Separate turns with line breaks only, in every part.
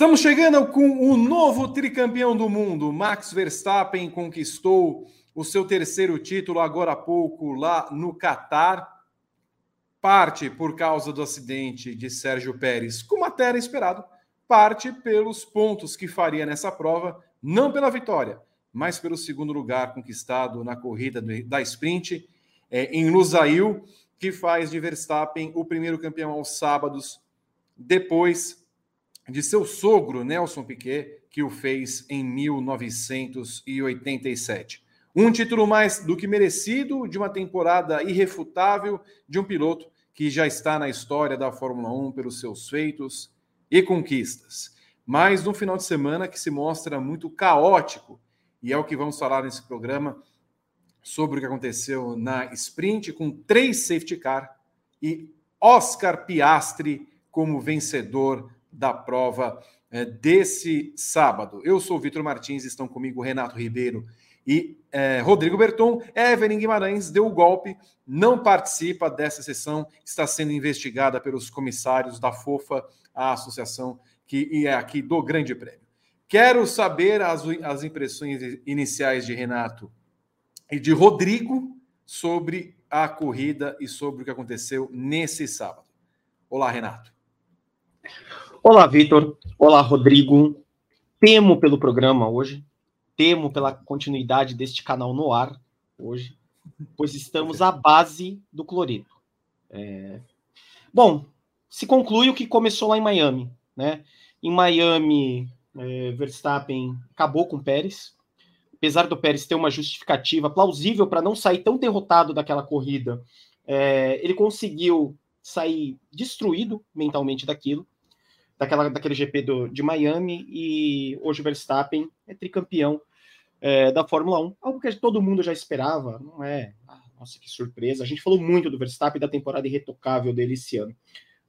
Estamos chegando com o novo tricampeão do mundo. Max Verstappen conquistou o seu terceiro título agora há pouco lá no Catar. Parte por causa do acidente de Sérgio Pérez, como até era esperado, parte pelos pontos que faria nessa prova, não pela vitória, mas pelo segundo lugar conquistado na corrida da sprint é, em Lusail, que faz de Verstappen o primeiro campeão aos sábados, depois de seu sogro, Nelson Piquet, que o fez em 1987. Um título mais do que merecido, de uma temporada irrefutável, de um piloto que já está na história da Fórmula 1 pelos seus feitos e conquistas. Mas um final de semana que se mostra muito caótico, e é o que vamos falar nesse programa sobre o que aconteceu na sprint, com três safety car e Oscar Piastri como vencedor da prova é, desse sábado. Eu sou o Vitor Martins, estão comigo Renato Ribeiro e é, Rodrigo Berton. Evelyn Guimarães deu o golpe, não participa dessa sessão, está sendo investigada pelos comissários da FOFA, a associação que é aqui do Grande Prêmio. Quero saber as, as impressões iniciais de Renato e de Rodrigo sobre a corrida e sobre o que aconteceu nesse sábado. Olá, Renato.
Olá, Vitor. Olá, Rodrigo. Temo pelo programa hoje, temo pela continuidade deste canal no ar hoje, pois estamos à base do clorido. É... Bom, se conclui o que começou lá em Miami, né? Em Miami, é, Verstappen acabou com Pérez, apesar do Pérez ter uma justificativa plausível para não sair tão derrotado daquela corrida, é, ele conseguiu sair destruído mentalmente daquilo daquela, daquele GP do, de Miami e hoje o Verstappen é tricampeão é, da Fórmula 1, algo que todo mundo já esperava, não é? Ah, nossa, que surpresa. A gente falou muito do Verstappen da temporada irretocável dele esse ano.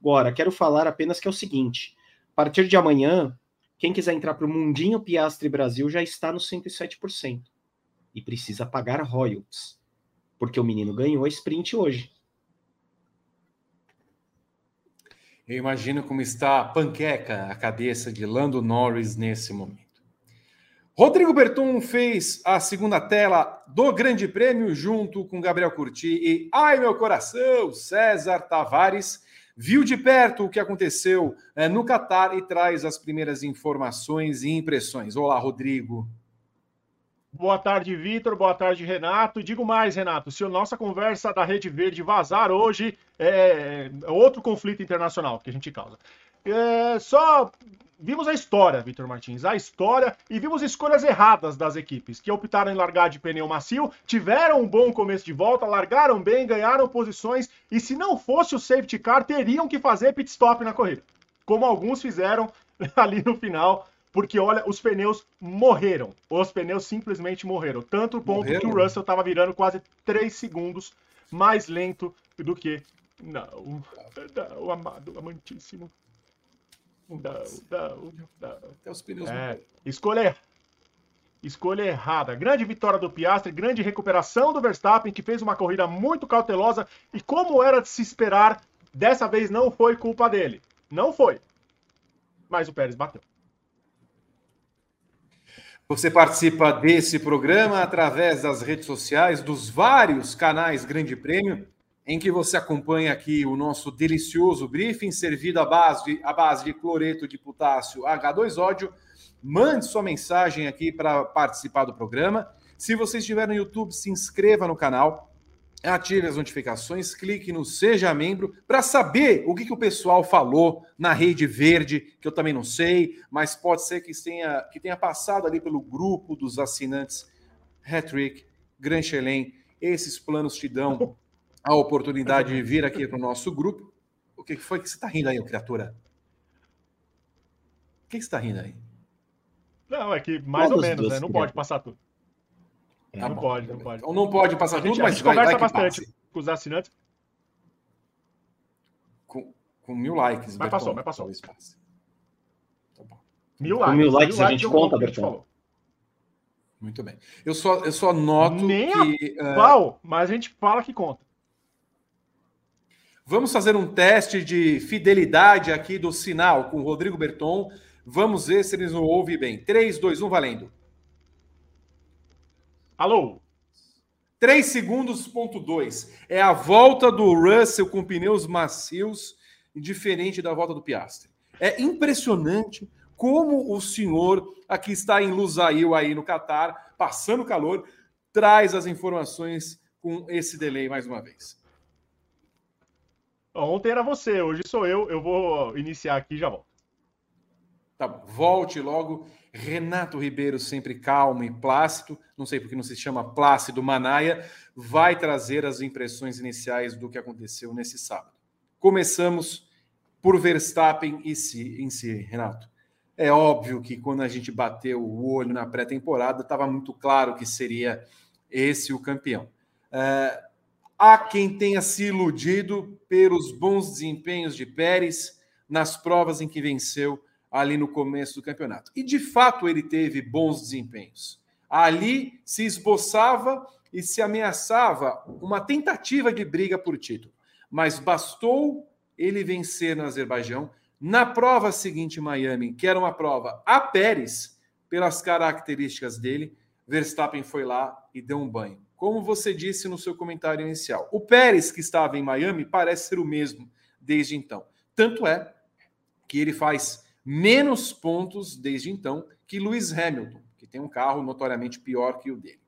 Agora, quero falar apenas que é o seguinte: a partir de amanhã, quem quiser entrar para o Mundinho Piastre Brasil já está no 107% e precisa pagar royalties, porque o menino ganhou a sprint hoje.
Eu imagino como está panqueca a cabeça de Lando Norris nesse momento. Rodrigo Berton fez a segunda tela do Grande Prêmio junto com Gabriel Curti e, ai meu coração, César Tavares viu de perto o que aconteceu é, no Catar e traz as primeiras informações e impressões. Olá, Rodrigo.
Boa tarde, Vitor. Boa tarde, Renato. Digo mais, Renato, se a nossa conversa da Rede Verde vazar hoje, é outro conflito internacional que a gente causa. É, só vimos a história, Vitor Martins, a história e vimos escolhas erradas das equipes que optaram em largar de pneu macio, tiveram um bom começo de volta, largaram bem, ganharam posições e se não fosse o safety car, teriam que fazer pit stop na corrida, como alguns fizeram ali no final porque olha, os pneus morreram. Os pneus simplesmente morreram. Tanto ponto morreram? que o Russell estava virando quase 3 segundos mais lento do que. Não, não, amado, amantíssimo. Não, não, não. Até os pneus é, escolha, escolha errada. Grande vitória do Piastri, grande recuperação do Verstappen, que fez uma corrida muito cautelosa. E como era de se esperar, dessa vez não foi culpa dele. Não foi. Mas o Pérez bateu.
Você participa desse programa através das redes sociais, dos vários canais Grande Prêmio, em que você acompanha aqui o nosso delicioso briefing servido à base de, à base de cloreto de potássio H2ódio. Mande sua mensagem aqui para participar do programa. Se você estiver no YouTube, se inscreva no canal ative as notificações, clique no Seja Membro para saber o que, que o pessoal falou na Rede Verde, que eu também não sei, mas pode ser que tenha, que tenha passado ali pelo grupo dos assinantes Hattrick, Gran Chelem. Esses planos te dão a oportunidade de vir aqui para o nosso grupo. O que foi que você está rindo aí, criatura? O que você está rindo aí?
Não, é que mais ou menos, né? Não pode passar tudo. É, não bom, pode, não pode.
Então não pode passar
a gente,
tudo, mas
a gente vai, conversa vai bastante passe. com os assinantes.
Com, com mil likes.
Mas passou, mas passou. Tá
mil likes. Com mil likes mil a gente conta, Bertão.
Muito bem. Eu só, eu só noto
Nem que... A pau, mas a gente fala que conta.
Vamos fazer um teste de fidelidade aqui do sinal com o Rodrigo Berton. Vamos ver se eles não ouvem bem. 3, 2, 1, valendo.
Alô?
3 segundos, ponto 2. É a volta do Russell com pneus macios, diferente da volta do Piastri. É impressionante como o senhor, aqui está em Lusail, aí no Catar, passando calor, traz as informações com esse delay mais uma vez.
Ontem era você, hoje sou eu. Eu vou iniciar aqui e já volto.
Tá bom. Volte logo. Renato Ribeiro, sempre calmo e plácido, não sei porque não se chama Plácido Manaia, vai trazer as impressões iniciais do que aconteceu nesse sábado. Começamos por Verstappen em si, em si Renato. É óbvio que quando a gente bateu o olho na pré-temporada, estava muito claro que seria esse o campeão. É, há quem tenha se iludido pelos bons desempenhos de Pérez nas provas em que venceu ali no começo do campeonato. E de fato ele teve bons desempenhos. Ali se esboçava e se ameaçava uma tentativa de briga por título. Mas bastou ele vencer no Azerbaijão. Na prova seguinte Miami, que era uma prova a Pérez, pelas características dele, Verstappen foi lá e deu um banho. Como você disse no seu comentário inicial, o Pérez que estava em Miami parece ser o mesmo desde então. Tanto é que ele faz menos pontos desde então que Lewis Hamilton, que tem um carro notoriamente pior que o dele.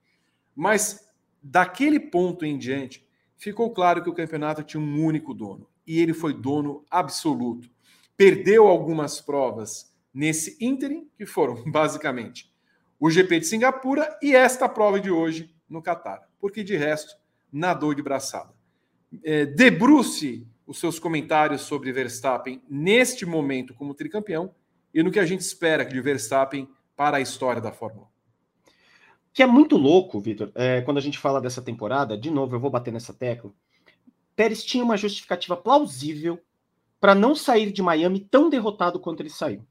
Mas daquele ponto em diante, ficou claro que o campeonato tinha um único dono e ele foi dono absoluto. Perdeu algumas provas nesse ínterim, que foram basicamente o GP de Singapura e esta prova de hoje no Catar, porque de resto nadou de braçada. É, debruce os seus comentários sobre Verstappen neste momento como tricampeão e no que a gente espera de Verstappen para a história da Fórmula 1.
Que é muito louco, Vitor, é, quando a gente fala dessa temporada, de novo, eu vou bater nessa tecla. Pérez tinha uma justificativa plausível para não sair de Miami tão derrotado quanto ele saiu.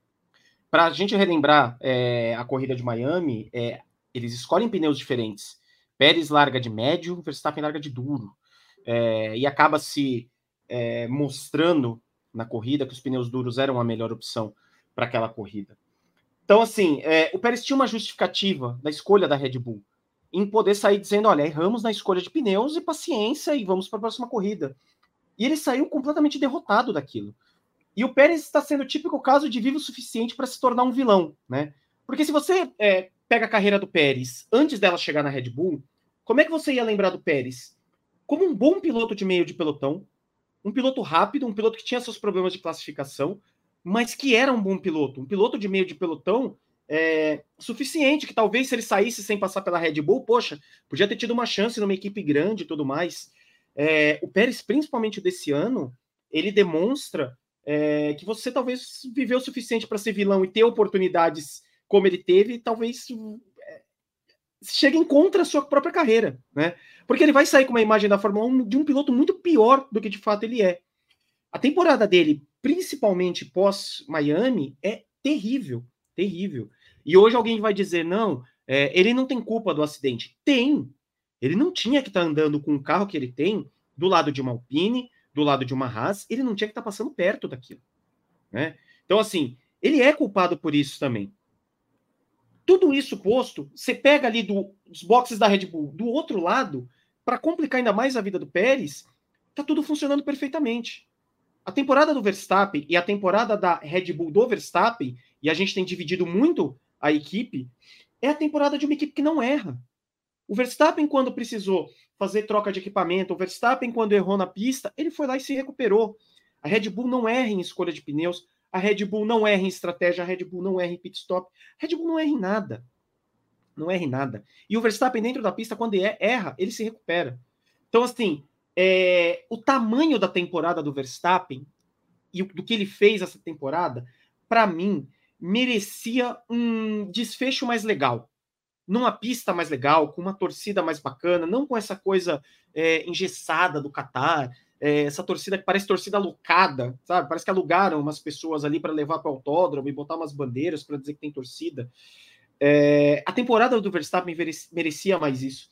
Para a gente relembrar é, a corrida de Miami, é, eles escolhem pneus diferentes. Pérez larga de médio, Verstappen larga de duro. É, e acaba se é, mostrando na corrida que os pneus duros eram a melhor opção para aquela corrida. Então, assim, é, o Pérez tinha uma justificativa da escolha da Red Bull em poder sair dizendo: olha, erramos na escolha de pneus e paciência e vamos para a próxima corrida. E ele saiu completamente derrotado daquilo. E o Pérez está sendo o típico caso de vivo o suficiente para se tornar um vilão, né? Porque se você é, pega a carreira do Pérez antes dela chegar na Red Bull, como é que você ia lembrar do Pérez? Como um bom piloto de meio de pelotão, um piloto rápido, um piloto que tinha seus problemas de classificação, mas que era um bom piloto, um piloto de meio de pelotão é, suficiente, que talvez se ele saísse sem passar pela Red Bull, poxa, podia ter tido uma chance numa equipe grande e tudo mais. É, o Pérez, principalmente desse ano, ele demonstra é, que você talvez viveu o suficiente para ser vilão e ter oportunidades como ele teve, talvez é, chegue contra a sua própria carreira, né? Porque ele vai sair com uma imagem da Fórmula 1 de um piloto muito pior do que de fato ele é. A temporada dele, principalmente pós-Miami, é terrível, terrível. E hoje alguém vai dizer, não, é, ele não tem culpa do acidente. Tem. Ele não tinha que estar tá andando com o carro que ele tem do lado de uma Alpine, do lado de uma Haas, ele não tinha que estar tá passando perto daquilo. Né? Então, assim, ele é culpado por isso também. Tudo isso posto, você pega ali do, dos boxes da Red Bull do outro lado, para complicar ainda mais a vida do Pérez, tá tudo funcionando perfeitamente. A temporada do Verstappen e a temporada da Red Bull do Verstappen, e a gente tem dividido muito a equipe, é a temporada de uma equipe que não erra. O Verstappen, quando precisou fazer troca de equipamento, o Verstappen, quando errou na pista, ele foi lá e se recuperou. A Red Bull não erra em escolha de pneus, a Red Bull não erra em estratégia, a Red Bull não erra em pit stop, a Red Bull não erra em nada. Não erra em nada. E o Verstappen dentro da pista, quando é, erra, ele se recupera. Então, assim, é, o tamanho da temporada do Verstappen e do que ele fez essa temporada, para mim, merecia um desfecho mais legal. Numa pista mais legal, com uma torcida mais bacana, não com essa coisa é, engessada do Qatar, é, essa torcida que parece torcida alocada, sabe? Parece que alugaram umas pessoas ali para levar para o autódromo e botar umas bandeiras para dizer que tem torcida. É, a temporada do Verstappen merecia mais isso,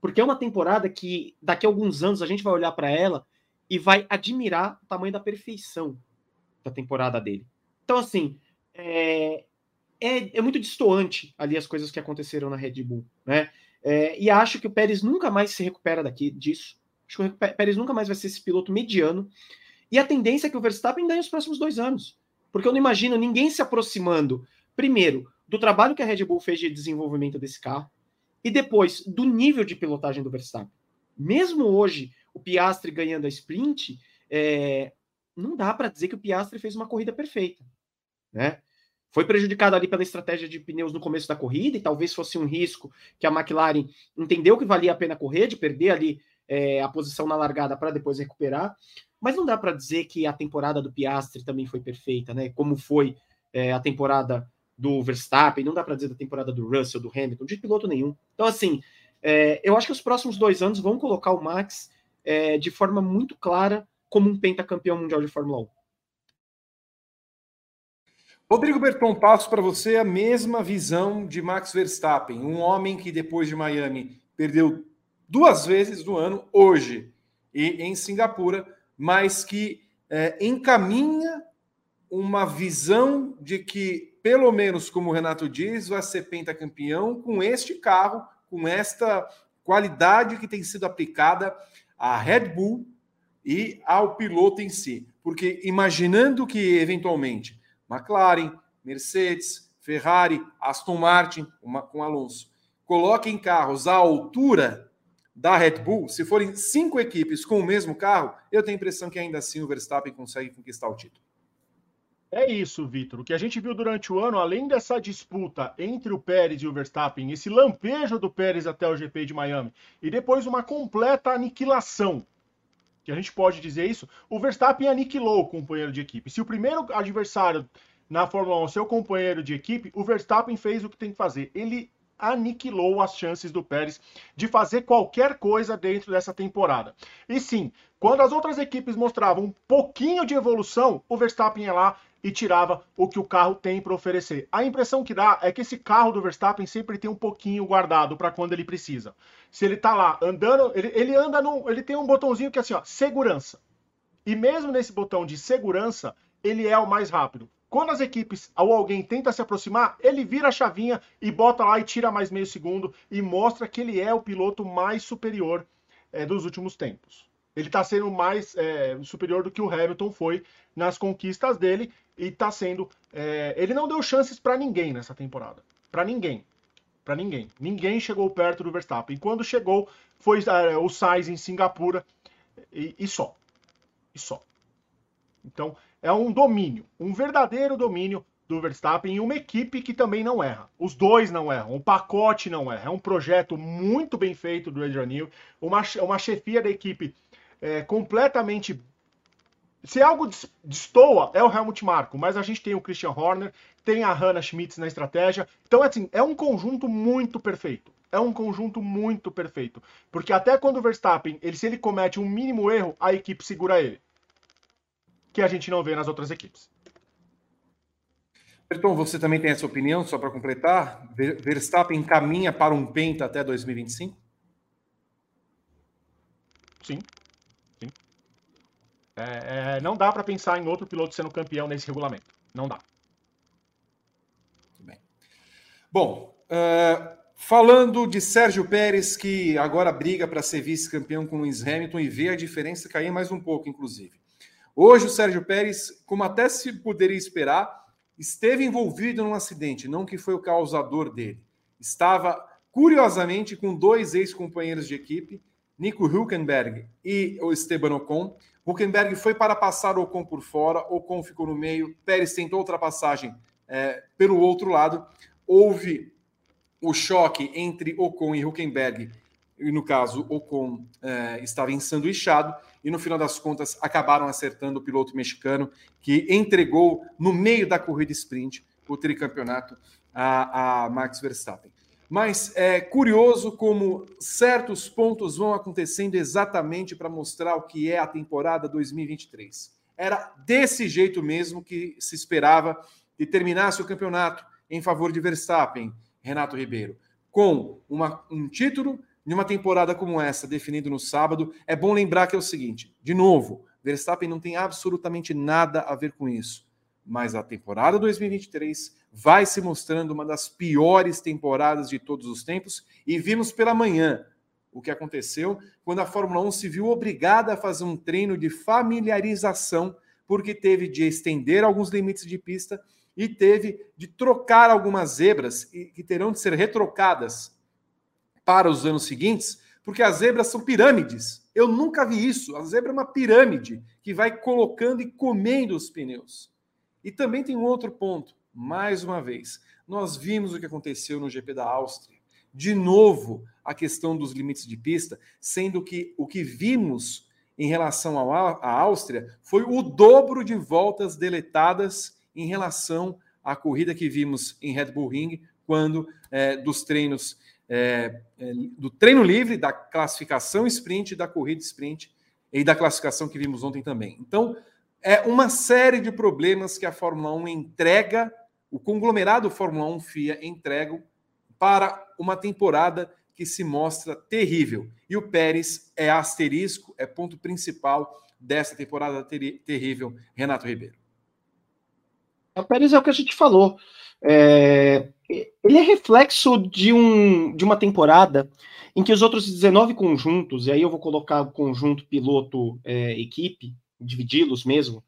porque é uma temporada que daqui a alguns anos a gente vai olhar para ela e vai admirar o tamanho da perfeição da temporada dele. Então, assim, é, é, é muito distoante ali as coisas que aconteceram na Red Bull, né? É, e acho que o Pérez nunca mais se recupera daqui disso. Acho que o Pérez nunca mais vai ser esse piloto mediano. E a tendência é que o Verstappen ganhe os próximos dois anos. Porque eu não imagino ninguém se aproximando, primeiro, do trabalho que a Red Bull fez de desenvolvimento desse carro, e depois do nível de pilotagem do Verstappen. Mesmo hoje, o Piastri ganhando a sprint, é, não dá para dizer que o Piastri fez uma corrida perfeita. Né? Foi prejudicado ali pela estratégia de pneus no começo da corrida, e talvez fosse um risco que a McLaren entendeu que valia a pena correr, de perder ali é, a posição na largada para depois recuperar. Mas não dá para dizer que a temporada do Piastri também foi perfeita, né? Como foi é, a temporada do Verstappen, não dá para dizer da temporada do Russell, do Hamilton, de piloto nenhum. Então, assim, é, eu acho que os próximos dois anos vão colocar o Max é, de forma muito clara como um pentacampeão mundial de Fórmula 1.
Rodrigo Berton, passo para você a mesma visão de Max Verstappen, um homem que depois de Miami perdeu duas vezes no ano, hoje e em Singapura, mas que é, encaminha uma visão de que, pelo menos como o Renato diz, vai ser pentacampeão com este carro, com esta qualidade que tem sido aplicada à Red Bull e ao piloto em si. Porque imaginando que, eventualmente, McLaren, Mercedes, Ferrari, Aston Martin, uma, com Alonso, coloquem carros à altura da Red Bull, se forem cinco equipes com o mesmo carro, eu tenho a impressão que ainda assim o Verstappen consegue conquistar o título.
É isso, Vitor. O que a gente viu durante o ano, além dessa disputa entre o Pérez e o Verstappen, esse lampejo do Pérez até o GP de Miami, e depois uma completa aniquilação, que a gente pode dizer isso, o Verstappen aniquilou o companheiro de equipe. Se o primeiro adversário na Fórmula 1 seu companheiro de equipe, o Verstappen fez o que tem que fazer. Ele aniquilou as chances do Pérez de fazer qualquer coisa dentro dessa temporada. E sim, quando as outras equipes mostravam um pouquinho de evolução, o Verstappen ia lá e tirava o que o carro tem para oferecer. A impressão que dá é que esse carro do Verstappen sempre tem um pouquinho guardado para quando ele precisa. Se ele tá lá andando, ele, ele anda num, ele tem um botãozinho que é assim, ó, segurança. E mesmo nesse botão de segurança, ele é o mais rápido. Quando as equipes ou alguém tenta se aproximar, ele vira a chavinha e bota lá e tira mais meio segundo e mostra que ele é o piloto mais superior é, dos últimos tempos. Ele está sendo mais é, superior do que o Hamilton foi nas conquistas dele e está sendo. É, ele não deu chances para ninguém nessa temporada. Para ninguém. Para ninguém. Ninguém chegou perto do Verstappen. E quando chegou, foi é, o Sainz em Singapura e, e só. E só. Então, é um domínio, um verdadeiro domínio do Verstappen e uma equipe que também não erra. Os dois não erram, o pacote não erra. É um projeto muito bem feito do Adrian Newey, uma, uma chefia da equipe é, completamente. Se algo destoa, é o Helmut Marko, mas a gente tem o Christian Horner, tem a Hannah Schmitz na estratégia. Então, assim, é um conjunto muito perfeito. É um conjunto muito perfeito. Porque até quando o Verstappen, ele, se ele comete um mínimo erro, a equipe segura ele que a gente não vê nas outras equipes.
Berton, você também tem essa opinião, só para completar? Verstappen caminha para um penta até 2025?
Sim. Sim. É, é, não dá para pensar em outro piloto sendo campeão nesse regulamento. Não dá.
Bem. Bom, uh, falando de Sérgio Pérez, que agora briga para ser vice-campeão com Lewis Hamilton e vê a diferença cair mais um pouco, inclusive. Hoje, o Sérgio Pérez, como até se poderia esperar, esteve envolvido num acidente, não que foi o causador dele. Estava, curiosamente, com dois ex-companheiros de equipe, Nico Hülkenberg e o Esteban Ocon. Hülkenberg foi para passar o Ocon por fora, Ocon ficou no meio, Pérez tentou ultrapassagem é, pelo outro lado. Houve o choque entre Ocon e Hülkenberg, e no caso, Ocon é, estava ensanduichado, e no final das contas acabaram acertando o piloto mexicano que entregou no meio da corrida sprint o tricampeonato a, a Max Verstappen. Mas é curioso como certos pontos vão acontecendo exatamente para mostrar o que é a temporada 2023. Era desse jeito mesmo que se esperava que terminasse o campeonato em favor de Verstappen, Renato Ribeiro, com uma, um título numa temporada como essa, definido no sábado, é bom lembrar que é o seguinte: de novo, Verstappen não tem absolutamente nada a ver com isso. mas a temporada 2023 vai se mostrando uma das piores temporadas de todos os tempos e vimos pela manhã o que aconteceu quando a Fórmula 1 se viu obrigada a fazer um treino de familiarização porque teve de estender alguns limites de pista e teve de trocar algumas zebras que terão de ser retrocadas para os anos seguintes, porque as zebras são pirâmides. Eu nunca vi isso. A zebra é uma pirâmide que vai colocando e comendo os pneus. E também tem um outro ponto. Mais uma vez, nós vimos o que aconteceu no GP da Áustria. De novo, a questão dos limites de pista, sendo que o que vimos em relação à Áustria foi o dobro de voltas deletadas em relação à corrida que vimos em Red Bull Ring, quando é, dos treinos é, é, do treino livre, da classificação sprint, da corrida sprint e da classificação que vimos ontem também. Então, é uma série de problemas que a Fórmula 1 entrega, o conglomerado Fórmula 1 FIA entrega para uma temporada que se mostra terrível. E o Pérez é asterisco, é ponto principal dessa temporada ter terrível, Renato Ribeiro.
O Pérez é o que a gente falou. É... Ele é reflexo de, um, de uma temporada em que os outros 19 conjuntos, e aí eu vou colocar o conjunto piloto-equipe, dividi-los mesmo,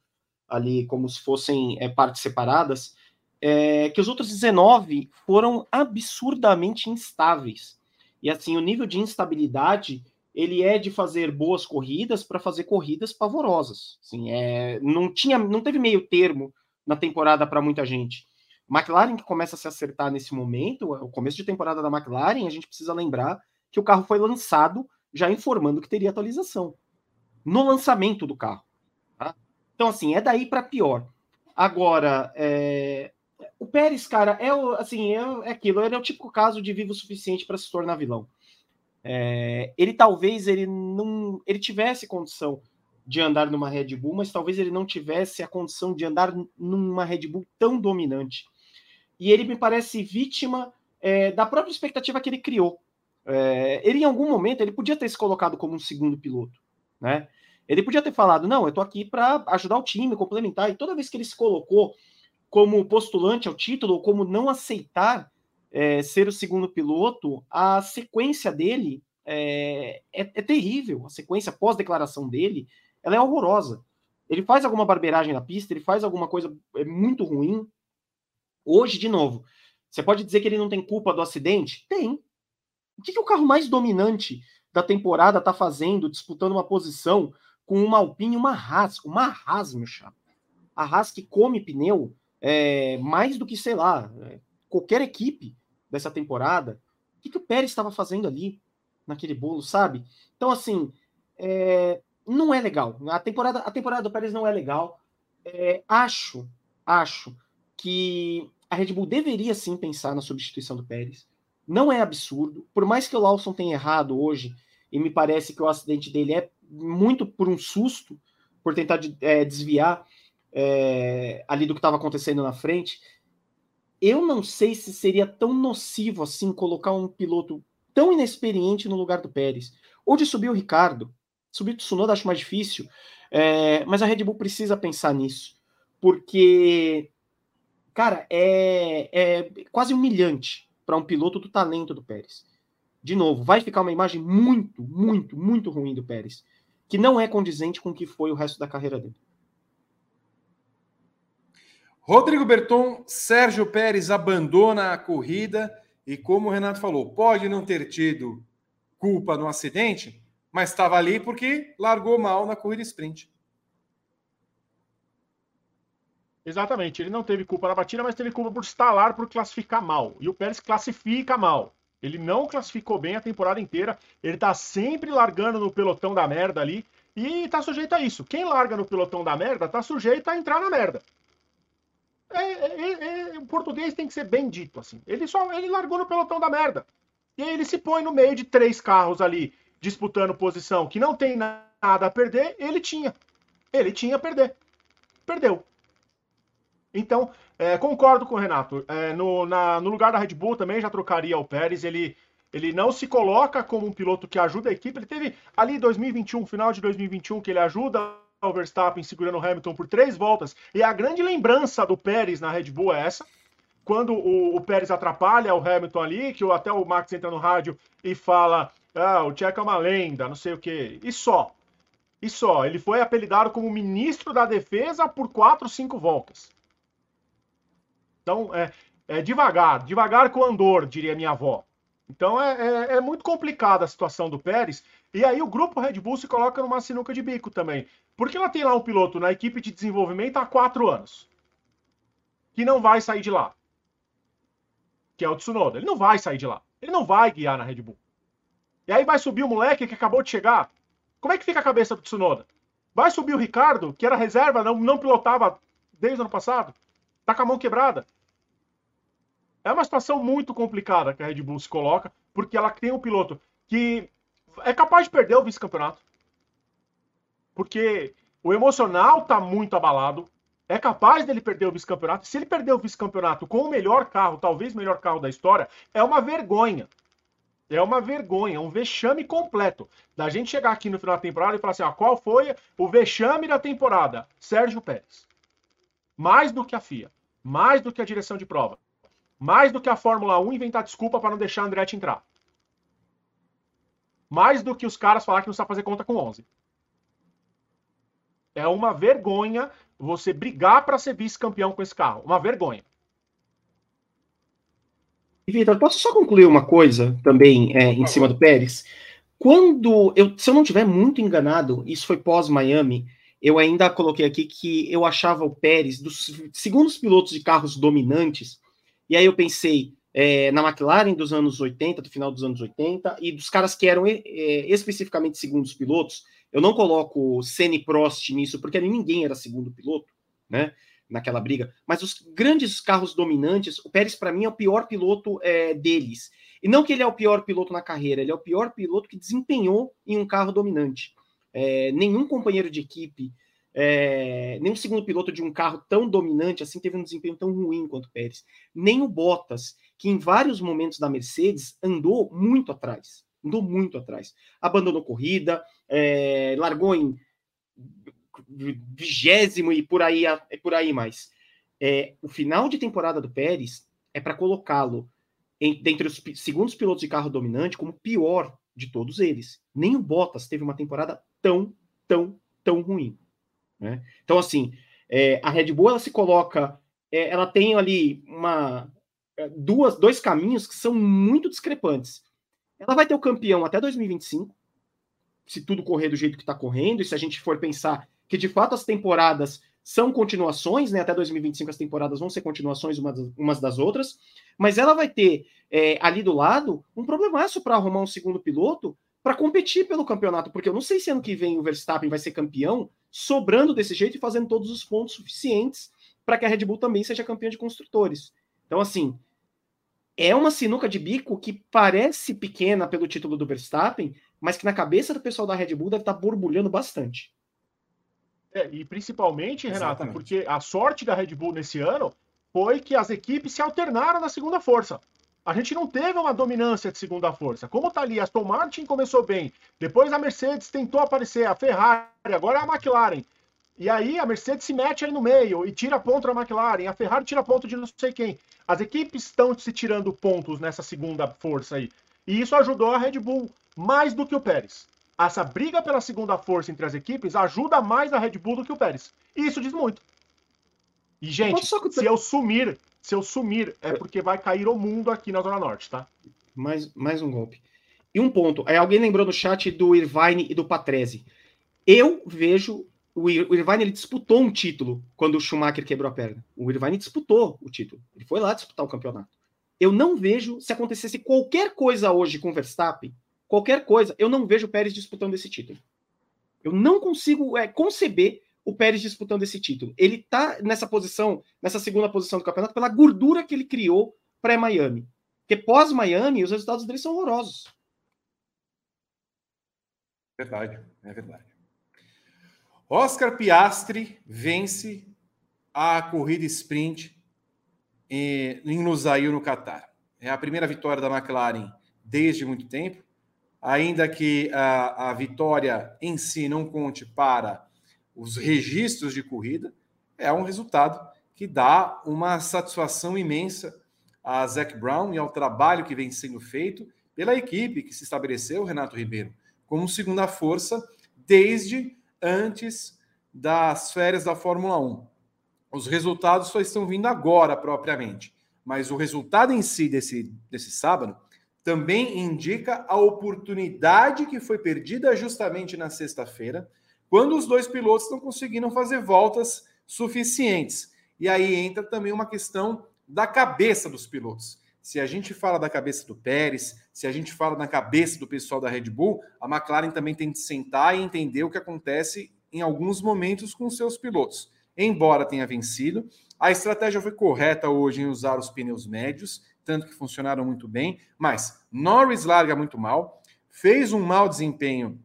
ali como se fossem é, partes separadas, é, que os outros 19 foram absurdamente instáveis. E assim, o nível de instabilidade ele é de fazer boas corridas para fazer corridas pavorosas. Assim, é, não tinha, não teve meio termo na temporada para muita gente. McLaren que começa a se acertar nesse momento, o começo de temporada da McLaren, a gente precisa lembrar que o carro foi lançado já informando que teria atualização no lançamento do carro. Então, assim, é daí para pior. Agora, é... o Pérez, cara, é, o, assim, é, é aquilo, ele é o típico caso de vivo o suficiente para se tornar vilão. É... ele talvez ele não ele tivesse condição de andar numa Red Bull, mas talvez ele não tivesse a condição de andar numa Red Bull tão dominante. E ele me parece vítima é, da própria expectativa que ele criou. É, ele, em algum momento, ele podia ter se colocado como um segundo piloto, né? Ele podia ter falado: não, eu tô aqui para ajudar o time, complementar. E toda vez que ele se colocou como postulante ao título, ou como não aceitar é, ser o segundo piloto, a sequência dele é, é, é terrível. A sequência pós-declaração dele ela é horrorosa. Ele faz alguma barbeiragem na pista, ele faz alguma coisa é, muito ruim. Hoje, de novo, você pode dizer que ele não tem culpa do acidente? Tem. O que, que o carro mais dominante da temporada está fazendo, disputando uma posição com uma Alpine e uma Haas, uma Haas, meu chapa. A Haas que come pneu é, mais do que, sei lá, é, qualquer equipe dessa temporada. O que, que o Pérez estava fazendo ali, naquele bolo, sabe? Então, assim, é, não é legal. A temporada, a temporada do Pérez não é legal. É, acho, acho que a Red Bull deveria sim pensar na substituição do Pérez. Não é absurdo. Por mais que o Lawson tenha errado hoje, e me parece que o acidente dele é muito por um susto, por tentar é, desviar é, ali do que estava acontecendo na frente. Eu não sei se seria tão nocivo assim colocar um piloto tão inexperiente no lugar do Pérez. Ou de subir o Ricardo. Subir o Tsunoda acho mais difícil. É, mas a Red Bull precisa pensar nisso. Porque, cara, é, é quase humilhante para um piloto do talento do Pérez. De novo, vai ficar uma imagem muito, muito, muito ruim do Pérez que não é condizente com o que foi o resto da carreira dele.
Rodrigo Berton, Sérgio Pérez abandona a corrida e, como o Renato falou, pode não ter tido culpa no acidente, mas estava ali porque largou mal na corrida sprint.
Exatamente, ele não teve culpa na batida, mas teve culpa por estalar, por classificar mal. E o Pérez classifica mal. Ele não classificou bem a temporada inteira. Ele tá sempre largando no pelotão da merda ali. E tá sujeito a isso. Quem larga no pelotão da merda tá sujeito a entrar na merda. É, é, é, é o português tem que ser bem dito, assim. Ele só ele largou no pelotão da merda. E aí ele se põe no meio de três carros ali, disputando posição que não tem nada a perder. Ele tinha. Ele tinha a perder. Perdeu. Então, é, concordo com o Renato. É, no, na, no lugar da Red Bull também já trocaria o Pérez. Ele, ele não se coloca como um piloto que ajuda a equipe. Ele teve ali 2021, final de 2021, que ele ajuda o Verstappen segurando o Hamilton por três voltas. E a grande lembrança do Pérez na Red Bull é essa. Quando o, o Pérez atrapalha o Hamilton ali, que até o Max entra no rádio e fala: Ah, o Checo é uma lenda, não sei o quê. E só. E só. Ele foi apelidado como ministro da defesa por quatro, cinco voltas. Então, é, é devagar, devagar com andor, diria minha avó. Então é, é, é, muito complicada a situação do Pérez. E aí o grupo Red Bull se coloca numa sinuca de bico também. Porque ela tem lá um piloto na equipe de desenvolvimento há quatro anos. Que não vai sair de lá. Que é o Tsunoda. Ele não vai sair de lá. Ele não vai guiar na Red Bull. E aí vai subir o moleque que acabou de chegar. Como é que fica a cabeça do Tsunoda? Vai subir o Ricardo, que era reserva, não, não pilotava desde o ano passado. Tá com a mão quebrada. É uma situação muito complicada que a Red Bull se coloca, porque ela tem um piloto que é capaz de perder o vice-campeonato. Porque o emocional está muito abalado. É capaz dele perder o vice-campeonato. Se ele perder o vice-campeonato com o melhor carro, talvez o melhor carro da história, é uma vergonha. É uma vergonha, um vexame completo. Da gente chegar aqui no final da temporada e falar assim: ó, qual foi o vexame da temporada? Sérgio Pérez. Mais do que a FIA, mais do que a direção de prova, mais do que a Fórmula 1 inventar desculpa para não deixar a Andretti entrar. Mais do que os caras falar que não sabe fazer conta com 11. É uma vergonha você brigar para ser vice-campeão com esse carro. Uma vergonha.
Vitor, posso só concluir uma coisa também é, em cima do Pérez? Quando eu, se eu não tiver muito enganado, isso foi pós-Miami, eu ainda coloquei aqui que eu achava o Pérez, dos segundos pilotos de carros dominantes, e aí eu pensei é, na McLaren dos anos 80, do final dos anos 80, e dos caras que eram é, especificamente segundos pilotos. Eu não coloco Senna e Prost nisso, porque ali ninguém era segundo piloto, né? Naquela briga. Mas os grandes carros dominantes, o Pérez, para mim, é o pior piloto é, deles. E não que ele é o pior piloto na carreira, ele é o pior piloto que desempenhou em um carro dominante. É, nenhum companheiro de equipe é, o segundo piloto de um carro tão dominante assim teve um desempenho tão ruim quanto o Pérez. Nem o Bottas, que em vários momentos da Mercedes andou muito atrás. Andou muito atrás. Abandonou corrida, é, largou em vigésimo e por aí, por aí mais. É, o final de temporada do Pérez é para colocá-lo dentre os segundos pilotos de carro dominante como pior de todos eles. Nem o Bottas teve uma temporada tão, tão, tão ruim. Né? Então, assim, é, a Red Bull ela se coloca, é, ela tem ali uma é, duas, dois caminhos que são muito discrepantes. Ela vai ter o campeão até 2025, se tudo correr do jeito que está correndo, e se a gente for pensar que de fato as temporadas são continuações, né? Até 2025 as temporadas vão ser continuações umas, das outras, mas ela vai ter é, ali do lado um problemaço para arrumar um segundo piloto para competir pelo campeonato, porque eu não sei se ano que vem o Verstappen vai ser campeão sobrando desse jeito e fazendo todos os pontos suficientes para que a Red Bull também seja campeã de construtores. Então, assim, é uma sinuca de bico que parece pequena pelo título do Verstappen, mas que na cabeça do pessoal da Red Bull deve estar tá borbulhando bastante.
É, e principalmente, Renato, porque a sorte da Red Bull nesse ano foi que as equipes se alternaram na segunda força a gente não teve uma dominância de segunda força. Como tá ali, a Aston Martin começou bem, depois a Mercedes tentou aparecer, a Ferrari, agora é a McLaren. E aí a Mercedes se mete aí no meio e tira ponto da McLaren, a Ferrari tira ponto de não sei quem. As equipes estão se tirando pontos nessa segunda força aí. E isso ajudou a Red Bull mais do que o Pérez. Essa briga pela segunda força entre as equipes ajuda mais a Red Bull do que o Pérez. E isso diz muito. E, gente, se eu sumir se eu sumir, é porque vai cair o mundo aqui na Zona Norte, tá?
Mais, mais um golpe. E um ponto. É, alguém lembrou no chat do Irvine e do Patrese. Eu vejo. O Irvine ele disputou um título quando o Schumacher quebrou a perna. O Irvine disputou o título. Ele foi lá disputar o campeonato. Eu não vejo, se acontecesse qualquer coisa hoje com o Verstappen, qualquer coisa, eu não vejo o Pérez disputando esse título. Eu não consigo é, conceber o Pérez disputando esse título. Ele está nessa posição, nessa segunda posição do campeonato, pela gordura que ele criou pré-Miami. Porque pós-Miami, os resultados dele são horrorosos.
Verdade, é verdade. Oscar Piastri vence a corrida sprint em Lusail, no Catar. É a primeira vitória da McLaren desde muito tempo, ainda que a, a vitória em si não conte para os registros de corrida, é um resultado que dá uma satisfação imensa a Zac Brown e ao trabalho que vem sendo feito pela equipe que se estabeleceu, Renato Ribeiro, como segunda força desde antes das férias da Fórmula 1. Os resultados só estão vindo agora, propriamente, mas o resultado em si desse, desse sábado também indica a oportunidade que foi perdida justamente na sexta-feira, quando os dois pilotos não conseguiram fazer voltas suficientes. E aí entra também uma questão da cabeça dos pilotos. Se a gente fala da cabeça do Pérez, se a gente fala na cabeça do pessoal da Red Bull, a McLaren também tem que sentar e entender o que acontece em alguns momentos com seus pilotos. Embora tenha vencido, a estratégia foi correta hoje em usar os pneus médios, tanto que funcionaram muito bem, mas Norris larga muito mal, fez um mau desempenho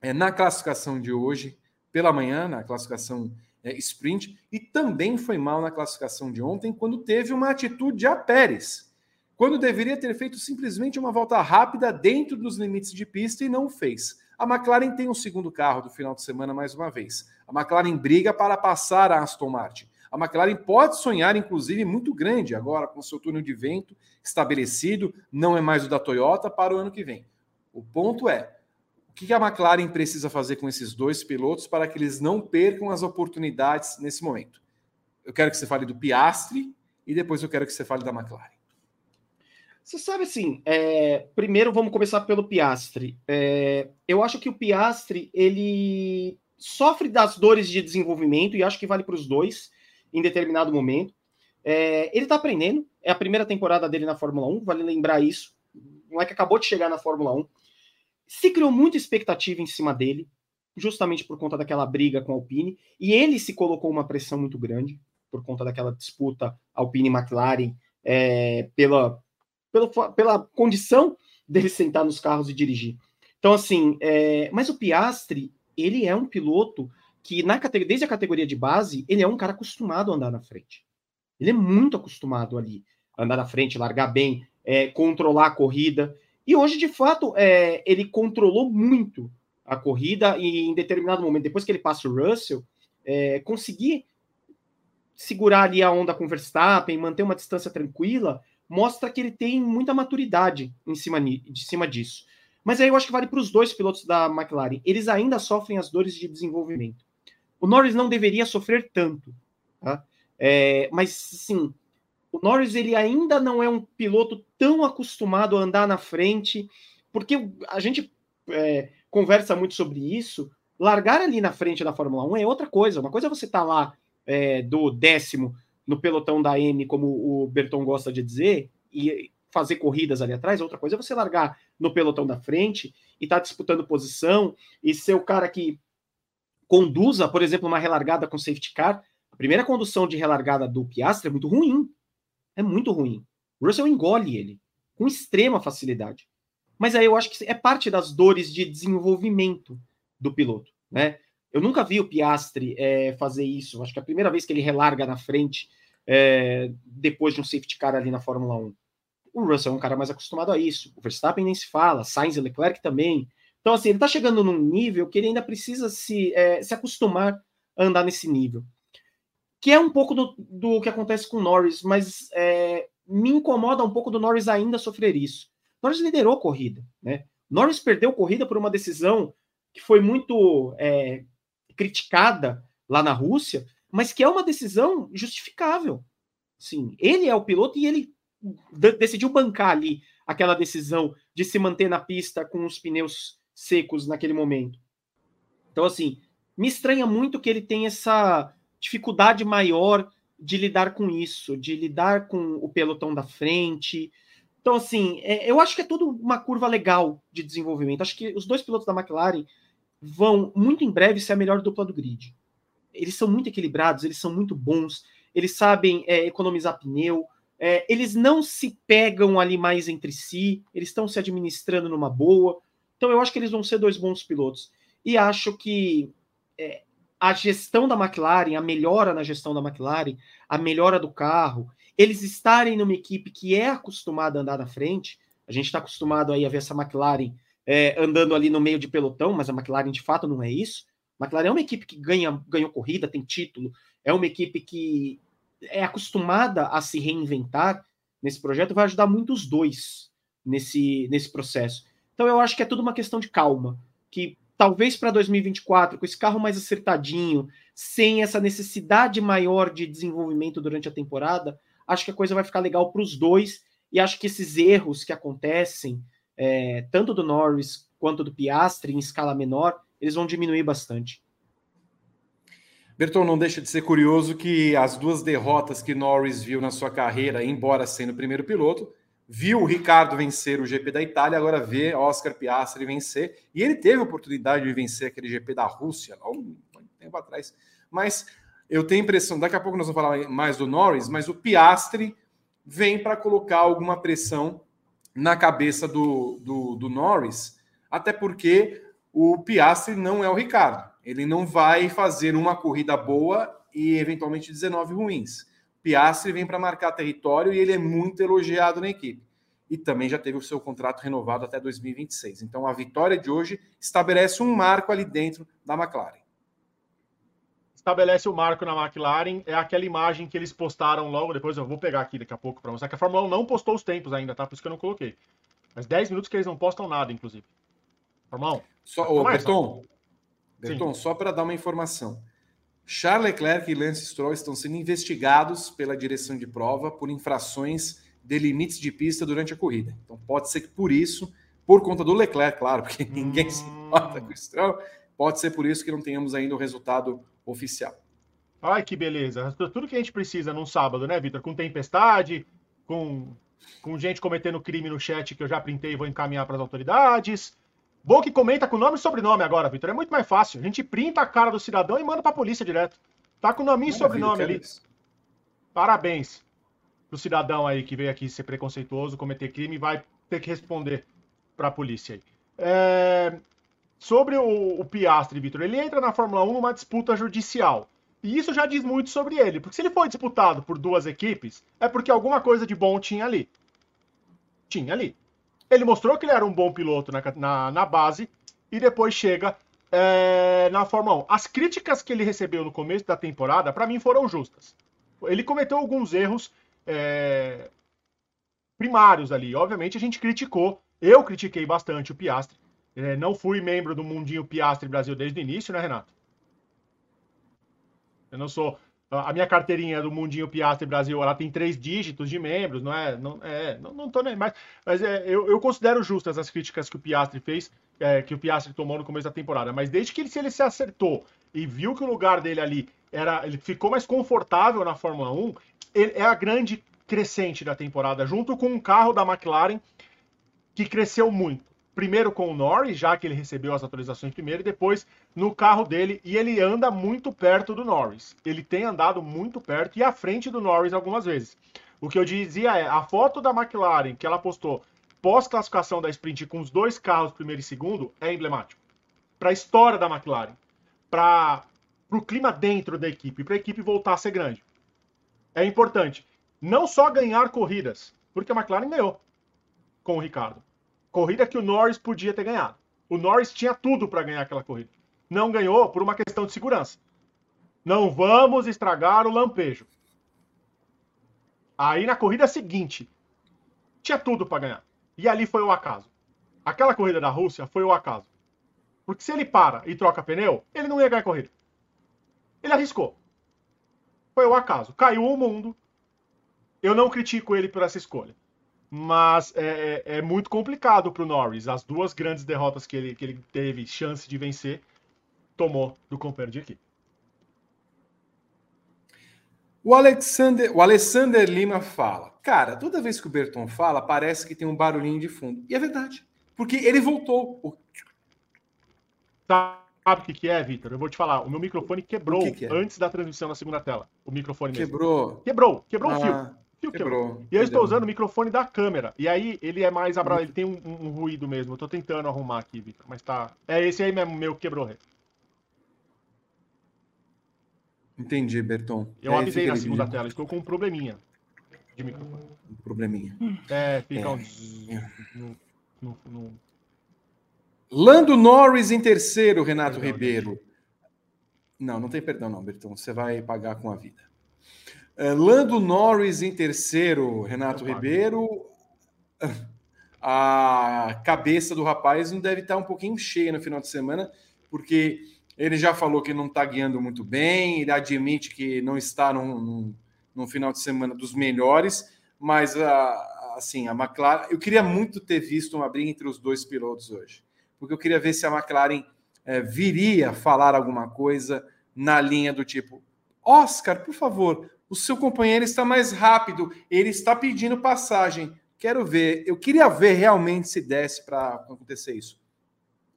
é, na classificação de hoje, pela manhã, na classificação é, sprint, e também foi mal na classificação de ontem, quando teve uma atitude a Pérez, quando deveria ter feito simplesmente uma volta rápida dentro dos limites de pista e não fez. A McLaren tem um segundo carro do final de semana mais uma vez. A McLaren briga para passar a Aston Martin. A McLaren pode sonhar, inclusive, muito grande agora com seu túnel de vento estabelecido, não é mais o da Toyota para o ano que vem. O ponto é, que a McLaren precisa fazer com esses dois pilotos para que eles não percam as oportunidades nesse momento? Eu quero que você fale do Piastri e depois eu quero que você fale da McLaren.
Você sabe assim, é, primeiro vamos começar pelo Piastri. É, eu acho que o Piastri ele sofre das dores de desenvolvimento e acho que vale para os dois em determinado momento. É, ele está aprendendo, é a primeira temporada dele na Fórmula 1, vale lembrar isso. Não é que acabou de chegar na Fórmula 1. Se criou muita expectativa em cima dele, justamente por conta daquela briga com a Alpine, e ele se colocou uma pressão muito grande por conta daquela disputa Alpine-McLaren é, pela, pela, pela condição dele sentar nos carros e dirigir. Então, assim, é, mas o Piastri, ele é um piloto que, na desde a categoria de base, ele é um cara acostumado a andar na frente. Ele é muito acostumado ali, andar na frente, largar bem, é, controlar a corrida. E hoje, de fato, é, ele controlou muito a corrida e em determinado momento, depois que ele passa o Russell, é, conseguir segurar ali a onda com o Verstappen, manter uma distância tranquila, mostra que ele tem muita maturidade em cima, de cima disso. Mas aí eu acho que vale para os dois pilotos da McLaren. Eles ainda sofrem as dores de desenvolvimento. O Norris não deveria sofrer tanto, tá? É, mas sim, o Norris ele ainda não é um piloto tão acostumado a andar na frente, porque a gente é, conversa muito sobre isso. Largar ali na frente da Fórmula 1 é outra coisa. Uma coisa é você estar tá lá é, do décimo no pelotão da M, como o Berton gosta de dizer, e fazer corridas ali atrás. Outra coisa é você largar no pelotão da frente e estar tá disputando posição e ser o cara que conduza, por exemplo, uma relargada com safety car. A primeira condução de relargada do Piastri é muito ruim é muito ruim. O Russell engole ele com extrema facilidade. Mas aí eu acho que é parte das dores de desenvolvimento do piloto, né? Eu nunca vi o Piastri é, fazer isso. Acho que é a primeira vez que ele relarga na frente é, depois de um safety car ali na Fórmula 1. O Russell é um cara mais acostumado a isso. O Verstappen nem se fala, Sainz e Leclerc também. Então, assim, ele está chegando num nível que ele ainda precisa se, é, se acostumar a andar nesse nível que é um pouco do, do que acontece com o Norris, mas é, me incomoda um pouco do Norris ainda sofrer isso. Norris liderou a corrida, né? Norris perdeu a corrida por uma decisão que foi muito é, criticada lá na Rússia, mas que é uma decisão justificável. Sim, ele é o piloto e ele decidiu bancar ali aquela decisão de se manter na pista com os pneus secos naquele momento. Então, assim, me estranha muito que ele tenha essa dificuldade maior de lidar com isso, de lidar com o pelotão da frente. Então, assim, é, eu acho que é tudo uma curva legal de desenvolvimento. Acho que os dois pilotos da McLaren vão muito em breve ser a melhor dupla do grid. Eles são muito equilibrados, eles são muito bons, eles sabem é, economizar pneu, é, eles não se pegam ali mais entre si, eles estão se administrando numa boa. Então, eu acho que eles vão ser dois bons pilotos. E acho que é, a gestão da McLaren, a melhora na gestão da McLaren, a melhora do carro, eles estarem numa equipe que é acostumada a andar na frente. A gente está acostumado aí a ver essa McLaren é, andando ali no meio de pelotão, mas a McLaren de fato não é isso. A McLaren é uma equipe que ganha, ganhou corrida, tem título, é uma equipe que é acostumada a se reinventar nesse projeto, vai ajudar muito os dois nesse, nesse processo. Então eu acho que é tudo uma questão de calma, que talvez para 2024, com esse carro mais acertadinho, sem essa necessidade maior de desenvolvimento durante a temporada, acho que a coisa vai ficar legal para os dois e acho que esses erros que acontecem, é, tanto do Norris quanto do Piastri em escala menor, eles vão diminuir bastante.
Berton, não deixa de ser curioso que as duas derrotas que Norris viu na sua carreira, embora sendo o primeiro piloto, viu o Ricardo vencer o GP da Itália, agora vê Oscar Piastri vencer, e ele teve a oportunidade de vencer aquele GP da Rússia, há um tempo atrás. Mas eu tenho a impressão, daqui a pouco nós vamos falar mais do Norris, mas o Piastri vem para colocar alguma pressão na cabeça do, do, do Norris, até porque o Piastri não é o Ricardo. Ele não vai fazer uma corrida boa e eventualmente 19 ruins. Piastri vem para marcar território e ele é muito elogiado na equipe. E também já teve o seu contrato renovado até 2026. Então a vitória de hoje estabelece um marco ali dentro da McLaren.
Estabelece o marco na McLaren, é aquela imagem que eles postaram logo depois. Eu vou pegar aqui daqui a pouco para mostrar que a Fórmula 1 não postou os tempos ainda, tá? Por isso que eu não coloquei. Mas 10 minutos que eles não postam nada, inclusive. Fórmula 1.
Só, ô, Berton, Berton, só para dar uma informação. Charles Leclerc e Lance Stroll estão sendo investigados pela direção de prova por infrações de limites de pista durante a corrida. Então pode ser que por isso, por conta do Leclerc, claro, porque ninguém se importa com o Stroll, pode ser por isso que não tenhamos ainda o resultado oficial.
Ai, que beleza. Tudo que a gente precisa num sábado, né, Vitor? Com tempestade, com, com gente cometendo crime no chat que eu já printei e vou encaminhar para as autoridades Bom que comenta com nome e sobrenome agora, Vitor. É muito mais fácil. A gente printa a cara do cidadão e manda pra polícia direto. Tá com nome e sobrenome ali. Parabéns pro cidadão aí que veio aqui ser preconceituoso, cometer crime e vai ter que responder pra polícia aí. É... Sobre o, o Piastri, Vitor, ele entra na Fórmula 1 numa disputa judicial. E isso já diz muito sobre ele, porque se ele foi disputado por duas equipes, é porque alguma coisa de bom tinha ali. Tinha ali. Ele mostrou que ele era um bom piloto na, na, na base e depois chega é, na Fórmula 1. As críticas que ele recebeu no começo da temporada, para mim, foram justas. Ele cometeu alguns erros é, primários ali. Obviamente, a gente criticou. Eu critiquei bastante o Piastre. É, não fui membro do Mundinho Piastre Brasil desde o início, né, Renato? Eu não sou a minha carteirinha do Mundinho Piastre Brasil, ela tem três dígitos de membros, não é? Não, é, não, não tô nem mais. Mas é, eu, eu considero justas as críticas que o Piastre fez, é, que o Piastre tomou no começo da temporada. Mas desde que ele, se ele se acertou e viu que o lugar dele ali era. Ele ficou mais confortável na Fórmula 1, ele, é a grande crescente da temporada, junto com um carro da McLaren que cresceu muito primeiro com o Norris, já que ele recebeu as atualizações primeiro, e depois no carro dele, e ele anda muito perto do Norris. Ele tem andado muito perto e à frente do Norris algumas vezes. O que eu dizia é, a foto da McLaren que ela postou pós-classificação da sprint com os dois carros, primeiro e segundo, é emblemático. Para a história da McLaren, para o clima dentro da equipe, para a equipe voltar a ser grande. É importante não só ganhar corridas, porque a McLaren ganhou com o Ricardo Corrida que o Norris podia ter ganhado. O Norris tinha tudo para ganhar aquela corrida. Não ganhou por uma questão de segurança. Não vamos estragar o lampejo. Aí na corrida seguinte, tinha tudo para ganhar. E ali foi o acaso. Aquela corrida da Rússia foi o acaso. Porque se ele para e troca pneu, ele não ia ganhar a corrida. Ele arriscou. Foi o acaso. Caiu o mundo. Eu não critico ele por essa escolha mas é, é, é muito complicado para o Norris. As duas grandes derrotas que ele, que ele teve chance de vencer, tomou do companheiro de equipe.
O Alexander, o Alexander Lima fala: Cara, toda vez que o Berton fala, parece que tem um barulhinho de fundo. E é verdade, porque ele voltou.
Sabe o que, que é, Vitor? Eu vou te falar. O meu microfone quebrou que que é? antes da transmissão na segunda tela. O microfone
mesmo. Quebrou.
Quebrou, quebrou ah. o fio. Quebrou. E eu estou usando o microfone da câmera. E aí ele é mais abrado, ele tem um, um, ruído mesmo. Eu tô tentando arrumar aqui, Vitor. Mas tá. É esse aí mesmo, meu quebrou.
Entendi, Berton.
Eu é, avisei na segunda tela, estou com um probleminha de microfone.
Um probleminha.
É, fica é. um. No,
no, no... Lando Norris em terceiro, Renato Ribeiro. Não, não tem perdão, não, Bertão. Você vai pagar com a vida. Uh, Lando Norris em terceiro, Renato Ribeiro. A cabeça do rapaz não deve estar um pouquinho cheia no final de semana, porque ele já falou que não está guiando muito bem, ele admite que não está num, num, num final de semana dos melhores, mas a, assim, a McLaren. Eu queria muito ter visto uma briga entre os dois pilotos hoje, porque eu queria ver se a McLaren é, viria falar alguma coisa na linha do tipo: Oscar, por favor, o seu companheiro está mais rápido, ele está pedindo passagem. Quero ver, eu queria ver realmente se desse para acontecer isso.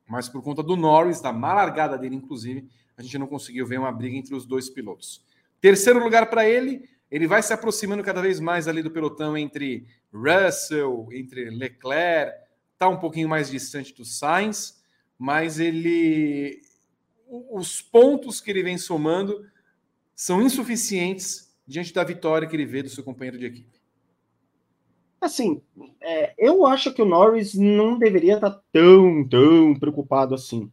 Mas por conta do Norris, da má largada dele, inclusive, a gente não conseguiu ver uma briga entre os dois pilotos. Terceiro lugar para ele, ele vai se aproximando cada vez mais ali do pelotão entre Russell, entre Leclerc, está um pouquinho mais distante do Sainz, mas ele os pontos que ele vem somando são insuficientes diante da vitória que ele vê do seu companheiro de equipe.
Assim, é, eu acho que o Norris não deveria estar tá tão, tão preocupado assim.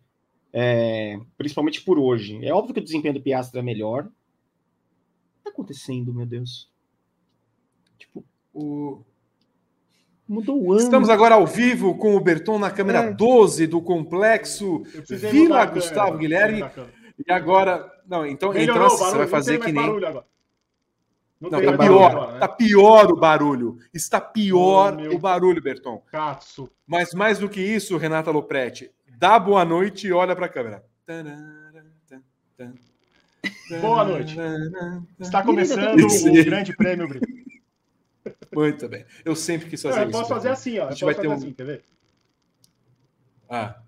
É, principalmente por hoje. É óbvio que o desempenho do Piastri é melhor. O que tá acontecendo, meu Deus?
Tipo, o. Mudou o ano. Estamos agora ao vivo com o Berton na câmera é. 12 do complexo Vila Gustavo Guilherme. E agora. Não, então, então assim, você vai fazer que nem. Não, não tá pior, agora, né? tá pior o barulho. Está pior oh, o barulho, Berton.
Caço.
Mas mais do que isso, Renata Lopretti, dá boa noite e olha para a câmera.
Boa noite. Está começando o Grande Prêmio Brito.
Muito bem. Eu sempre quis fazer não, eu
isso. Eu posso fazer assim, ó. A gente vai ter um... assim, quer ver?
Ah.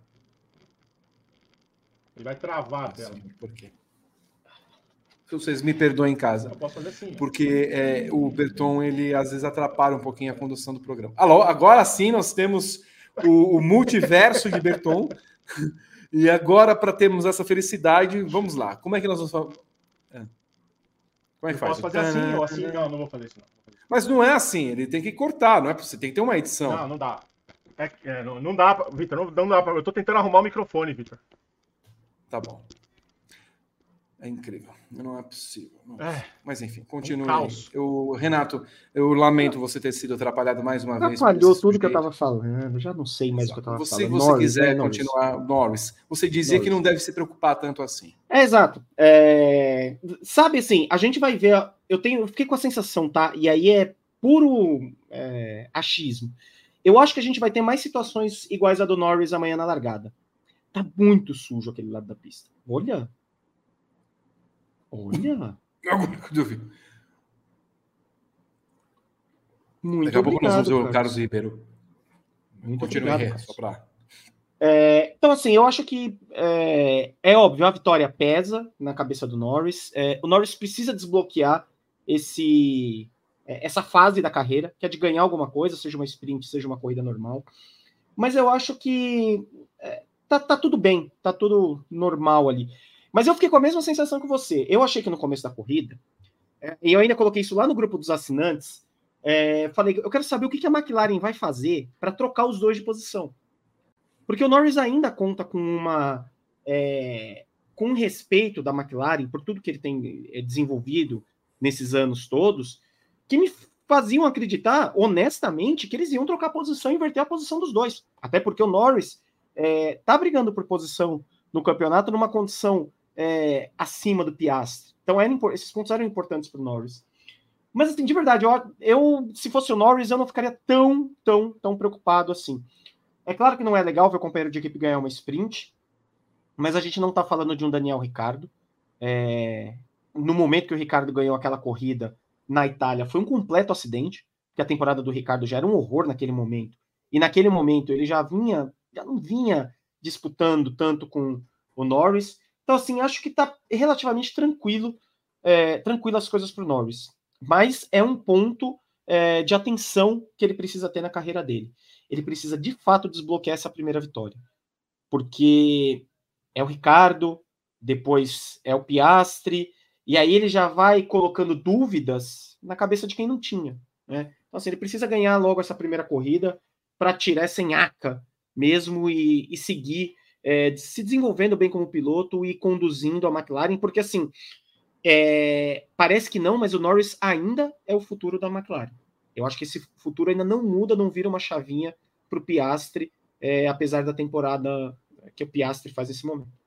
Ele vai travar a tela.
Por quê? Vocês me perdoem em casa. Assim, porque é, o Berton, ele às vezes atrapalha um pouquinho a condução do programa. Alô, agora sim nós temos o, o multiverso de Berton. e agora, para termos essa felicidade, vamos lá. Como é que nós vamos fazer? É.
Como é que faz? Posso fazer assim ou assim? Não, não vou fazer isso. Não.
Mas não é assim, ele tem que cortar, não é? Você tem que ter uma edição.
Não, não dá. É, é, não, não dá, Vitor, não, não dá pra, Eu tô tentando arrumar o microfone, Vitor.
Tá bom. É incrível, não é possível. Não é. Mas enfim, continue. Um eu, Renato, eu lamento você ter sido atrapalhado mais uma
vez. Atrapalhou tudo que eu estava falando, já não sei mais exato. o que eu estava falando.
Se você Norris, quiser né, continuar, Norris. Norris, você dizia Norris. que não deve se preocupar tanto assim.
É, exato. É... Sabe assim, a gente vai ver. Eu tenho, eu fiquei com a sensação, tá? E aí é puro é, achismo. Eu acho que a gente vai ter mais situações iguais a do Norris amanhã na largada. Tá muito sujo aquele lado da pista. Olha, Olha!
Agora que eu vi. Muito Daqui a pouco nós vamos ver o Carlos Ribeiro. Muito Continue obrigado, só.
É, então, assim, eu acho que é, é, óbvio, a vitória pesa na cabeça do Norris. É, o Norris precisa desbloquear esse, é, essa fase da carreira, que é de ganhar alguma coisa, seja uma sprint, seja uma corrida normal. Mas eu acho que é, tá, tá tudo bem, tá tudo normal ali. Mas eu fiquei com a mesma sensação que você. Eu achei que no começo da corrida, é, e eu ainda coloquei isso lá no grupo dos assinantes, é, falei, eu quero saber o que, a McLaren vai fazer para trocar os dois de posição. Porque o Norris ainda conta com uma. É, com respeito da McLaren por tudo que ele tem é, desenvolvido nesses anos todos, que me faziam acreditar, honestamente, que eles iam trocar posição e inverter a posição dos dois. Até porque o Norris é, tá brigando por posição no campeonato numa condição é, acima do Piastri. Então, esses pontos eram importantes para o Norris. Mas, assim, de verdade, eu, eu, se fosse o Norris, eu não ficaria tão, tão, tão preocupado assim. É claro que não é legal ver o companheiro de equipe ganhar uma sprint, mas a gente não está falando de um Daniel Ricardo. É, no momento que o Ricardo ganhou aquela corrida na Itália, foi um completo acidente, que a temporada do Ricardo já era um horror naquele momento. E naquele momento ele já vinha, já não vinha disputando tanto com o Norris. Então, assim, acho que está relativamente tranquilo, é, tranquilo as coisas para o Norris. Mas é um ponto é, de atenção que ele precisa ter na carreira dele. Ele precisa, de fato, desbloquear essa primeira vitória. Porque é o Ricardo, depois é o Piastre, e aí ele já vai colocando dúvidas na cabeça de quem não tinha. Né? Então, assim, ele precisa ganhar logo essa primeira corrida para tirar essa enhaca mesmo e, e seguir é, se desenvolvendo bem como piloto e conduzindo a McLaren, porque assim, é, parece que não, mas o Norris ainda é o futuro da McLaren. Eu acho que esse futuro ainda não muda, não vira uma chavinha para o Piastre, é, apesar da temporada que o Piastre faz nesse momento.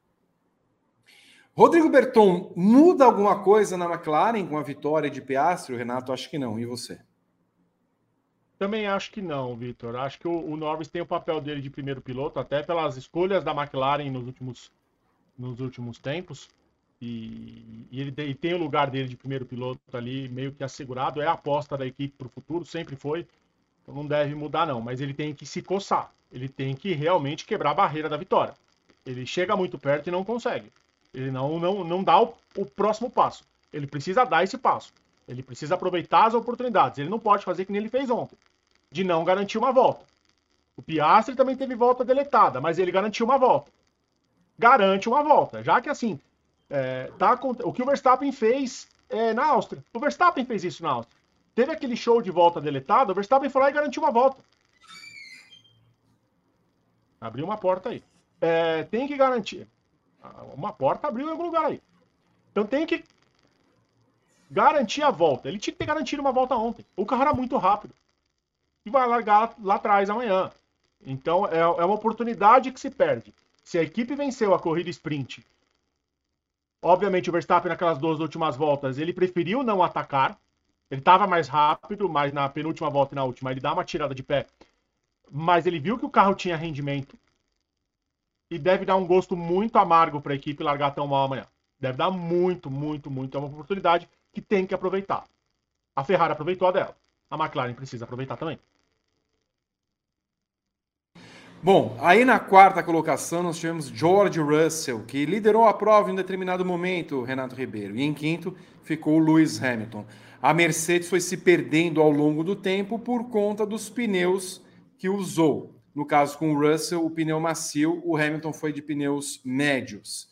Rodrigo Berton, muda alguma coisa na McLaren com a vitória de Piastri? O Renato, acho que não. E você?
Também acho que não, Vitor. Acho que o, o, Norris tem o papel dele de primeiro piloto, até pelas escolhas da McLaren nos últimos, nos últimos tempos. E, e ele, ele, tem o lugar dele de primeiro piloto ali meio que assegurado. É a aposta da equipe para o futuro, sempre foi. Então não deve mudar, não. Mas ele tem que se coçar. Ele tem que realmente quebrar a barreira da vitória. Ele chega muito perto e não consegue. Ele não, não, não dá o, o próximo passo. Ele precisa dar esse passo. Ele precisa aproveitar as oportunidades. Ele não pode fazer que nem ele fez ontem, de não garantir uma volta. O Piastri também teve volta deletada, mas ele garantiu uma volta. Garante uma volta, já que assim, é, tá, o que o Verstappen fez é, na Áustria. O Verstappen fez isso na Áustria. Teve aquele show de volta deletada, o Verstappen foi lá e garantiu uma volta. Abriu uma porta aí. É, tem que garantir. Uma porta abriu em algum lugar aí. Então tem que garantir a volta. Ele tinha que ter garantido uma volta ontem. O carro era muito rápido. E vai largar lá atrás amanhã. Então é, é uma oportunidade que se perde. Se a equipe venceu a corrida sprint, obviamente o Verstappen naquelas duas últimas voltas, ele preferiu não atacar. Ele estava mais rápido, mas na penúltima volta e na última ele dá uma tirada de pé. Mas ele viu que o carro tinha rendimento e deve dar um gosto muito amargo para a equipe largar tão mal amanhã. Deve dar muito, muito, muito. É uma oportunidade que tem que aproveitar. A Ferrari aproveitou a dela. A McLaren precisa aproveitar também.
Bom, aí na quarta colocação nós tivemos George Russell, que liderou a prova em um determinado momento, Renato Ribeiro. E em quinto ficou Lewis Hamilton. A Mercedes foi se perdendo ao longo do tempo por conta dos pneus que usou. No caso com o Russell, o pneu macio, o Hamilton foi de pneus médios.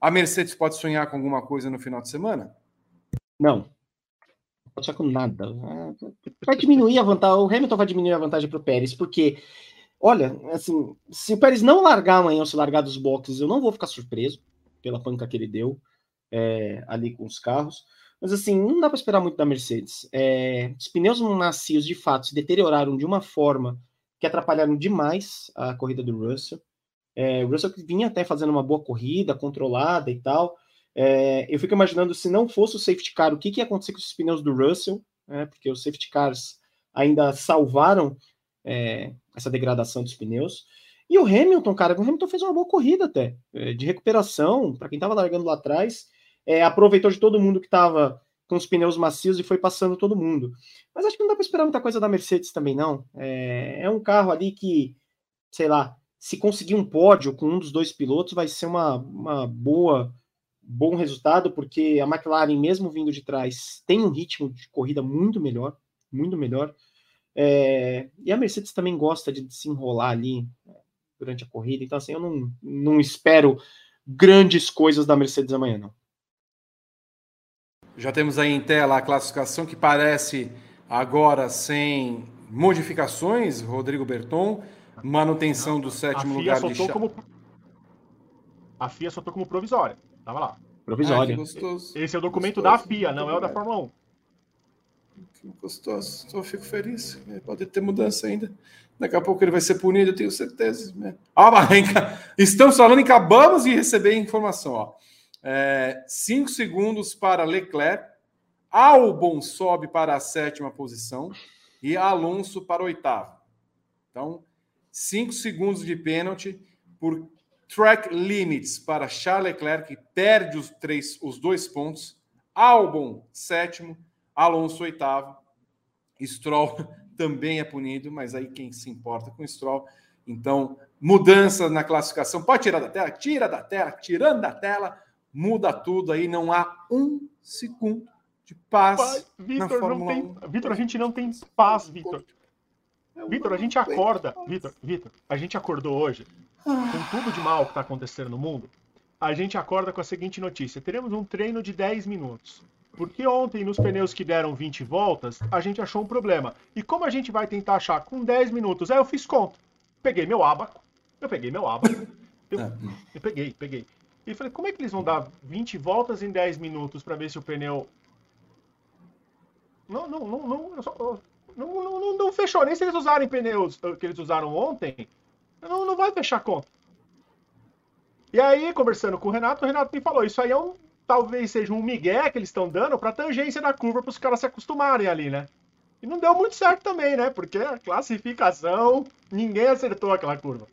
A Mercedes pode sonhar com alguma coisa no final de semana?
Não. Não pode sonhar com nada. Vai diminuir a vantagem. O Hamilton vai diminuir a vantagem para o Pérez, porque, olha, assim, se o Pérez não largar amanhã se largar dos boxes, eu não vou ficar surpreso pela panca que ele deu é, ali com os carros. Mas assim, não dá para esperar muito da Mercedes. É, os pneus macios, de fato, se deterioraram de uma forma que atrapalharam demais a corrida do Russell. É, o Russell vinha até fazendo uma boa corrida, controlada e tal. É, eu fico imaginando se não fosse o safety car, o que, que ia acontecer com os pneus do Russell, né, porque os safety cars ainda salvaram é, essa degradação dos pneus. E o Hamilton, cara, o Hamilton fez uma boa corrida até, é, de recuperação, para quem estava largando lá atrás, é, aproveitou de todo mundo que estava com os pneus macios e foi passando todo mundo. Mas acho que não dá para esperar muita coisa da Mercedes também, não. É, é, um carro ali que, sei lá, se conseguir um pódio com um dos dois pilotos, vai ser uma, uma boa bom resultado, porque a McLaren, mesmo vindo de trás, tem um ritmo de corrida muito melhor, muito melhor. É, e a Mercedes também gosta de se enrolar ali é, durante a corrida, então assim, eu não, não espero grandes coisas da Mercedes amanhã, não.
Já temos aí em tela a classificação que parece agora sem modificações, Rodrigo Berton, manutenção do sétimo lugar de. Como...
A FIA soltou como provisória. Tava lá.
Provisória.
Ah, Esse é o documento gostoso, da FIA, não é o da Fórmula 1.
Que gostoso. Só fico feliz. Pode ter mudança ainda. Daqui a pouco ele vai ser punido, eu tenho certeza. Né? Ah, estamos falando em acabamos de receber informação. Ó. É, cinco segundos para Leclerc. Albon sobe para a sétima posição e Alonso para a oitava. Então, cinco segundos de pênalti por track limits para Charles Leclerc, que perde os, três, os dois pontos. Albon, sétimo. Alonso, oitavo. Stroll também é punido, mas aí quem se importa com Stroll. Então, mudança na classificação. Pode tirar da tela? Tira da tela. Tirando da tela, muda tudo aí, não há um segundo de paz.
Vitor, não tem. Vitor, a gente não tem paz, Vitor. Vitor, a gente acorda. Vitor, Vitor, a gente acordou hoje com tudo de mal que está acontecendo no mundo. A gente acorda com a seguinte notícia: teremos um treino de 10 minutos. Porque ontem, nos pneus que deram 20 voltas, a gente achou um problema. E como a gente vai tentar achar com 10 minutos? Aí eu fiz conta. Peguei meu abaco. Eu peguei meu abaco Eu, ah, eu peguei, peguei. E falei, como é que eles vão dar 20 voltas em 10 minutos para ver se o pneu. Não, não, não, não, não, não, não, não fechou. Nem se eles usarem pneus que eles usaram ontem, não, não vai fechar conta. E aí, conversando com o Renato, o Renato me falou: isso aí é um. Talvez seja um migué que eles estão dando para tangência da curva para os caras se acostumarem ali, né? E não deu muito certo também, né? Porque a classificação, ninguém acertou aquela curva.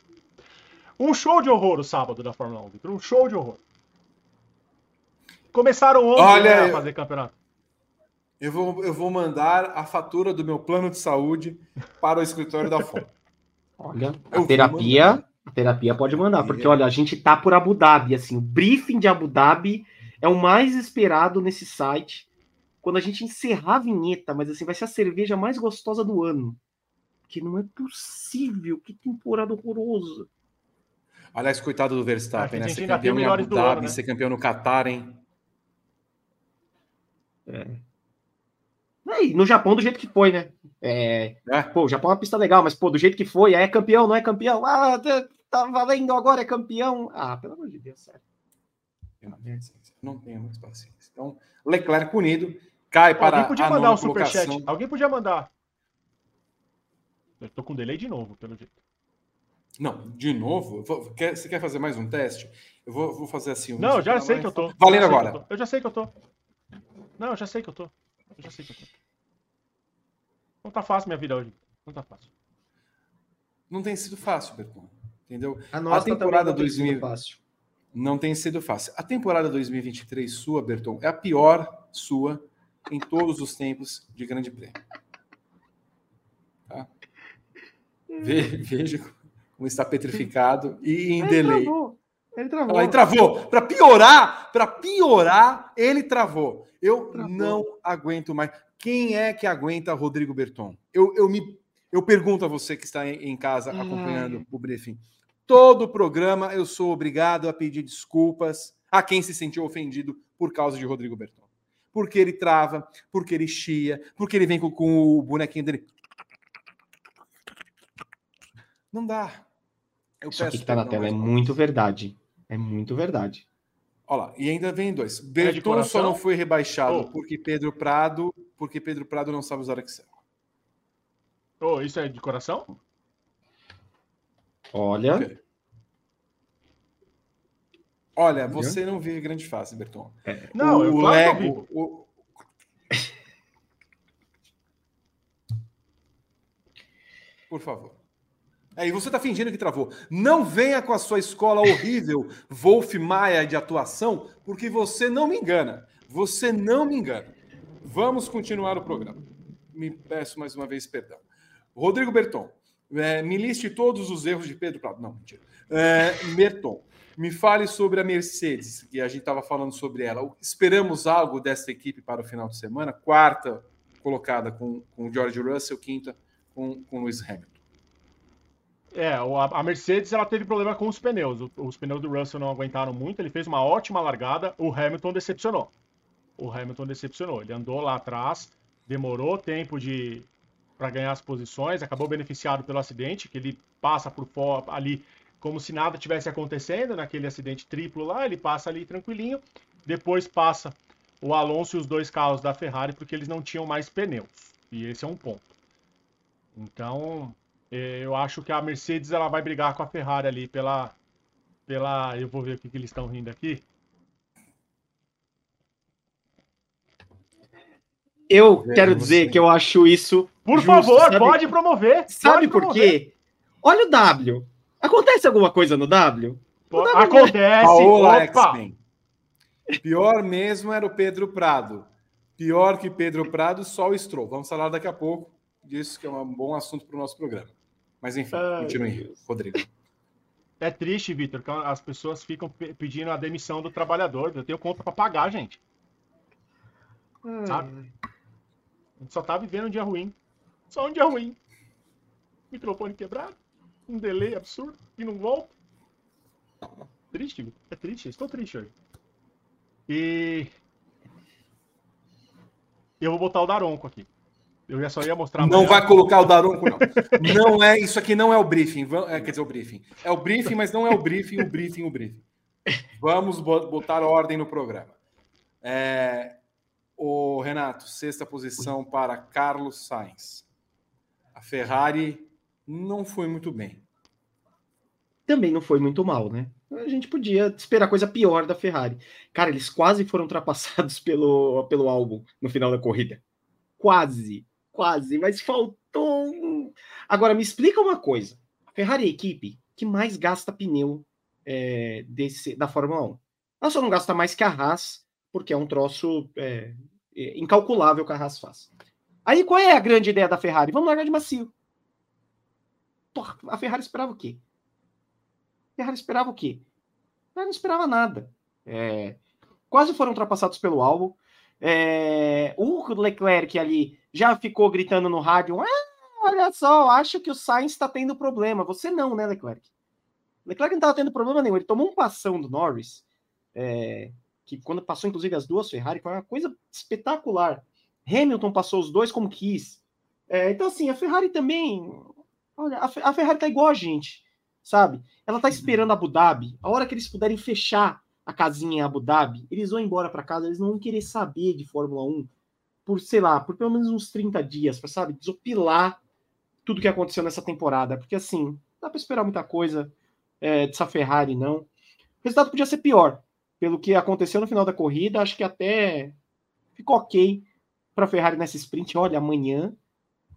Um show de horror o sábado da Fórmula 1, Victor. Um show de horror. Começaram ontem
Olha,
né, a fazer campeonato.
Eu vou, eu vou mandar a fatura do meu plano de saúde para o escritório da Fórmula.
Olha, a terapia, a terapia pode mandar, porque olha, a gente tá por Abu Dhabi, assim, o briefing de Abu Dhabi é o mais esperado nesse site. Quando a gente encerrar a vinheta, mas assim, vai ser a cerveja mais gostosa do ano. Que não é possível, que temporada horrorosa.
Aliás, coitado do Verstappen, né? Ser campeão em Abu Dhabi, ano, né? ser campeão no Qatar, hein?
É. E no Japão, do jeito que foi, né? É, é. Pô, o Japão é uma pista legal, mas, pô, do jeito que foi, é campeão, não é campeão. Ah, tá, valendo agora, é campeão. Ah, pelo amor de Deus, sério.
Não tenho muita paciência. Então, Leclerc punido, cai para
Alguém podia mandar um superchat. Alguém podia mandar. Eu tô com delay de novo, pelo jeito.
Não, de novo? Quer, você quer fazer mais um teste? Eu vou, vou fazer assim. Um
não, já sei que eu tô.
Valendo agora.
Eu, eu, já sei que eu tô. Não, eu já sei que eu tô. Eu já sei que eu tô. Não tá fácil minha vida hoje. Não tá fácil.
Não tem sido fácil, Berton. Entendeu?
A, nossa a temporada 2000 fácil.
Não tem sido fácil. A temporada 2023 sua, Berton, é a pior sua em todos os tempos de Grande Prêmio. Tá? Veja como está petrificado e em ele delay. Travou. Ele travou. Ele travou. Para piorar, para piorar, ele travou. Eu travou. não aguento mais. Quem é que aguenta Rodrigo Berton? Eu, eu me eu pergunto a você que está em, casa acompanhando Ai. o briefing. Todo o programa eu sou obrigado a pedir desculpas a quem se sentiu ofendido por causa de Rodrigo Berton. Porque ele trava, porque ele chia, porque ele vem com, com o bonequinho dele. Não dá.
Eu Isso aqui que tá na tela é muito verdade. É muito verdade.
Olha lá, e ainda vem dois. Berton é só não foi rebaixado oh. porque Pedro Prado, porque Pedro Prado não sabe usar Excel.
Oh, isso é de coração?
Olha. Okay.
Olha, você não vê grande face, Berton.
É. Não, o eu Lego, o...
Por favor. Aí você está fingindo que travou. Não venha com a sua escola horrível, Wolf Maia de atuação, porque você não me engana. Você não me engana. Vamos continuar o programa. Me peço mais uma vez perdão. Rodrigo Berton, é, me liste todos os erros de Pedro Prado. Não, mentira. É, Berton, me fale sobre a Mercedes, que a gente estava falando sobre ela. Esperamos algo dessa equipe para o final de semana? Quarta colocada com, com George Russell, quinta com, com Lewis Hamilton.
É, a Mercedes ela teve problema com os pneus. Os pneus do Russell não aguentaram muito. Ele fez uma ótima largada. O Hamilton decepcionou. O Hamilton decepcionou. Ele andou lá atrás, demorou tempo de para ganhar as posições, acabou beneficiado pelo acidente, que ele passa por fora ali como se nada tivesse acontecendo naquele acidente triplo lá. Ele passa ali tranquilinho. Depois passa o Alonso e os dois carros da Ferrari porque eles não tinham mais pneus. E esse é um ponto. Então, é, eu acho que a Mercedes ela vai brigar com a Ferrari ali pela. pela eu vou ver o que, que eles estão rindo aqui.
Eu quero dizer que eu acho isso.
Por justo, favor, sabe? pode promover.
Sabe pode por promover. quê? Olha o W. Acontece alguma coisa no W?
w Acontece.
Paola X-Men. Pior mesmo era o Pedro Prado. Pior que Pedro Prado, só o Stroll. Vamos falar daqui a pouco disso, que é um bom assunto para o nosso programa. Mas enfim, Ai, continue, Rodrigo.
É triste, Vitor, que as pessoas ficam pedindo a demissão do trabalhador. Eu tenho conta para pagar, gente. Ai. Sabe? A gente só tá vivendo um dia ruim. Só um dia ruim. Microfone quebrado, um delay absurdo e não volta. Triste. É triste. Estou triste hoje. E eu vou botar o Daronco aqui. Eu só ia mostrar.
Não vai colocar o Daronco, não. Não é, isso aqui não é o briefing. É, quer dizer, o briefing. É o briefing, mas não é o briefing, o briefing, o briefing. Vamos botar ordem no programa. É, o Renato, sexta posição para Carlos Sainz. A Ferrari não foi muito bem.
Também não foi muito mal, né? A gente podia esperar coisa pior da Ferrari. Cara, eles quase foram ultrapassados pelo, pelo álbum no final da corrida. Quase, quase, mas faltou. Agora, me explica uma coisa: a Ferrari é a equipe que mais gasta pneu é, desse, da Fórmula 1. Ela só não gasta mais que a Haas, porque é um troço é, é, incalculável que a Haas faz. Aí qual é a grande ideia da Ferrari? Vamos largar de macio. Porra, a Ferrari esperava o quê? A Ferrari esperava o quê? A Ferrari não esperava nada. É, quase foram ultrapassados pelo álbum. É, o Leclerc ali já ficou gritando no rádio: ah, olha só, acho que o Sainz está tendo problema. Você não, né, Leclerc? Leclerc não estava tendo problema nenhum. Ele tomou um passão do Norris, é, que quando passou, inclusive, as duas Ferrari, foi uma coisa espetacular. Hamilton passou os dois como quis. É, então, assim, a Ferrari também. Olha, a, a Ferrari tá igual a gente, sabe? Ela tá esperando Abu Dhabi. A hora que eles puderem fechar a casinha em Abu Dhabi, eles vão embora para casa, eles não vão querer saber de Fórmula 1 por, sei lá, por pelo menos uns 30 dias, para sabe, desopilar tudo que aconteceu nessa temporada, porque assim, dá para esperar muita coisa é, dessa Ferrari, não. O resultado podia ser pior, pelo que aconteceu no final da corrida, acho que até ficou ok para a Ferrari nessa sprint. Olha, amanhã,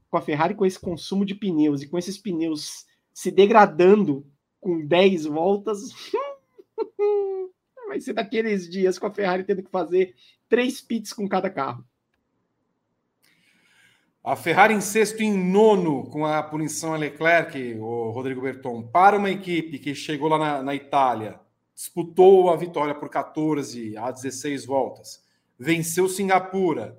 com a Ferrari com esse consumo de pneus e com esses pneus se degradando com 10 voltas, vai ser daqueles dias com a Ferrari tendo que fazer três pits com cada carro.
A Ferrari em sexto e em nono com a punição a Leclerc, o Rodrigo Berton, para uma equipe que chegou lá na, na Itália, disputou a vitória por 14 a 16 voltas, venceu Singapura,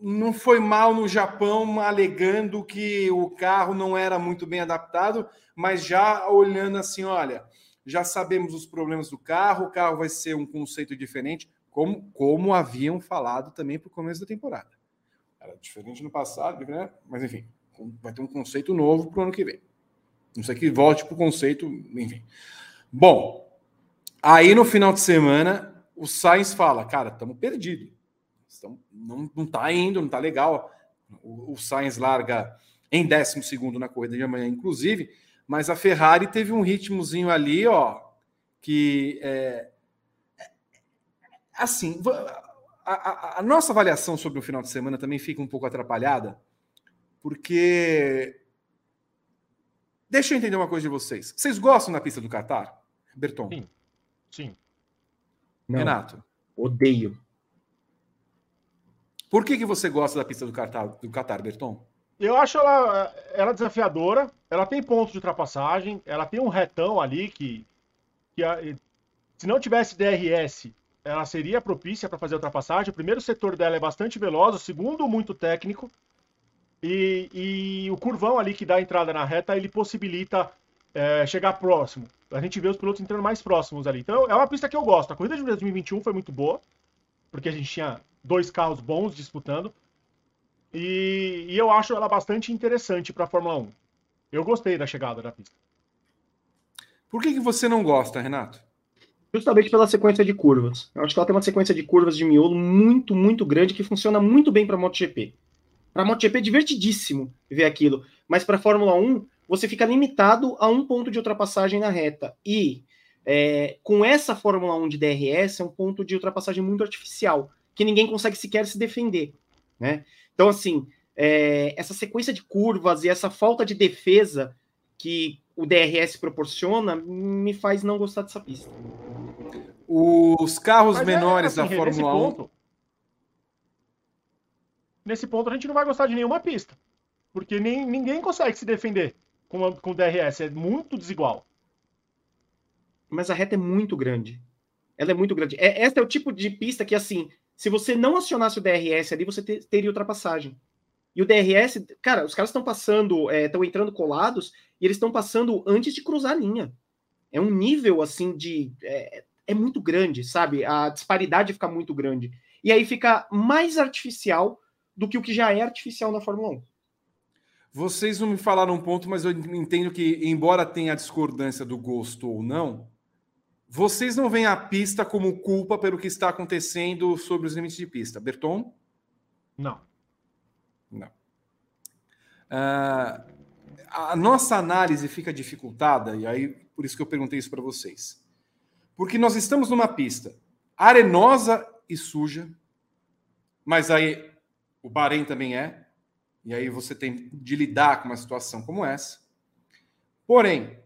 não foi mal no Japão, alegando que o carro não era muito bem adaptado, mas já olhando assim, olha, já sabemos os problemas do carro, o carro vai ser um conceito diferente, como, como haviam falado também para o começo da temporada. Era diferente no passado, né? mas enfim, vai ter um conceito novo para o ano que vem. Não sei que volte para o conceito, enfim. Bom, aí no final de semana, o Sainz fala: Cara, estamos perdidos. Não, não tá indo, não tá legal. O, o Sainz larga em 12 na corrida de amanhã, inclusive, mas a Ferrari teve um ritmozinho ali, ó, que é, é assim, a, a, a, nossa avaliação sobre o final de semana também fica um pouco atrapalhada, porque. Deixa eu entender uma coisa de vocês. Vocês gostam da pista do Qatar? Berton?
Sim. Sim.
Não, Renato? Odeio.
Por que, que você gosta da pista do Qatar, do Qatar, Berton?
Eu acho ela, ela desafiadora, ela tem pontos de ultrapassagem, ela tem um retão ali que, que se não tivesse DRS, ela seria propícia para fazer ultrapassagem. O primeiro setor dela é bastante veloz, o segundo muito técnico. E, e o curvão ali que dá a entrada na reta, ele possibilita é, chegar próximo. A gente vê os pilotos entrando mais próximos ali. Então é uma pista que eu gosto. A corrida de 2021 foi muito boa, porque a gente tinha dois carros bons disputando. E, e eu acho ela bastante interessante para a Fórmula 1. Eu gostei da chegada da pista.
Por que, que você não gosta, Renato?
justamente pela sequência de curvas. Eu acho que ela tem uma sequência de curvas de miolo muito, muito grande que funciona muito bem para MotoGP. Para MotoGP é divertidíssimo ver aquilo, mas para Fórmula 1 você fica limitado a um ponto de ultrapassagem na reta. E é, com essa Fórmula 1 de DRS é um ponto de ultrapassagem muito artificial, que ninguém consegue sequer se defender. Né? Então, assim, é, essa sequência de curvas e essa falta de defesa que o DRS proporciona me faz não gostar dessa pista.
Os carros Mas é, menores é, assim, da Fórmula 1. Ponto,
nesse ponto a gente não vai gostar de nenhuma pista. Porque nem, ninguém consegue se defender com, com o DRS. É muito desigual.
Mas a reta é muito grande. Ela é muito grande. É, essa é o tipo de pista que, assim, se você não acionasse o DRS ali, você ter, teria ultrapassagem. E o DRS, cara, os caras estão passando, estão é, entrando colados e eles estão passando antes de cruzar a linha. É um nível assim de. É, é, muito grande, sabe? A disparidade fica muito grande. E aí fica mais artificial do que o que já é artificial na Fórmula 1.
Vocês não me falaram um ponto, mas eu entendo que, embora tenha discordância do gosto ou não, vocês não veem a pista como culpa pelo que está acontecendo sobre os limites de pista. Berton?
Não.
Não. Uh, a nossa análise fica dificultada, e aí por isso que eu perguntei isso para vocês. Porque nós estamos numa pista arenosa e suja, mas aí o Bahrein também é, e aí você tem de lidar com uma situação como essa. Porém,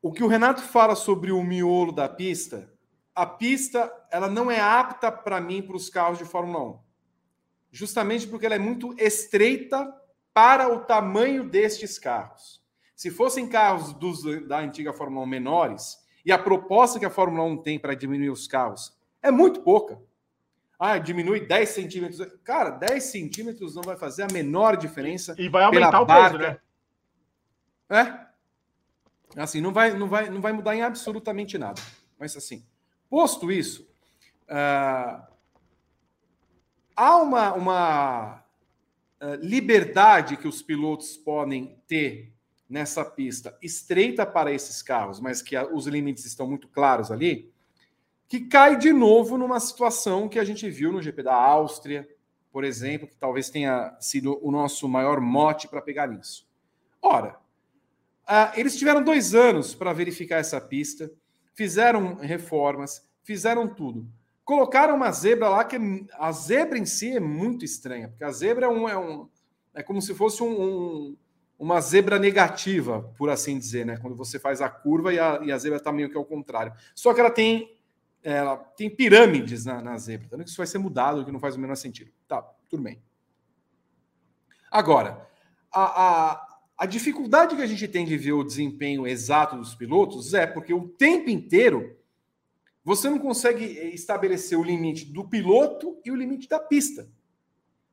o que o Renato fala sobre o miolo da pista, a pista ela não é apta para mim para os carros de Fórmula 1. Justamente porque ela é muito estreita para o tamanho destes carros. Se fossem carros dos, da antiga Fórmula 1 menores, e a proposta que a Fórmula 1 tem para diminuir os carros é muito pouca. Ah, diminui 10 centímetros. Cara, 10 centímetros não vai fazer a menor diferença.
E vai aumentar o peso, né?
É. Assim, não vai, não, vai, não vai mudar em absolutamente nada. Mas assim, posto isso, uh, há uma, uma uh, liberdade que os pilotos podem ter nessa pista estreita para esses carros, mas que a, os limites estão muito claros ali, que cai de novo numa situação que a gente viu no GP da Áustria, por exemplo, que talvez tenha sido o nosso maior mote para pegar nisso. Ora, uh, eles tiveram dois anos para verificar essa pista, fizeram reformas, fizeram tudo. Colocaram uma zebra lá que a zebra em si é muito estranha, porque a zebra é um. É, um, é como se fosse um, um, uma zebra negativa, por assim dizer, né? Quando você faz a curva e a, e a zebra está meio que ao contrário. Só que ela tem ela tem pirâmides na, na zebra. Então, isso vai ser mudado, que não faz o menor sentido. Tá, tudo bem. Agora, a, a, a dificuldade que a gente tem de ver o desempenho exato dos pilotos é porque o tempo inteiro você não consegue estabelecer o limite do piloto e o limite da pista.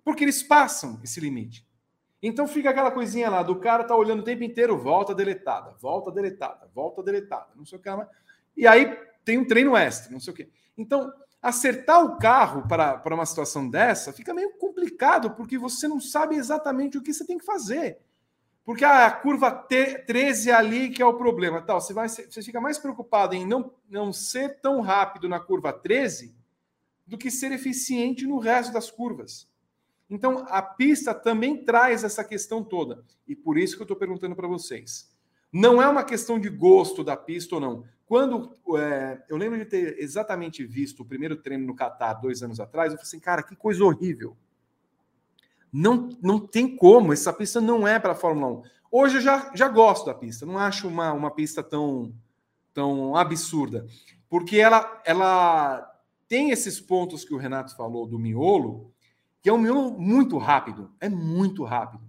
Porque eles passam esse limite. Então fica aquela coisinha lá do cara tá olhando o tempo inteiro, volta deletada, volta deletada, volta deletada, não sei o que. E aí tem um treino extra, não sei o quê. Então, acertar o carro para, para uma situação dessa fica meio complicado, porque você não sabe exatamente o que você tem que fazer. Porque a curva T, 13 é ali que é o problema. Tal, você, vai, você fica mais preocupado em não, não ser tão rápido na curva 13 do que ser eficiente no resto das curvas. Então, a pista também traz essa questão toda. E por isso que eu estou perguntando para vocês. Não é uma questão de gosto da pista ou não. Quando é, eu lembro de ter exatamente visto o primeiro treino no Qatar dois anos atrás, eu falei assim, cara, que coisa horrível. Não, não tem como, essa pista não é para a Fórmula 1. Hoje eu já, já gosto da pista, não acho uma, uma pista tão, tão absurda, porque ela, ela tem esses pontos que o Renato falou do miolo, que é um miolo muito rápido, é muito rápido.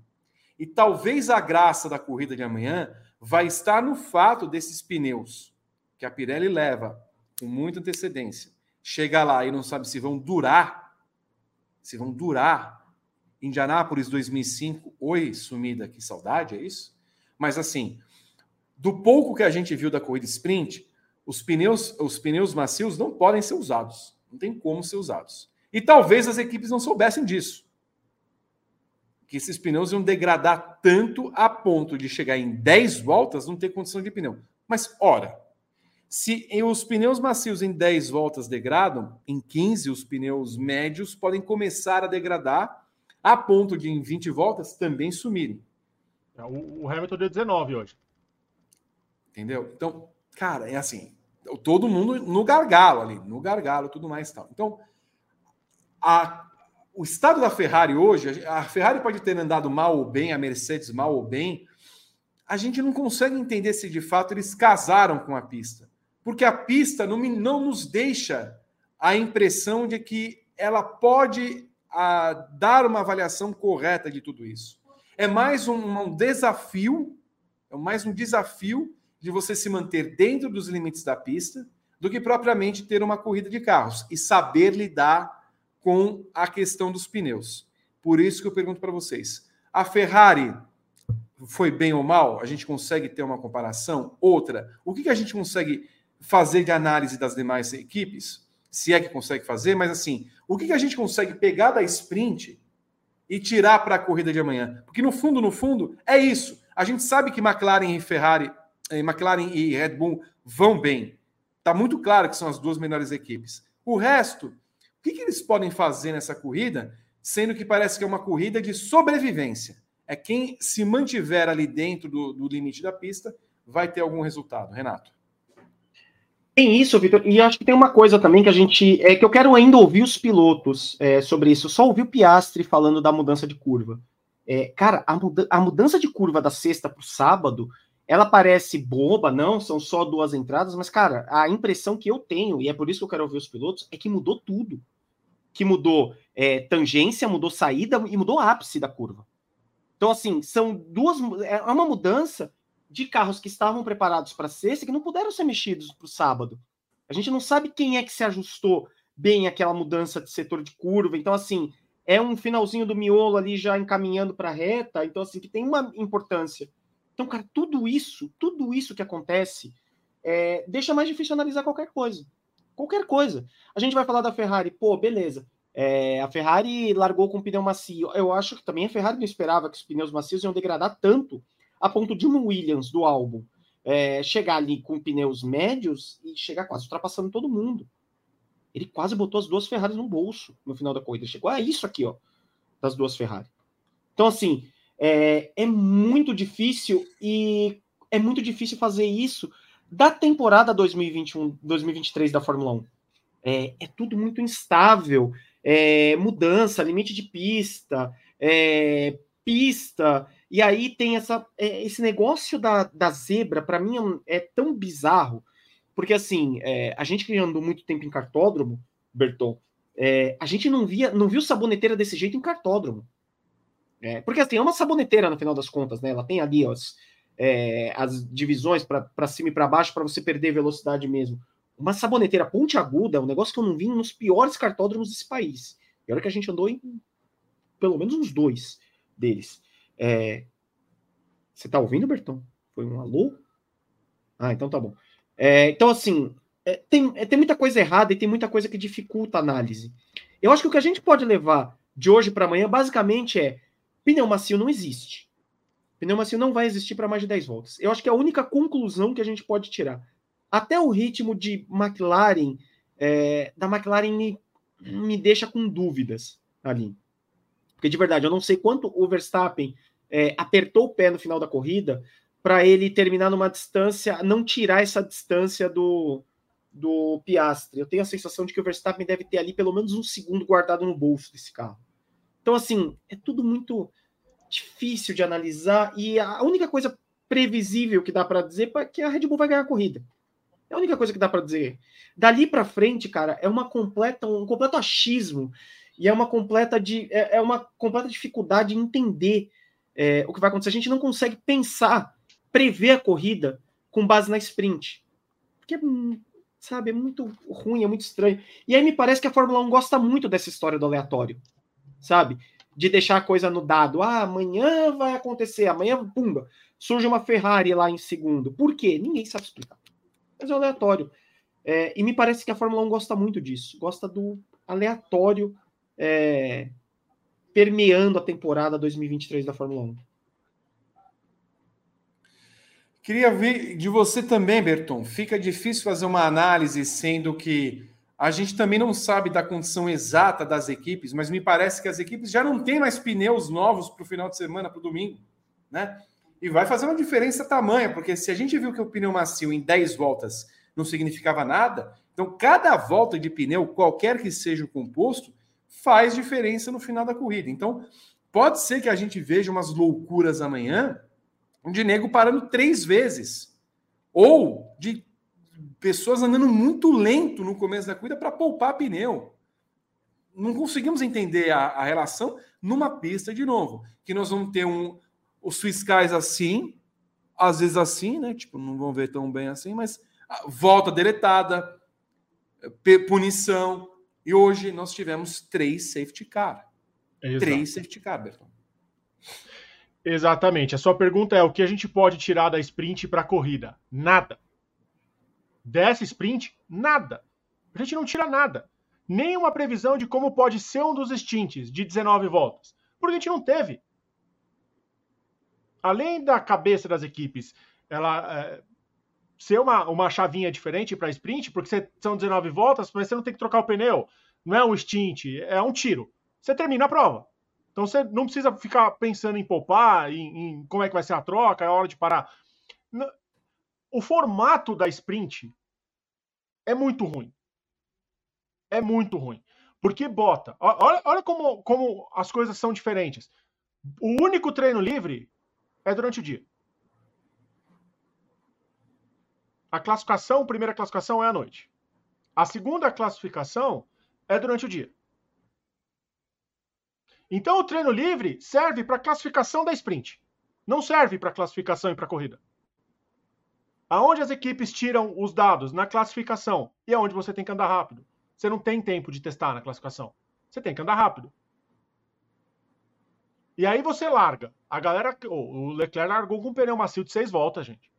E talvez a graça da corrida de amanhã vai estar no fato desses pneus que a Pirelli leva com muita antecedência, chega lá e não sabe se vão durar, se vão durar. Indianápolis 2005, oi, sumida, que saudade, é isso? Mas assim, do pouco que a gente viu da corrida sprint, os pneus, os pneus macios não podem ser usados, não tem como ser usados. E talvez as equipes não soubessem disso. Que esses pneus iam degradar tanto a ponto de chegar em 10 voltas não ter condição de pneu. Mas, ora, se os pneus macios em 10 voltas degradam, em 15 os pneus médios podem começar a degradar a ponto de em 20 voltas também sumirem.
É, o Hamilton deu 19 hoje.
Entendeu? Então, cara, é assim, todo mundo no gargalo ali, no gargalo, tudo mais tal. Então, a, o estado da Ferrari hoje, a Ferrari pode ter andado mal ou bem, a Mercedes mal ou bem, a gente não consegue entender se de fato eles casaram com a pista porque a pista não, não nos deixa a impressão de que ela pode a, dar uma avaliação correta de tudo isso. É mais um, um desafio, é mais um desafio de você se manter dentro dos limites da pista do que propriamente ter uma corrida de carros e saber lidar com a questão dos pneus. Por isso que eu pergunto para vocês: a Ferrari foi bem ou mal? A gente consegue ter uma comparação? Outra, o que, que a gente consegue fazer de análise das demais equipes, se é que consegue fazer, mas assim, o que, que a gente consegue pegar da sprint e tirar para a corrida de amanhã? Porque no fundo, no fundo, é isso. A gente sabe que McLaren e Ferrari, eh, McLaren e Red Bull vão bem. Está muito claro que são as duas melhores equipes. O resto, o que, que eles podem fazer nessa corrida, sendo que parece que é uma corrida de sobrevivência? É quem se mantiver ali dentro do, do limite da pista vai ter algum resultado. Renato.
Tem isso, Vitor, e acho que tem uma coisa também que a gente. É que eu quero ainda ouvir os pilotos é, sobre isso. Eu só ouvi o Piastre falando da mudança de curva. É, cara, a, muda a, mudança de curva da sexta para o sábado, ela parece boba, não, são só duas entradas, mas, cara, a impressão que eu tenho, e é por isso que eu quero ouvir os pilotos, é que mudou tudo. Que mudou é, tangência, mudou saída e mudou ápice da curva. Então, assim, são duas. É uma mudança de carros que estavam preparados para sexta que não puderam ser mexidos para o sábado. A gente não sabe quem é que se ajustou bem aquela mudança de setor de curva. Então, assim, é um finalzinho do miolo ali já encaminhando para a reta. Então, assim, que tem uma importância. Então, cara, tudo isso, tudo isso que acontece, é, deixa mais difícil analisar qualquer coisa. Qualquer coisa. A gente vai falar da Ferrari, pô, beleza. É, a Ferrari largou com pneu macio. Eu acho que também a Ferrari não esperava que os pneus macios iam degradar tanto a ponto de um Williams do álbum é, chegar ali com pneus médios e chegar quase ultrapassando todo mundo. Ele quase botou as duas Ferraris no bolso no final da corrida. Chegou a isso aqui, ó, das duas Ferrari. Então, assim, é, é muito difícil e é muito difícil fazer isso da temporada 2021-2023 da Fórmula 1. É, é, tudo muito instável, é, mudança, limite de pista, é, pista, e aí tem essa, é, esse negócio da, da zebra, para mim é, tão bizarro, porque assim, é, a gente que andou muito tempo em cartódromo, Berton, é, a gente não via, não viu saboneteira desse jeito em cartódromo. É, porque assim, é uma saboneteira no final das contas, né? Ela tem ali as, é, as divisões para cima e para baixo para você perder velocidade mesmo. Uma saboneteira ponte aguda é um negócio que eu não vi nos piores cartódromos desse país. E olha que a gente andou em pelo menos uns dois deles. É... Você tá ouvindo, Bertão? Foi um alô? Ah, então tá bom. É, então, assim, é, tem, é, tem muita coisa errada e tem muita coisa que dificulta a análise. Eu acho que o que a gente pode levar de hoje para amanhã, basicamente, é pneu macio não existe. Pneu macio não vai existir para mais de 10 voltas. Eu acho que é a única conclusão que a gente pode tirar. Até o ritmo de McLaren, é, da McLaren me, me deixa com dúvidas ali. Porque de verdade, eu não sei quanto o Verstappen é, apertou o pé no final da corrida para ele terminar numa distância, não tirar essa distância do, do Piastre. Eu tenho a sensação de que o Verstappen deve ter ali pelo menos um segundo guardado no bolso desse carro. Então, assim, é tudo muito difícil de analisar e a única coisa previsível que dá para dizer é que a Red Bull vai ganhar a corrida. É a única coisa que dá para dizer. Dali para frente, cara, é uma completa um completo achismo e é uma completa, de, é, é uma completa dificuldade em entender é, o que vai acontecer. A gente não consegue pensar, prever a corrida com base na sprint. Porque, sabe, é muito ruim, é muito estranho. E aí me parece que a Fórmula 1 gosta muito dessa história do aleatório, sabe? De deixar a coisa no dado. Ah, amanhã vai acontecer, amanhã, pumba, surge uma Ferrari lá em segundo. Por quê? Ninguém sabe explicar. Mas é aleatório. É, e me parece que a Fórmula 1 gosta muito disso, gosta do aleatório é, permeando a temporada 2023 da Fórmula 1.
Queria ver de você também, Berton. Fica difícil fazer uma análise, sendo que a gente também não sabe da condição exata das equipes, mas me parece que as equipes já não têm mais pneus novos para o final de semana, para o domingo, né? E vai fazer uma diferença tamanha, porque se a gente viu que o pneu macio em 10 voltas não significava nada, então cada volta de pneu, qualquer que seja o composto, faz diferença no final da corrida. Então, pode ser que a gente veja umas loucuras amanhã de nego parando três vezes. Ou de pessoas andando muito lento no começo da corrida para poupar pneu. Não conseguimos entender a, a, relação numa pista de novo. Que nós vamos ter um, os fiscais assim, às vezes assim, né? Tipo, não vão ver tão bem assim, mas volta deletada, punição, e hoje nós tivemos três safety car. Exato. Três safety car, Berton.
Exatamente. A sua pergunta é: o que a gente pode tirar da sprint para a corrida? Nada. Dessa sprint, nada. A gente não tira nada. Nem uma previsão de como pode ser um dos stints de 19 voltas. Porque a gente não teve. Além da cabeça das equipes, ela é, ser uma, uma chavinha diferente para sprint, porque você, são 19 voltas, mas você não tem que trocar o pneu. Não é um stint, é um tiro. Você termina a prova. Então você não precisa ficar pensando em poupar, em, em como é que vai ser a troca, é hora de parar. O formato da sprint é muito ruim. É muito ruim. Porque bota. Olha, olha como, como as coisas são diferentes. O único treino livre é durante o dia. A classificação, primeira classificação é à noite. A segunda classificação é durante o dia. Então o treino livre serve para classificação da sprint. Não serve para classificação e para corrida. Aonde as equipes tiram os dados? Na classificação. E aonde você tem que andar rápido. Você não tem tempo de testar na classificação. Você tem que andar rápido. E aí você larga. A galera. o Leclerc largou com um pneu macio de seis voltas, gente.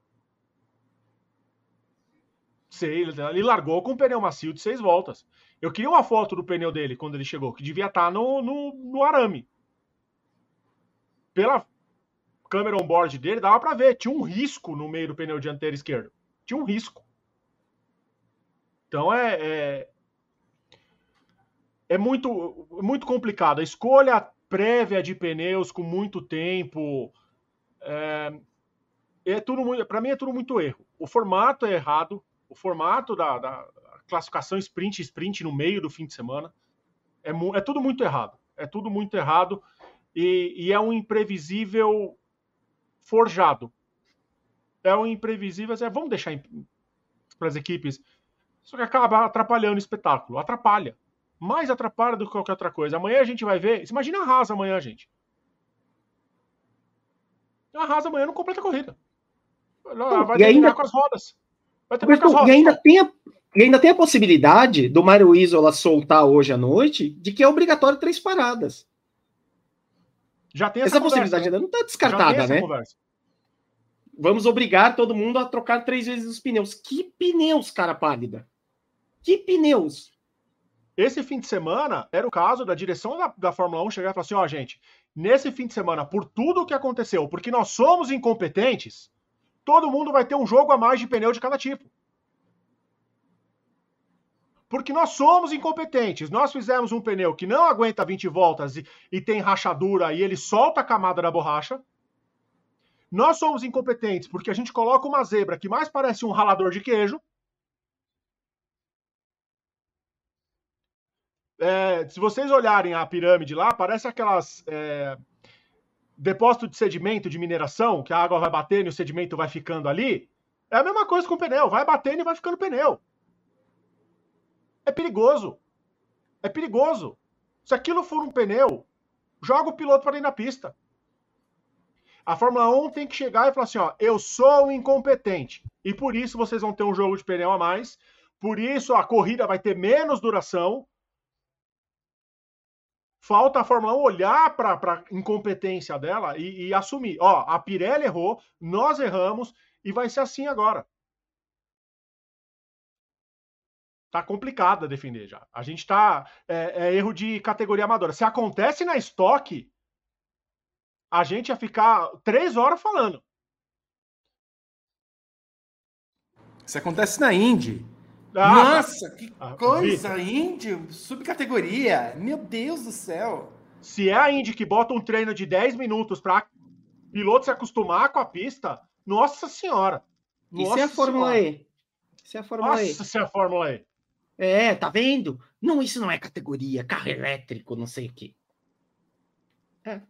Sei, ele largou com um pneu macio de seis voltas. Eu queria uma foto do pneu dele quando ele chegou, que devia estar tá no, no, no arame. Pela câmera on-board dele, dava para ver. Tinha um risco no meio do pneu dianteiro esquerdo. Tinha um risco. Então é, é, é muito, muito complicado. A escolha prévia de pneus com muito tempo. É, é tudo para mim é tudo muito erro. O formato é errado o formato da, da classificação sprint sprint no meio do fim de semana é, é tudo muito errado. É tudo muito errado e, e é um imprevisível forjado. É um imprevisível. É, vamos deixar para as equipes. Só que acaba atrapalhando o espetáculo. Atrapalha. Mais atrapalha do que qualquer outra coisa. Amanhã a gente vai ver. Imagina a Haas amanhã, gente. A Haas amanhã não completa a corrida. Ela vai
e ainda com
as rodas.
E ainda, tem a, ainda tem a possibilidade do Mário Isola soltar hoje à noite de que é obrigatório três paradas.
Já tem
essa, essa possibilidade né? ainda não está descartada, né? Conversa. Vamos obrigar todo mundo a trocar três vezes os pneus. Que pneus, cara pálida? Que pneus?
Esse fim de semana era o caso da direção da, da Fórmula 1 chegar e falar assim: ó, oh, gente, nesse fim de semana, por tudo o que aconteceu, porque nós somos incompetentes, todo mundo vai ter um jogo a mais de pneu de cada tipo. Porque nós somos incompetentes. Nós fizemos um pneu que não aguenta 20 voltas e, e tem rachadura e ele solta a camada da borracha. Nós somos incompetentes porque a gente coloca uma zebra que mais parece um ralador de queijo. É, se vocês olharem a pirâmide lá, parece aquelas é, depósito de sedimento de mineração, que a água vai batendo e o sedimento vai ficando ali, é a mesma coisa com o pneu, vai batendo e vai ficando pneu. É perigoso. É perigoso. Se aquilo for um pneu, joga o piloto para dentro da pista. A Fórmula 1 tem que chegar e falar assim: ó, eu sou incompetente. E por isso vocês vão ter um jogo de pneu a mais. Por isso a corrida vai ter menos duração. Falta a Fórmula 1 olhar para a incompetência dela e, e, assumir. Ó, a Pirelli errou, nós erramos e vai ser assim agora. Tá complicado a defender já. A gente tá. É, é erro de categoria amadora. Se acontece na estoque, a gente ia ficar três horas falando.
Se acontece na Indy, ah, Nossa, que ah, coisa, índio, subcategoria. Meu Deus do céu.
Se é a Indy que bota um treino de 10 minutos para piloto se acostumar com a pista, nossa senhora.
Nossa Isso é a Fórmula senhora. E. Isso é a Fórmula
nossa,
E.
Nossa, isso é a Fórmula E.
É, tá vendo? Não, isso não é categoria, carro elétrico, não sei o quê.
É.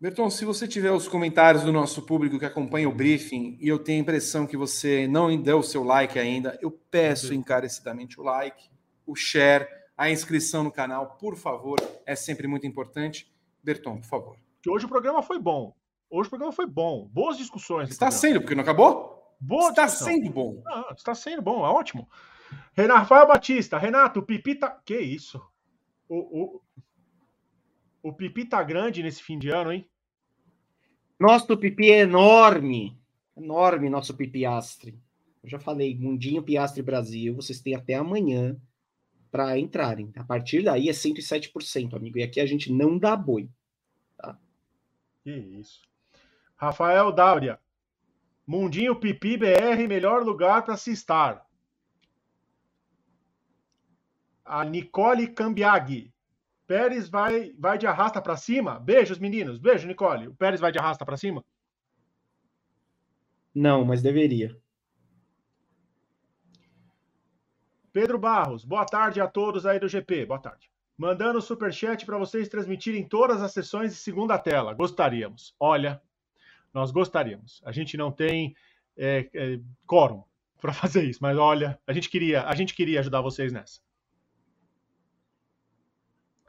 Berton, se você tiver os comentários do nosso público que acompanha o briefing e eu tenho a impressão que você não deu o seu like ainda, eu peço encarecidamente o like, o share, a inscrição no canal, por favor, é sempre muito importante. Berton, por favor.
Que hoje o programa foi bom. Hoje o programa foi bom. Boas discussões.
Está sendo, porque não acabou?
Boa
está discussão. sendo bom.
Ah, está sendo bom, é ótimo. Rafael Batista, Renato, o Pipi tá. Que isso? O, o, o Pipi tá grande nesse fim de ano, hein?
Nosso Pipi é enorme. Enorme, nosso Pipi Astre. Eu já falei, Mundinho, Piastre Brasil, vocês têm até amanhã para entrarem. A partir daí é 107%, amigo. E aqui a gente não dá boi. Tá?
Que isso. Rafael Dáuria. Mundinho Pipi BR, melhor lugar para se estar. A Nicole Cambiaghi. Pérez vai, vai de arrasta para cima? Beijos, meninos. Beijo, Nicole. O Pérez vai de arrasta para cima?
Não, mas deveria.
Pedro Barros, boa tarde a todos aí do GP. Boa tarde. Mandando superchat para vocês transmitirem todas as sessões de segunda tela. Gostaríamos. Olha, nós gostaríamos. A gente não tem é, é, quórum para fazer isso, mas olha, a gente queria, a gente queria ajudar vocês nessa.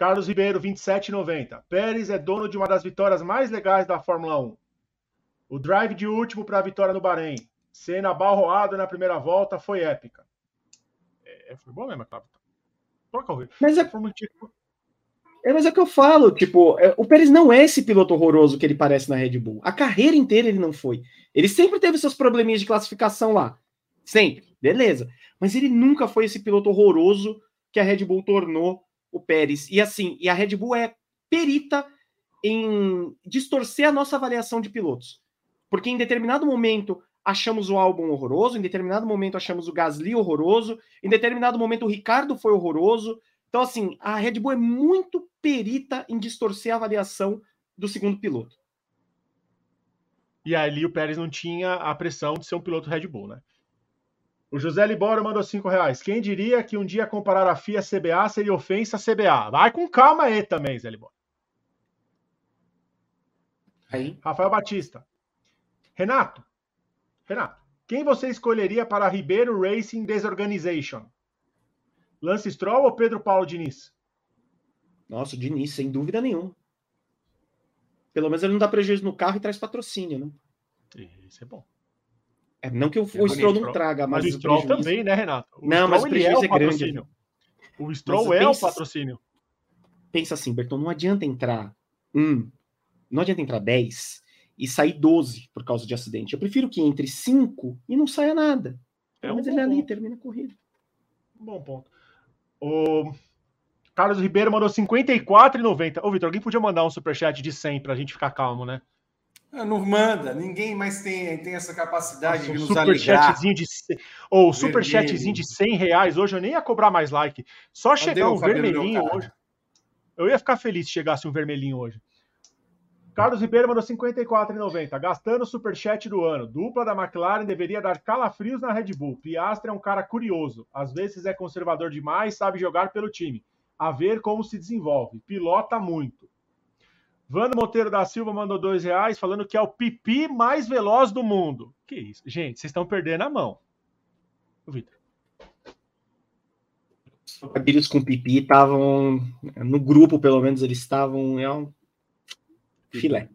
Carlos Ribeiro, 27,90. Pérez é dono de uma das vitórias mais legais da Fórmula 1. O drive de último para a vitória no Bahrein. Cena balroada na primeira volta foi épica. É, foi bom mesmo, Cláudio. Troca o
Mas é... é, mas é que eu falo, tipo, é, o Pérez não é esse piloto horroroso que ele parece na Red Bull. A carreira inteira ele não foi. Ele sempre teve seus probleminhas de classificação lá. Sempre, beleza. Mas ele nunca foi esse piloto horroroso que a Red Bull tornou o Pérez. E assim, e a Red Bull é perita em distorcer a nossa avaliação de pilotos. Porque em determinado momento achamos o álbum horroroso, em determinado momento achamos o Gasly horroroso, em determinado momento o Ricardo foi horroroso. Então, assim, a Red Bull é muito perita em distorcer a avaliação do segundo piloto.
E ali o Pérez não tinha a pressão de ser um piloto Red Bull, né? O José Libório mandou cinco reais. Quem diria que um dia comparar a FIA CBA seria ofensa a CBA? Vai com calma aí também, Zé Libório. Aí. Rafael Batista. Renato, Renato, quem você escolheria para Ribeiro Racing Desorganization? Lance Stroll ou Pedro Paulo Diniz?
Nossa, o Diniz, sem dúvida nenhuma. Pelo menos ele não dá prejuízo no carro e traz patrocínio, né?
Isso é bom.
É, não que o, é o Stroll não traga, mas,
mas o Stroll também, né, Renato?
O não, Stroll, mas o prejuízo é, é grande.
O Stroll é pensa, o patrocínio.
Pensa assim, Berton, não adianta entrar um, não adianta entrar 10 e sair 12 por causa de acidente. Eu prefiro que entre 5 e não saia nada. É um Mas ele é ali termina a corrida.
bom ponto. O Carlos Ribeiro mandou 54,90. Ô, Vitor, alguém podia mandar um superchat de 100 pra gente ficar calmo, né?
Ah, não manda, ninguém mais tem, tem essa capacidade Nossa,
de nos superchatzinho de Ou oh, superchatzinho de 100 reais hoje, eu nem ia cobrar mais like. Só chegar um vermelhinho hoje. Eu ia ficar feliz se chegasse um vermelhinho hoje. Carlos Ribeiro mandou 54,90. Gastando o superchat do ano. Dupla da McLaren deveria dar calafrios na Red Bull. Piastre é um cara curioso. Às vezes é conservador demais, sabe jogar pelo time. A ver como se desenvolve. Pilota muito. Vando Monteiro da Silva mandou dois reais, falando que é o pipi mais veloz do mundo. Que isso? Gente, vocês estão perdendo a mão. O Vitor.
Os trocadilhos com pipi estavam. No grupo, pelo menos, eles estavam. É um filé.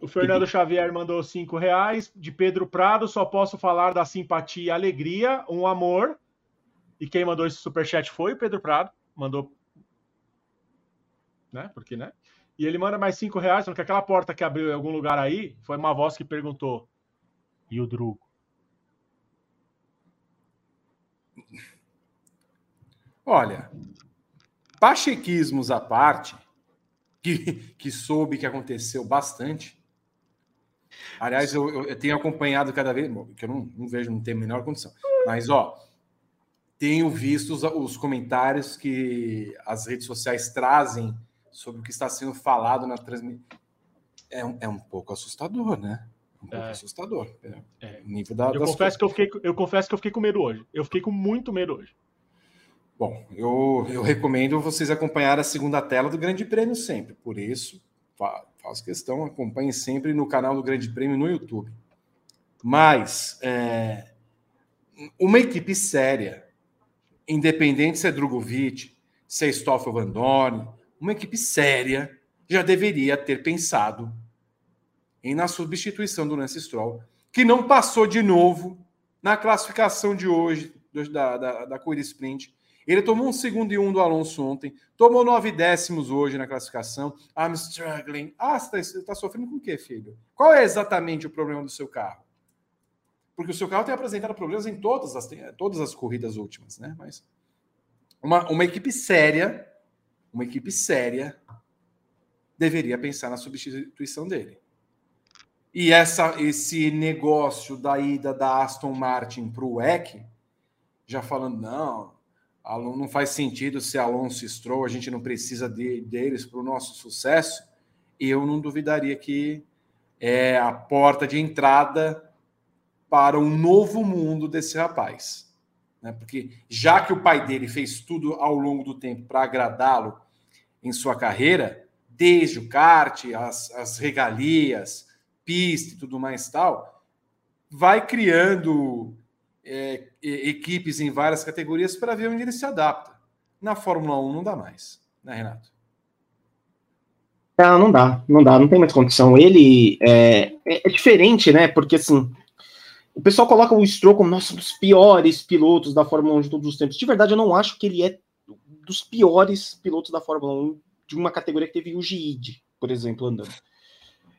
O Fernando Xavier mandou cinco reais. De Pedro Prado, só posso falar da simpatia e alegria, um amor. E quem mandou esse superchat foi o Pedro Prado. Mandou. Né? Porque, né? E ele manda mais cinco reais, porque aquela porta que abriu em algum lugar aí foi uma voz que perguntou: e o Drugo?
Olha, pachequismos à parte, que, que soube que aconteceu bastante. Aliás, eu, eu tenho acompanhado cada vez, bom, que eu não, não, vejo, não tem a menor condição. Mas, ó, tenho visto os, os, comentários que as redes sociais trazem sobre o que está sendo falado na transmissão. É, um, é um pouco assustador, né? Um pouco é. assustador. É,
é. nível da, eu, confesso que eu, fiquei, eu confesso que eu fiquei com medo hoje. Eu fiquei com muito medo hoje.
Bom, eu, eu recomendo vocês acompanhar a segunda tela do Grande Prêmio sempre. Por isso, faço questão, acompanhem sempre no canal do Grande Prêmio no YouTube. Mas é, uma equipe séria, independente se é Drogovic, se é Stoffel Van Dorn, uma equipe séria já deveria ter pensado em na substituição do Lance Stroll, que não passou de novo na classificação de hoje da, da, da corrida sprint ele tomou um segundo e um do Alonso ontem, tomou nove décimos hoje na classificação. I'm struggling. Ah, você está tá sofrendo com o quê, filho? Qual é exatamente o problema do seu carro? porque o seu carro tem apresentado problemas em todas as, todas as corridas últimas, né? Mas uma, uma equipe séria, uma equipe séria, deveria pensar na substituição dele. E essa, esse negócio da ida da Aston Martin para o WEC, já falando, não, não faz sentido ser Alonso e Stroll, a gente não precisa de, deles para o nosso sucesso, eu não duvidaria que é a porta de entrada para um novo mundo desse rapaz. Né? Porque já que o pai dele fez tudo ao longo do tempo para agradá-lo em sua carreira, desde o kart, as, as regalias, pista e tudo mais tal, vai criando é, equipes em várias categorias para ver onde ele se adapta. Na Fórmula 1 não dá mais, né, Renato?
Não, não dá, não dá, não tem mais condição. Ele é, é, é diferente, né? Porque assim, o pessoal coloca o Stroll como nossa, um dos piores pilotos da Fórmula 1 de todos os tempos. De verdade, eu não acho que ele é dos piores pilotos da Fórmula 1 de uma categoria que teve o Gide, por exemplo, andando.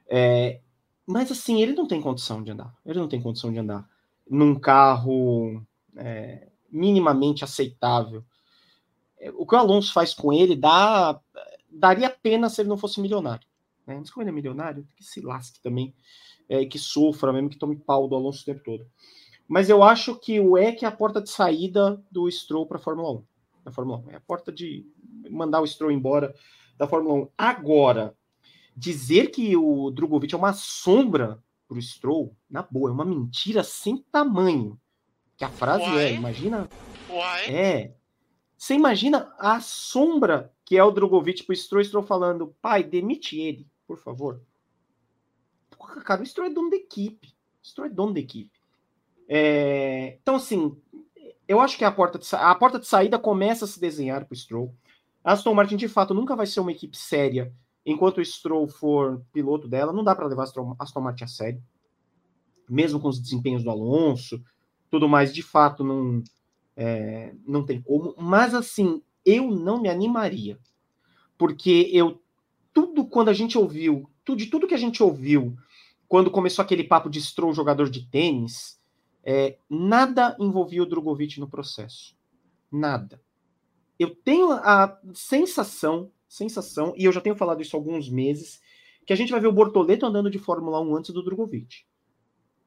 É, mas assim, ele não tem condição de andar. Ele não tem condição de andar num carro é, minimamente aceitável. É, o que o Alonso faz com ele dá, daria pena se ele não fosse milionário. Né? Mas como ele é milionário, que se lasque também, é, que sofra mesmo, que tome pau do Alonso o tempo todo. Mas eu acho que o EC é a porta de saída do Stroll para a Fórmula 1. Da Fórmula 1. É a porta de mandar o Stroll embora da Fórmula 1. Agora, dizer que o Drogovic é uma sombra pro Stroll, na boa, é uma mentira sem tamanho. Que a frase é, Uai? é, imagina. Uai? É. Você imagina a sombra que é o Drogovic pro Stroll, Stroll falando, pai, demite ele, por favor. Porra, cara, o Stroll é dono da equipe. O Stroll é dono da equipe. É... Então, assim, eu acho que a porta, de a porta de saída começa a se desenhar pro Stroll. A Aston Martin, de fato, nunca vai ser uma equipe séria enquanto o Stroll for piloto dela, não dá para levar Aston Martin a sério. Mesmo com os desempenhos do Alonso, tudo mais, de fato, não, é, não tem como. Mas, assim, eu não me animaria. Porque eu, tudo quando a gente ouviu, tudo, de tudo que a gente ouviu, quando começou aquele papo de Stroll jogador de tênis, é, nada envolvia o Drogovic no processo. Nada. Eu tenho a sensação sensação, e eu já tenho falado isso há alguns meses, que a gente vai ver o Bortoleto andando de Fórmula 1 antes do Drogovic.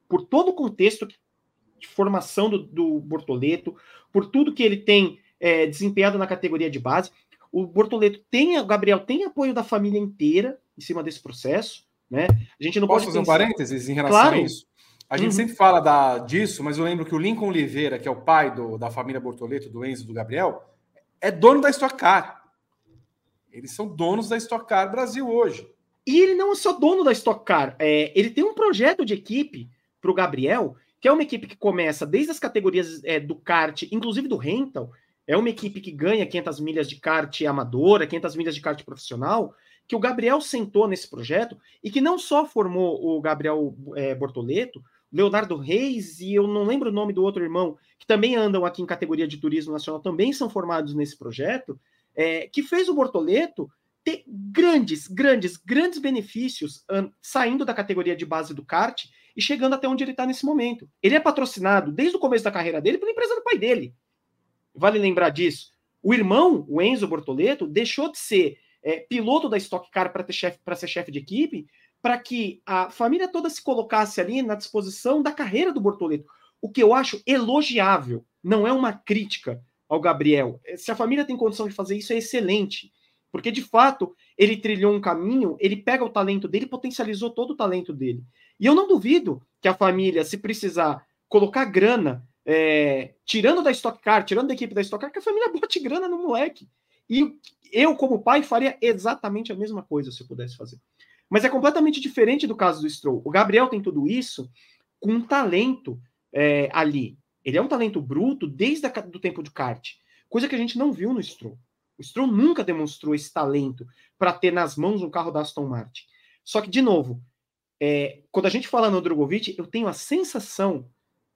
Por todo o contexto de formação do, do Bortoleto, por tudo que ele tem é, desempenhado na categoria de base, o Bortoleto tem, o Gabriel tem apoio da família inteira em cima desse processo, né? A gente não
Posso pode fazer pensar... um parênteses em relação claro. a isso? A gente uhum. sempre fala da, disso, mas eu lembro que o Lincoln Oliveira, que é o pai do, da família Bortoleto, do Enzo do Gabriel, é dono da Stock Car. Eles são donos da Stock Car Brasil hoje.
E ele não é só dono da Stock Car, é, ele tem um projeto de equipe para o Gabriel, que é uma equipe que começa desde as categorias é, do kart, inclusive do rental. É uma equipe que ganha 500 milhas de kart amadora, 500 milhas de kart profissional, que o Gabriel sentou nesse projeto e que não só formou o Gabriel é, Bortoleto, Leonardo Reis e eu não lembro o nome do outro irmão, que também andam aqui em categoria de turismo nacional, também são formados nesse projeto, é, que fez o Bortoleto ter grandes, grandes, grandes benefícios um, saindo da categoria de base do kart e chegando até onde ele está nesse momento. Ele é patrocinado desde o começo da carreira dele pela empresa do pai dele. Vale lembrar disso. O irmão, o Enzo Bortoleto, deixou de ser é, piloto da Stock Car para ser chefe de equipe, para que a família toda se colocasse ali na disposição da carreira do Bortoleto. O que eu acho elogiável, não é uma crítica ao Gabriel. Se a família tem condição de fazer isso, é excelente. Porque, de fato, ele trilhou um caminho, ele pega o talento dele, potencializou todo o talento dele. E eu não duvido que a família, se precisar colocar grana, é, tirando da Stock Car, tirando da equipe da Stock Car, que a família bote grana no moleque. E eu, como pai, faria exatamente a mesma coisa se eu pudesse fazer. Mas é completamente diferente do caso do Stroll. O Gabriel tem tudo isso com um talento é, ali. Ele é um talento bruto desde o tempo de kart, coisa que a gente não viu no Stroll. O Stroll nunca demonstrou esse talento para ter nas mãos um carro da Aston Martin. Só que, de novo, é, quando a gente fala no Drogovic, eu tenho a sensação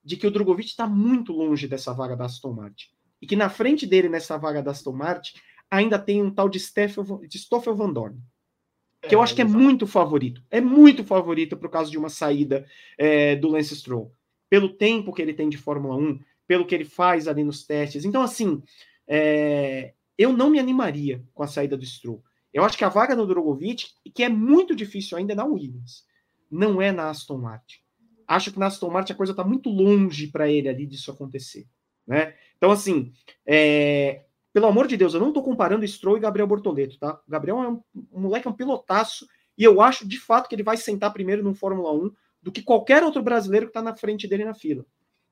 de que o Drogovic está muito longe dessa vaga da Aston Martin. E que na frente dele, nessa vaga da Aston Martin, ainda tem um tal de, Stoffel, de Stoffel Van Dorn. Que eu acho que é muito favorito. É muito favorito para o caso de uma saída é, do Lance Stroll. pelo tempo que ele tem de Fórmula 1, pelo que ele faz ali nos testes. Então, assim, é, eu não me animaria com a saída do Stroll. Eu acho que a vaga no Drogovic, que é muito difícil ainda, é na Williams, não é na Aston Martin. Acho que na Aston Martin a coisa está muito longe para ele ali disso acontecer. Né? Então, assim, é, pelo amor de Deus, eu não estou comparando Stroll e Gabriel Bortoleto, tá? O Gabriel é um, um moleque, é um pilotaço, e eu acho de fato que ele vai sentar primeiro no Fórmula 1 do que qualquer outro brasileiro que está na frente dele na fila.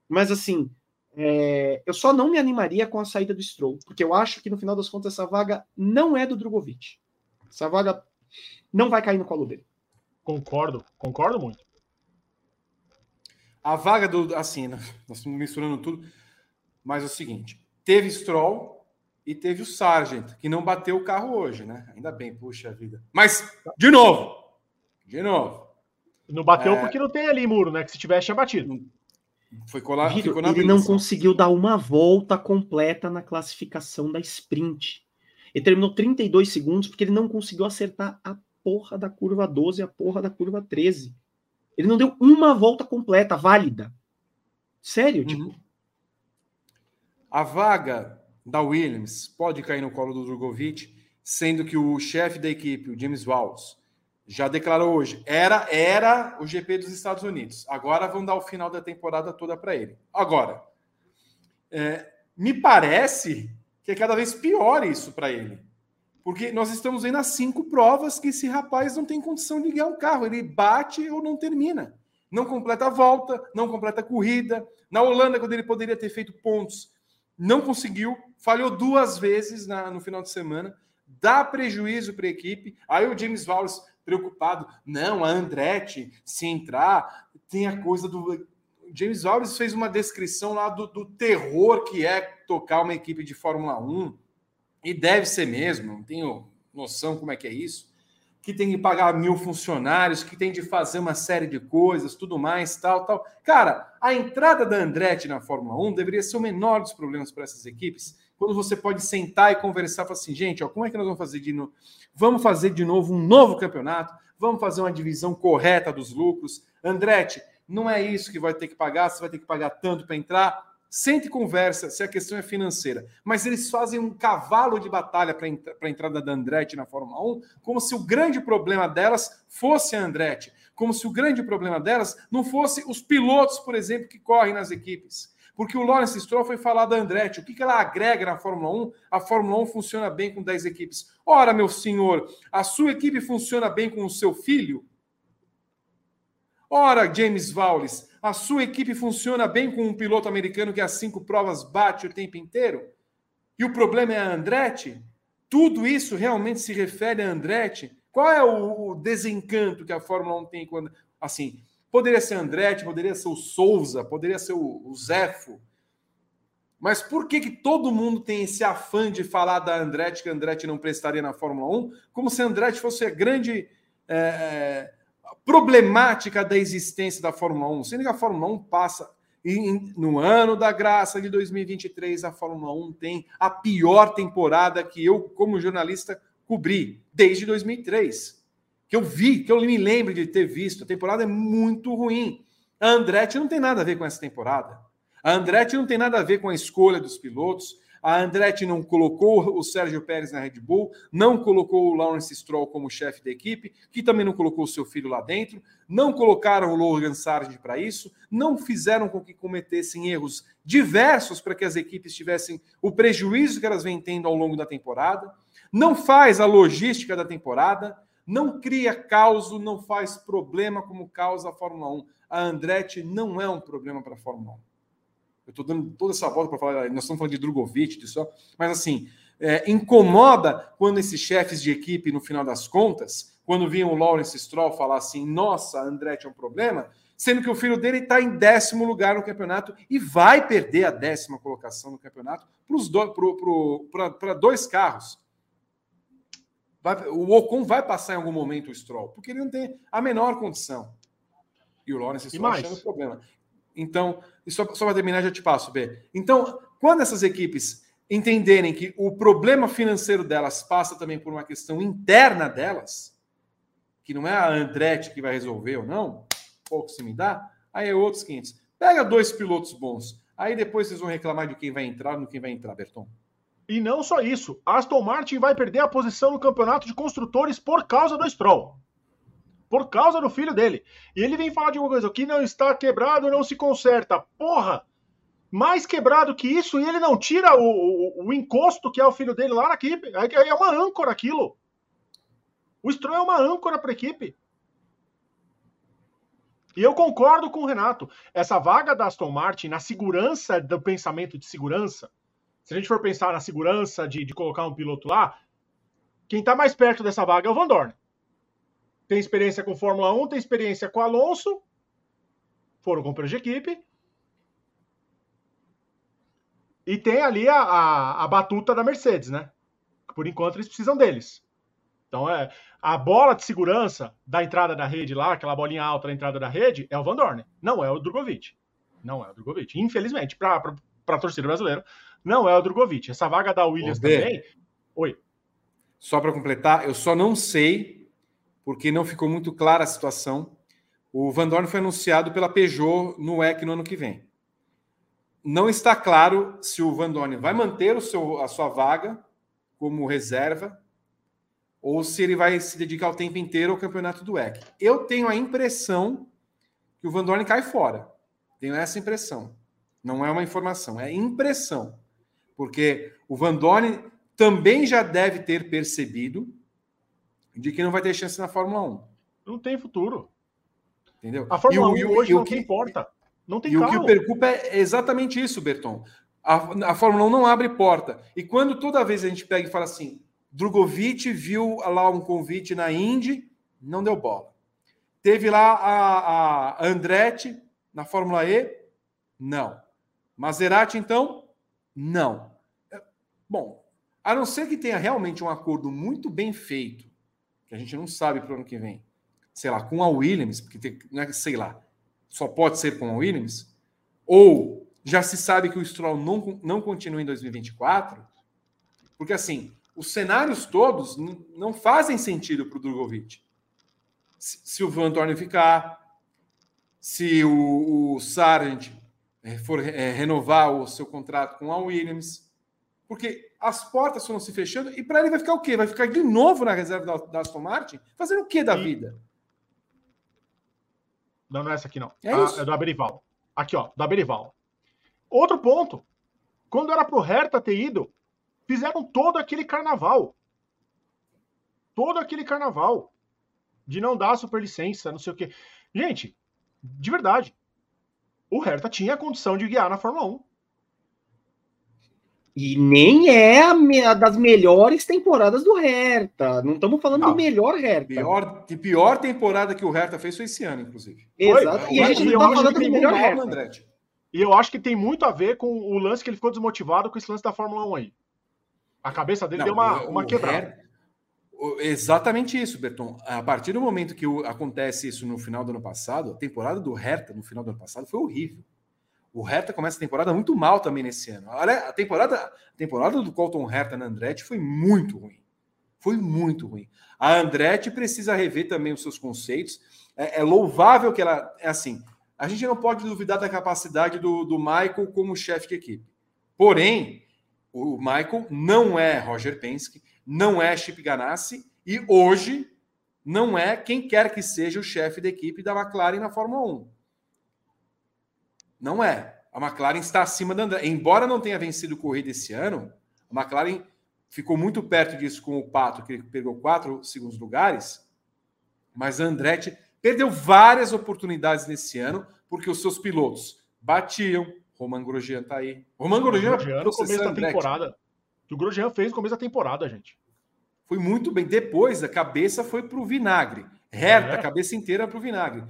Mas, assim, é, eu só não me animaria com a saída do Stroll, porque eu acho que no final das contas essa vaga não é do Drogovic. Essa vaga não vai cair no colo dele.
Concordo, concordo muito.
A vaga do. Assim, nós estamos misturando tudo, mas é o seguinte: teve Stroll e teve o Sargent, que não bateu o carro hoje, né? Ainda bem, puxa vida. Mas, de novo, de novo.
Não bateu é... porque não tem ali muro, né? Que se tivesse, tinha batido.
Foi colar, Vitor, ele brisa. não conseguiu dar uma volta completa na classificação da sprint. Ele terminou 32 segundos porque ele não conseguiu acertar a porra da curva 12 e a porra da curva 13. Ele não deu uma volta completa, válida. Sério, uhum. tipo.
A vaga da Williams pode cair no colo do Drogovic, sendo que o chefe da equipe, o James Walls, já declarou hoje, era era o GP dos Estados Unidos. Agora vão dar o final da temporada toda para ele. Agora, é, me parece que é cada vez pior isso para ele. Porque nós estamos vendo as cinco provas que esse rapaz não tem condição de guiar um carro. Ele bate ou não termina. Não completa a volta, não completa a corrida. Na Holanda, quando ele poderia ter feito pontos, não conseguiu. Falhou duas vezes na, no final de semana. Dá prejuízo para a equipe. Aí o James Wallace preocupado. Não, a Andretti, se entrar, tem a coisa do. James Wallace fez uma descrição lá do, do, terror que é tocar uma equipe de Fórmula 1. E deve ser mesmo, não tenho noção como é que é isso. Que tem que pagar mil funcionários, que tem de fazer uma série de coisas, tudo mais, tal, tal. Cara, a entrada da Andretti na Fórmula 1 deveria ser o menor dos problemas para essas equipes quando você pode sentar e conversar, falar assim, gente, ó, como é que nós vamos fazer de novo? Vamos fazer de novo um novo campeonato, vamos fazer uma divisão correta dos lucros. Andretti, não é isso que vai ter que pagar, você vai ter que pagar tanto para entrar. Sente conversa se a questão é financeira. Mas eles fazem um cavalo de batalha para a entrada da Andretti na Fórmula 1, como se o grande problema delas fosse a Andretti. Como se o grande problema delas não fosse os pilotos, por exemplo, que correm nas equipes. Porque o Lawrence Stroll foi falar da Andretti. O que, que ela agrega na Fórmula 1? A Fórmula 1 funciona bem com 10 equipes. Ora, meu senhor, a sua equipe funciona bem com o seu filho? Ora, James Wallace, a sua equipe funciona bem com um piloto americano que as cinco provas bate o tempo inteiro? E o problema é a Andretti? Tudo isso realmente se refere a Andretti? Qual é o, desencanto que a Fórmula 1 tem quando. Assim, Poderia ser Andretti, poderia ser o Souza, poderia ser o, o Zefo. Mas por que, que todo mundo tem esse afã de falar da Andretti, que Andretti não prestaria na Fórmula 1, como se Andretti fosse a grande é problemática da existência da Fórmula 1? Sendo que a Fórmula 1 passa. No ano da graça de 2023, a Fórmula 1 tem a pior temporada que eu, como jornalista, cobri desde 2003 que eu vi, que eu me lembro de ter visto. A temporada é muito ruim. A Andretti não tem nada a ver com essa temporada. A Andretti não tem nada a ver com a escolha dos pilotos. A Andretti não colocou o Sérgio Pérez na Red Bull, não colocou o Lawrence Stroll como chefe da equipe, que também não colocou o seu filho lá dentro, não colocaram o Logan Sargent para isso, não fizeram com que cometessem erros diversos para que as equipes tivessem o prejuízo que elas vêm tendo ao longo da temporada, não faz a logística da temporada, não cria caos, não faz problema como causa a Fórmula 1. A Andretti não é um problema para a Fórmula 1. Eu estou dando toda essa volta para falar, nós estamos falando de Drogovic, disso, mas assim, é, incomoda quando esses chefes de equipe, no final das contas, quando vinham o Lawrence Stroll falar assim, nossa, Andretti é um problema, sendo que o filho dele está em décimo lugar no campeonato e vai perder a décima colocação no campeonato para dois carros. Vai, o Ocon vai passar em algum momento o Stroll, porque ele não tem a menor condição. E o Lawrence Stroll achando problema. Então, só, só para terminar, já te passo, B. Então, quando essas equipes entenderem que o problema financeiro delas passa também por uma questão interna delas, que não é a Andretti que vai resolver ou não, pouco se me dá, aí é outros 500. Pega dois pilotos bons. Aí depois vocês vão reclamar de quem vai entrar no quem vai entrar, Berton.
E não só isso, Aston Martin vai perder a posição no campeonato de construtores por causa do Stroll. Por causa do filho dele. E ele vem falar de uma coisa: o que não está quebrado não se conserta. Porra! Mais quebrado que isso, e ele não tira o, o, o encosto que é o filho dele lá na equipe. É, é uma âncora aquilo. O Stroll é uma âncora para a equipe. E eu concordo com o Renato. Essa vaga da Aston Martin, na segurança do pensamento de segurança, se a gente for pensar na segurança de, de colocar um piloto lá, quem está mais perto dessa vaga é o Van Dorn. Tem experiência com Fórmula 1, tem experiência com Alonso, foram companheiros de equipe. E tem ali a, a, a, batuta da Mercedes, né? Por enquanto eles precisam deles. Então é a bola de segurança da entrada da rede lá, aquela bolinha alta da entrada da rede, é o Van Dorn. Não é o Drogovic. Não é o Drogovic. Infelizmente, para a torcida brasileira, não é o Drogovic. Essa vaga da Williams também. Oi.
Só para completar, eu só não sei, porque não ficou muito clara a situação. O Van Dorn foi anunciado pela Peugeot no WEC no ano que vem. Não está claro se o Van Dorn vai manter o seu, a sua vaga como reserva ou se ele vai se dedicar o tempo inteiro ao campeonato do WEC. Eu tenho a impressão que o Van Dorn cai fora. Tenho essa impressão. Não é uma informação, é impressão. Porque o Van Dorn também já deve ter percebido de que não vai ter chance na Fórmula 1.
Não tem futuro.
Entendeu?
A Fórmula e 1 o, hoje e não que, importa. Não tem
E
carro.
o que o preocupa é exatamente isso, Berton. A, a Fórmula 1 não abre porta. E quando toda vez a gente pega e fala assim, Drogovic viu lá um convite na Indy, não deu bola. Teve lá a, a Andretti na Fórmula E, não. Maserati, então, não. É, bom, a não ser que tenha realmente um acordo muito bem feito, que a gente não sabe para o ano que vem, sei lá, com a Williams, porque tem, não é, sei lá, só pode ser com a Williams, ou já se sabe que o Stroll não, não continua em 2024, porque assim, os cenários todos não fazem sentido para o Drogovic. Se, se, o Van Dorn ficar, se o, o Sargent é, for é, renovar o seu contrato com a Williams, porque as portas foram se fechando e para ele vai ficar o quê? Vai ficar de novo na reserva da, da Aston Martin? Fazendo o quê da vida?
Não, não é essa aqui não.
É,
ah,
isso?
é do Aberival. Aqui, ó, do Aberival. Outro ponto. Quando era pro Hertha ter ido, fizeram todo aquele carnaval. Todo aquele carnaval. De não dar superlicença, não sei o quê. Gente, de verdade. O Hertha tinha a condição de guiar na Fórmula 1.
E nem é a, me a das melhores temporadas do Hertha. Não estamos falando não. do melhor Hertha.
Pior, de pior temporada que o Hertha fez foi esse ano, inclusive.
Exato. Foi. E a gente não está falando do melhor Hertha.
Andretti. E eu acho que tem muito a ver com o lance que ele ficou desmotivado com esse lance da Fórmula 1 aí. A cabeça dele não, deu uma, uma quebrada.
Exatamente isso, Berton. A partir do momento que acontece isso no final do ano passado, a temporada do Hertha no final do ano passado foi horrível. O Hertha começa a temporada muito mal também nesse ano. Olha, a temporada, a temporada do Colton Hertha na Andretti foi muito ruim. Foi muito ruim. A Andretti precisa rever também os seus conceitos. É, é louvável que ela. É assim. A gente não pode duvidar da capacidade do, do Michael como chefe de equipe. Porém, o Michael não é Roger Penske, não é Chip Ganassi e hoje não é quem quer que seja o chefe da equipe da McLaren na Fórmula 1. Não é. A McLaren está acima da Andretti. Embora não tenha vencido corrida esse ano, a McLaren ficou muito perto disso com o Pato, que pegou quatro segundos lugares, mas a Andretti perdeu várias oportunidades nesse ano porque os seus pilotos batiam, Roman Grosjean tá aí.
Roman Grosjean, Grosjean no começo da temporada. O Grosjean fez no começo da temporada, gente.
Foi muito bem. Depois a cabeça foi para o vinagre. Reta, é. a cabeça inteira para o vinagre.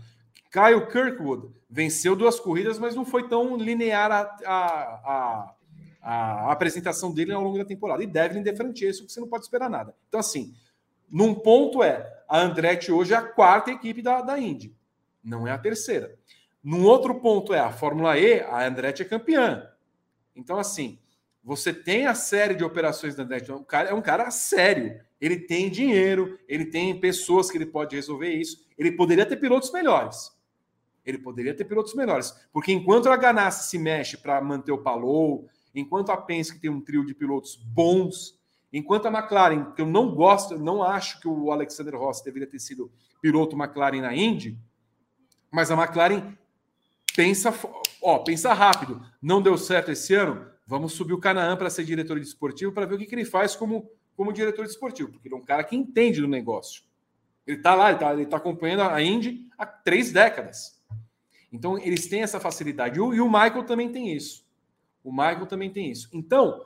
Kyle Kirkwood venceu duas corridas, mas não foi tão linear a, a, a, a apresentação dele ao longo da temporada. E Devlin de Francesco, que você não pode esperar nada. Então, assim, num ponto é, a Andretti hoje é a quarta equipe da, da Indy. Não é a terceira. Num outro ponto é a Fórmula E, a Andretti é campeã. Então, assim, você tem a série de operações da Andretti. O cara é um cara sério. Ele tem dinheiro, ele tem pessoas que ele pode resolver isso. Ele poderia ter pilotos melhores. Ele poderia ter pilotos melhores. Porque enquanto a Ganassi se mexe para manter o Palou, enquanto a Penske tem um trio de pilotos bons, enquanto a McLaren, que eu não gosto, não acho que o Alexander Rossi deveria ter sido piloto McLaren na Indy, mas a McLaren pensa, ó, pensa rápido. Não deu certo esse ano, vamos subir o Canaã para ser diretor de esportivo para ver o que, que ele faz como, como diretor de esportivo, porque ele é um cara que entende do negócio. Ele está lá, ele está ele tá acompanhando a Indy há três décadas. Então, eles têm essa facilidade. E o, Michael também tem isso. O Michael também tem isso. Então,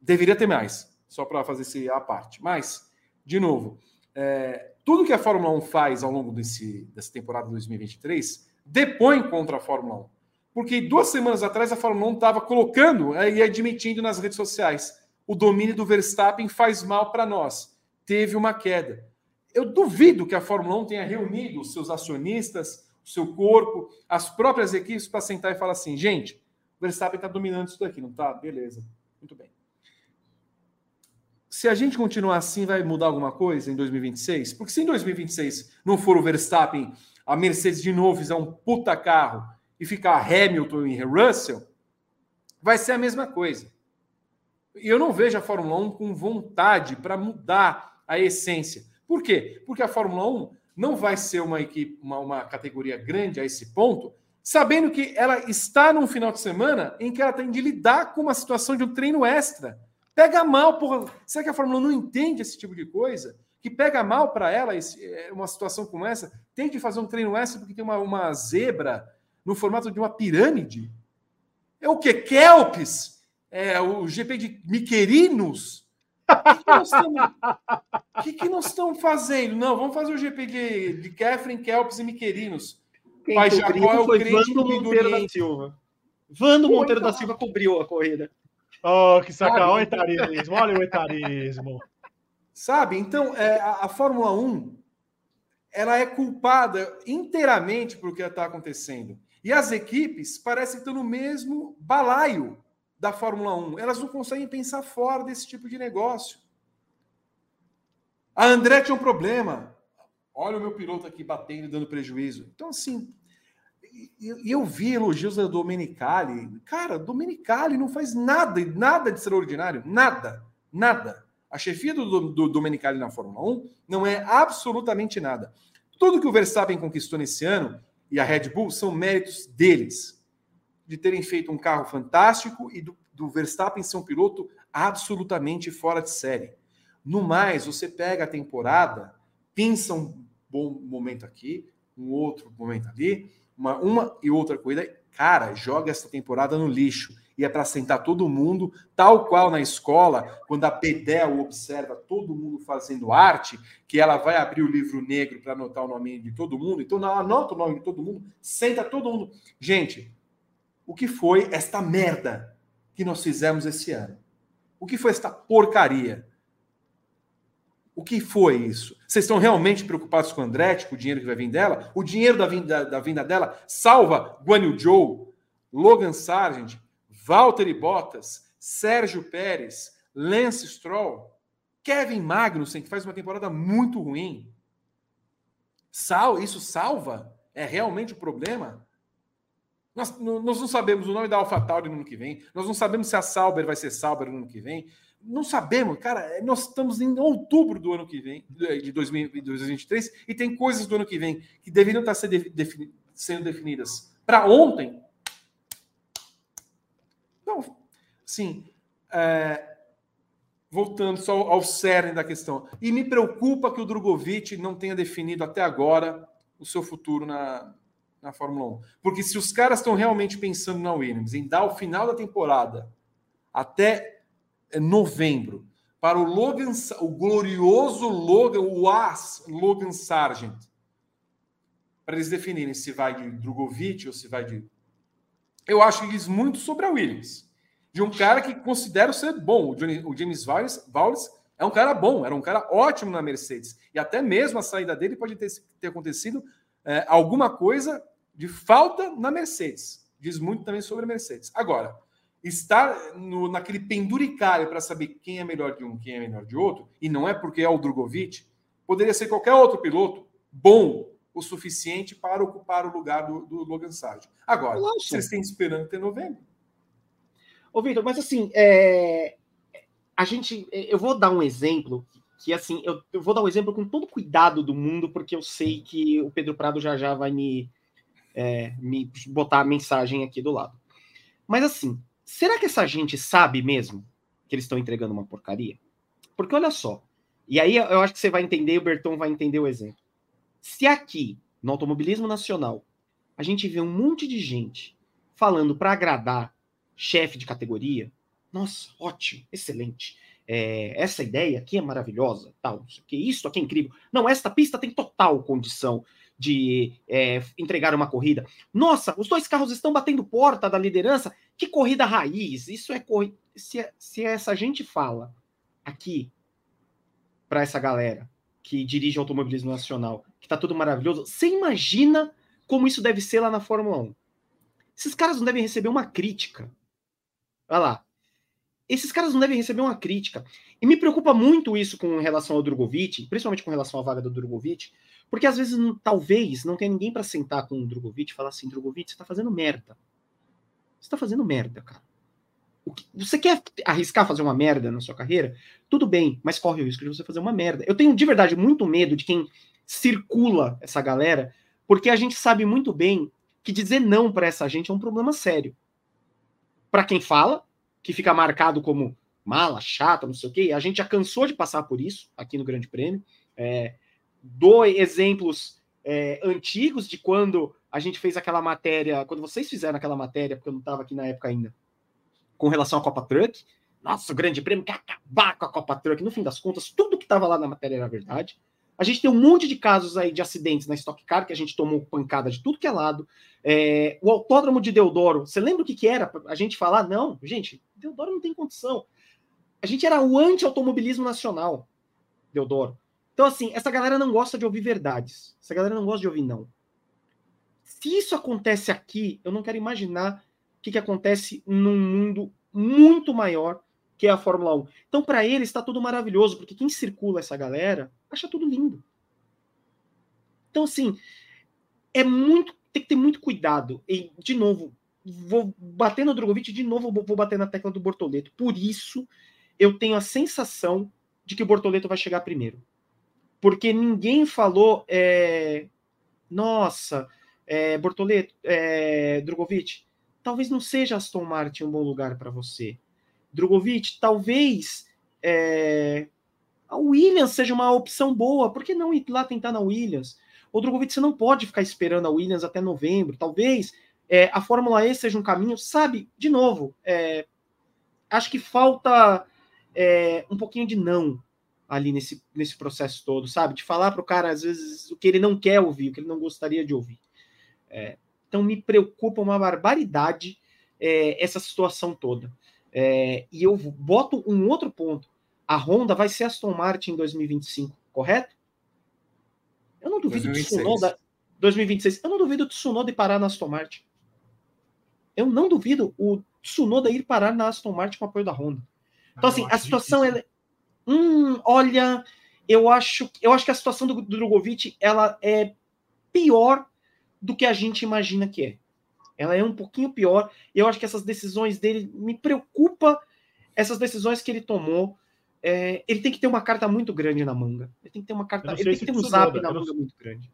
deveria ter mais, só para fazer esse a parte. Mas, de novo, é, tudo que a Fórmula 1 faz ao longo desse, dessa temporada 2023 depõe contra a Fórmula 1. Porque duas semanas atrás a Fórmula 1 estava colocando é, e admitindo nas redes sociais o domínio do Verstappen faz mal para nós. Teve uma queda. Eu duvido que a Fórmula 1 tenha reunido os seus acionistas, o seu corpo, as próprias equipes para sentar e falar assim: gente, o Verstappen está dominando isso daqui, não está? Beleza, muito bem. Se a gente continuar assim, vai mudar alguma coisa em 2026? Porque se em 2026 não for o Verstappen, a Mercedes de novo fizer um puta carro e ficar Hamilton e Russell, vai ser a mesma coisa. E eu não vejo a Fórmula 1 com vontade para mudar a essência. Por quê? Porque a Fórmula 1 não vai ser uma equipe, uma, uma categoria grande a esse ponto, sabendo que ela está num final de semana em que ela tem de lidar com uma situação de um treino extra. Pega mal, porra. Será que a Fórmula 1 não entende esse tipo de coisa? Que pega mal para ela esse, é, uma situação como essa? Tem de fazer um treino extra porque tem uma, uma zebra no formato de uma pirâmide? É o que? Kelps? É o GP de Miquerinos? O que, que, nós estamos fazendo? Não, vamos fazer o GP de, de Catherine, Kelps e Miquerinos.
Quem Pai Jacó é o foi Vando Monteiro da Silva. Vando Pô, Monteiro então... da Silva cobriu a corrida.
Oh, que sacanagem. Olha o etarismo, olha o etarismo.
Sabe? Então, é, a, a Fórmula 1 ela é culpada inteiramente por o que está acontecendo. E as equipes parecem estar no mesmo balaio da Fórmula 1. Elas não conseguem pensar fora desse tipo de negócio. A André tinha um problema. Olha o meu piloto aqui batendo e dando prejuízo. Então, assim, eu vi elogios da Domenicali. Cara, Domenicali não faz nada, nada de extraordinário. Nada, nada. A chefia do, do Domenicali na Fórmula 1 não é absolutamente nada. Tudo que o Verstappen conquistou nesse ano e a Red Bull são méritos deles, de terem feito um carro fantástico e do, do Verstappen ser um piloto absolutamente fora de série. No mais, você pega a temporada, pinça um bom momento aqui, um outro momento ali, uma, uma e outra corrida, cara, joga essa temporada no lixo. E é para sentar todo mundo, tal qual na escola, quando a Bedel observa todo mundo fazendo arte, que ela vai abrir o livro negro para anotar o nome de todo mundo. Então, ela anota o nome de todo mundo, senta todo mundo. Gente, o que foi esta merda que nós fizemos esse ano? O que foi esta porcaria? O que foi isso? Vocês estão realmente preocupados com o Andretti, com o dinheiro que vai vir dela? O dinheiro da vinda, da vinda dela salva Guan Yu Zhou, Logan Sargent, Valtteri Bottas, Sérgio Pérez, Lance Stroll, Kevin Magnussen, que faz uma temporada muito ruim. Sal, isso salva? É realmente o problema? Nós, nós não sabemos o nome da AlphaTauri no ano que vem. Nós não sabemos se a Sauber vai ser Sauber no ano que vem. Não sabemos, cara. Nós estamos em outubro do ano que vem, de 2023, e tem coisas do ano que vem que deveriam estar sendo definidas para ontem. Então, sim, é, voltando só ao cerne da questão. E me preocupa que o Drogovic não tenha definido até agora o seu futuro na, na Fórmula 1. Porque se os caras estão realmente pensando na Williams em dar o final da temporada até novembro para o Logan, o glorioso Logan, o As Logan Sargent, para eles definirem se vai de Drogovic ou se vai de. Eu acho que diz muito sobre a Williams, de um cara que considero ser bom. O, James Valles é um cara bom, era um cara ótimo na Mercedes. E até mesmo a saída dele pode ter, ter acontecido é, alguma coisa de falta na Mercedes. Diz muito também sobre a Mercedes. Agora, estar no, naquele penduricário para saber quem é melhor de um, quem é melhor de outro, e não é porque é o Drogovic, poderia ser qualquer outro piloto bom o suficiente para ocupar o lugar do, do Logan Sargent. Agora, vocês têm esperando até novembro.
Ô, Vitor, mas assim, é... a gente. Eu vou dar um exemplo que, assim, eu, eu, vou dar um exemplo com todo cuidado do mundo, porque eu sei que o Pedro Prado já já vai me, é, me botar a mensagem aqui do lado. Mas assim, será que essa gente sabe mesmo que eles estão entregando uma porcaria? Porque olha só, e aí eu acho que você vai entender, o Berton vai entender o exemplo. Se aqui, no automobilismo nacional, a gente vê um monte de gente falando para agradar chefe de categoria, nossa, ótimo, excelente. É, essa ideia aqui é maravilhosa, tal, que isso aqui é incrível. Não, esta pista tem total condição de é, entregar uma corrida. Nossa, os dois carros estão batendo porta da liderança. Que corrida raiz! Isso é corrida. Se, se essa gente fala aqui para essa galera que dirige automobilismo nacional, que tá tudo maravilhoso, você imagina como isso deve ser lá na Fórmula 1. Esses caras não devem receber uma crítica. Olha lá. Esses caras não devem receber uma crítica. E me preocupa muito isso com relação ao Drogovic, principalmente com relação à vaga do Drogovic, porque às vezes, talvez, não tenha ninguém para sentar com o Drogovic e falar assim: Drogovic, você tá fazendo merda. Você tá fazendo merda, cara. Você quer arriscar fazer uma merda na sua carreira? Tudo bem, mas corre o risco de você fazer uma merda. Eu tenho de verdade muito medo de quem circula essa galera, porque a gente sabe muito bem que dizer não para essa gente é um problema sério. Para quem fala, que fica marcado como mala, chata, não sei o quê, a gente já cansou de passar por isso aqui no Grande Prêmio. É, dou exemplos é, antigos de quando a gente fez aquela matéria, quando vocês fizeram aquela matéria, porque eu não estava aqui na época ainda, com relação à Copa Truck. Nossa, o grande prêmio quer acabar com a Copa Truck. No fim das contas, tudo que estava lá na matéria era verdade. A gente tem um monte de casos aí de acidentes na Stock Car, que a gente tomou pancada de tudo que é lado. É, o autódromo de Deodoro, você lembra o que, que era a gente falar? Não, gente, Deodoro não tem condição. A gente era o anti-automobilismo nacional, Deodoro. Então, assim, essa galera não gosta de ouvir verdades. Essa galera não gosta de ouvir não. Se isso acontece aqui, eu não quero imaginar o que, que acontece num mundo muito maior que é a Fórmula 1. Então, para eles, está tudo maravilhoso, porque quem circula essa galera acha tudo lindo. Então, assim, é muito. Tem que ter muito cuidado. E, de novo, vou bater no Drogovic, de novo vou bater na tecla do Bortoleto. Por isso, eu tenho a sensação de que o Bortoleto vai chegar primeiro. Porque ninguém falou. É, Nossa, é, Bortoleto, é, Drogovic, talvez não seja Aston Martin um bom lugar para você. Drogovic, talvez é, a Williams seja uma opção boa. Por que não ir lá tentar na Williams? O Drogovic, você não pode ficar esperando a Williams até novembro. Talvez é, a Fórmula E seja um caminho, sabe? De novo, é, acho que falta é, um pouquinho de não ali nesse, nesse processo todo, sabe? De falar para o cara, às vezes, o que ele não quer ouvir, o que ele não gostaria de ouvir. É, então me preocupa uma barbaridade é, essa situação toda. É, e eu boto um outro ponto. A Honda vai ser Aston Martin em 2025, correto? Eu não duvido 2026. Tsunoda 2026. Eu não duvido o Tsunoda ir parar na Aston Martin. Eu não duvido o Tsunoda ir parar na Aston Martin com o apoio da Honda. Então, ah, assim, a situação é. Hum, olha, eu acho, eu acho que a situação do, do Drogovic ela é pior do que a gente imagina que é. Ela é um pouquinho pior. Eu acho que essas decisões dele me preocupa. Essas decisões que ele tomou. É, ele tem que ter uma carta muito grande na manga. Ele tem que ter uma carta. Ele tem que ter um zap na manga muito grande.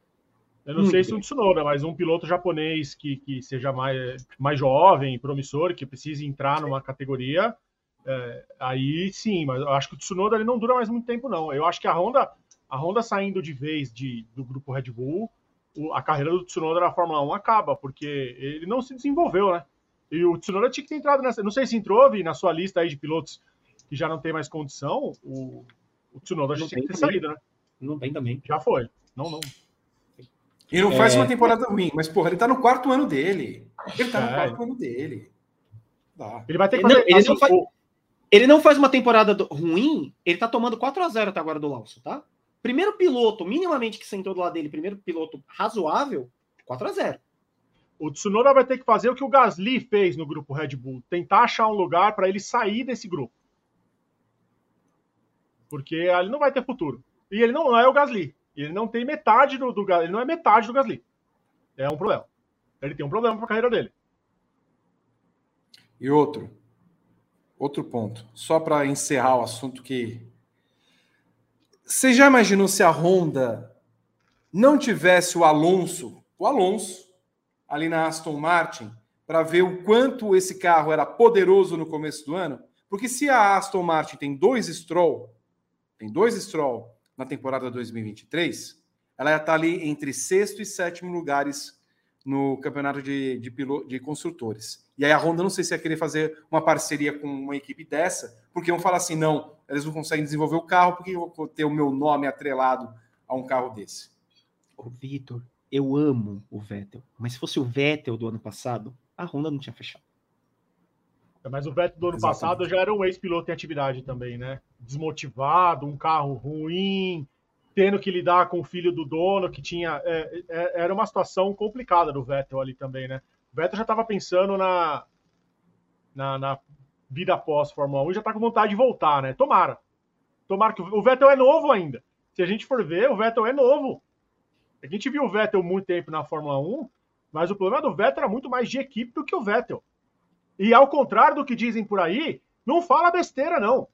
Eu não muito sei se um Tsunoda, mas um piloto japonês que, que seja mais, mais jovem, promissor, que precise entrar numa categoria, é, aí sim, mas eu acho que o Tsunoda ele não dura mais muito tempo, não. Eu acho que a Honda, a Honda saindo de vez de, do grupo Red Bull, a carreira do Tsunoda na Fórmula 1 acaba, porque ele não se desenvolveu, né? E o Tsunoda tinha que ter entrado nessa. Não sei se entrou, Vi, na sua lista aí de pilotos que já não tem mais condição, o, o Tsunoda já tinha que ter também. saído, né?
Não tem também.
Já foi. Não, não.
E não faz é... uma temporada ruim, mas, porra, ele tá no quarto ano dele. Ele tá é. no quarto ano dele.
Dá. Ele vai ter que fazer. Não, ele, assim, não faz, ele não faz uma temporada ruim, ele tá tomando 4 a 0 até agora do Lawson, tá? Primeiro piloto, minimamente que sentou do lado dele, primeiro piloto razoável, 4 a 0
O Tsunoda vai ter que fazer o que o Gasly fez no grupo Red Bull, tentar achar um lugar para ele sair desse grupo. Porque ele não vai ter futuro. E ele não é o Gasly. Ele não tem metade do, do ele não é metade do Gasly. É um problema. Ele tem um problema para a carreira dele.
E outro, outro ponto, só para encerrar o assunto que você já imaginou se a Honda não tivesse o Alonso, o Alonso ali na Aston Martin, para ver o quanto esse carro era poderoso no começo do ano? Porque se a Aston Martin tem dois Stroll, tem dois Stroll na temporada 2023, ela já está ali entre sexto e sétimo lugares no campeonato de, de, piloto, de construtores. E aí a Honda não sei se ia querer fazer uma parceria com uma equipe dessa, porque vão falar assim, não, eles não conseguem desenvolver o carro, porque eu vou ter o meu nome atrelado a um carro desse.
Ô, Vitor, eu amo o Vettel, mas se fosse o Vettel do ano passado, a Honda não tinha fechado.
Mas o Vettel do ano Exatamente. passado já era um ex-piloto em atividade também, né? Desmotivado, um carro ruim, tendo que lidar com o filho do dono, que tinha. É, é, era uma situação complicada do Vettel ali também, né? O Vettel já estava pensando na, na, na, vida após Fórmula 1 e já está com vontade de voltar, né? Tomara. Tomara que o Vettel é novo ainda. Se a gente for ver, o Vettel é novo. A gente viu o Vettel muito tempo na Fórmula 1, mas o problema do Vettel era muito mais de equipe do que o Vettel. E ao contrário do que dizem por aí, não fala besteira, não.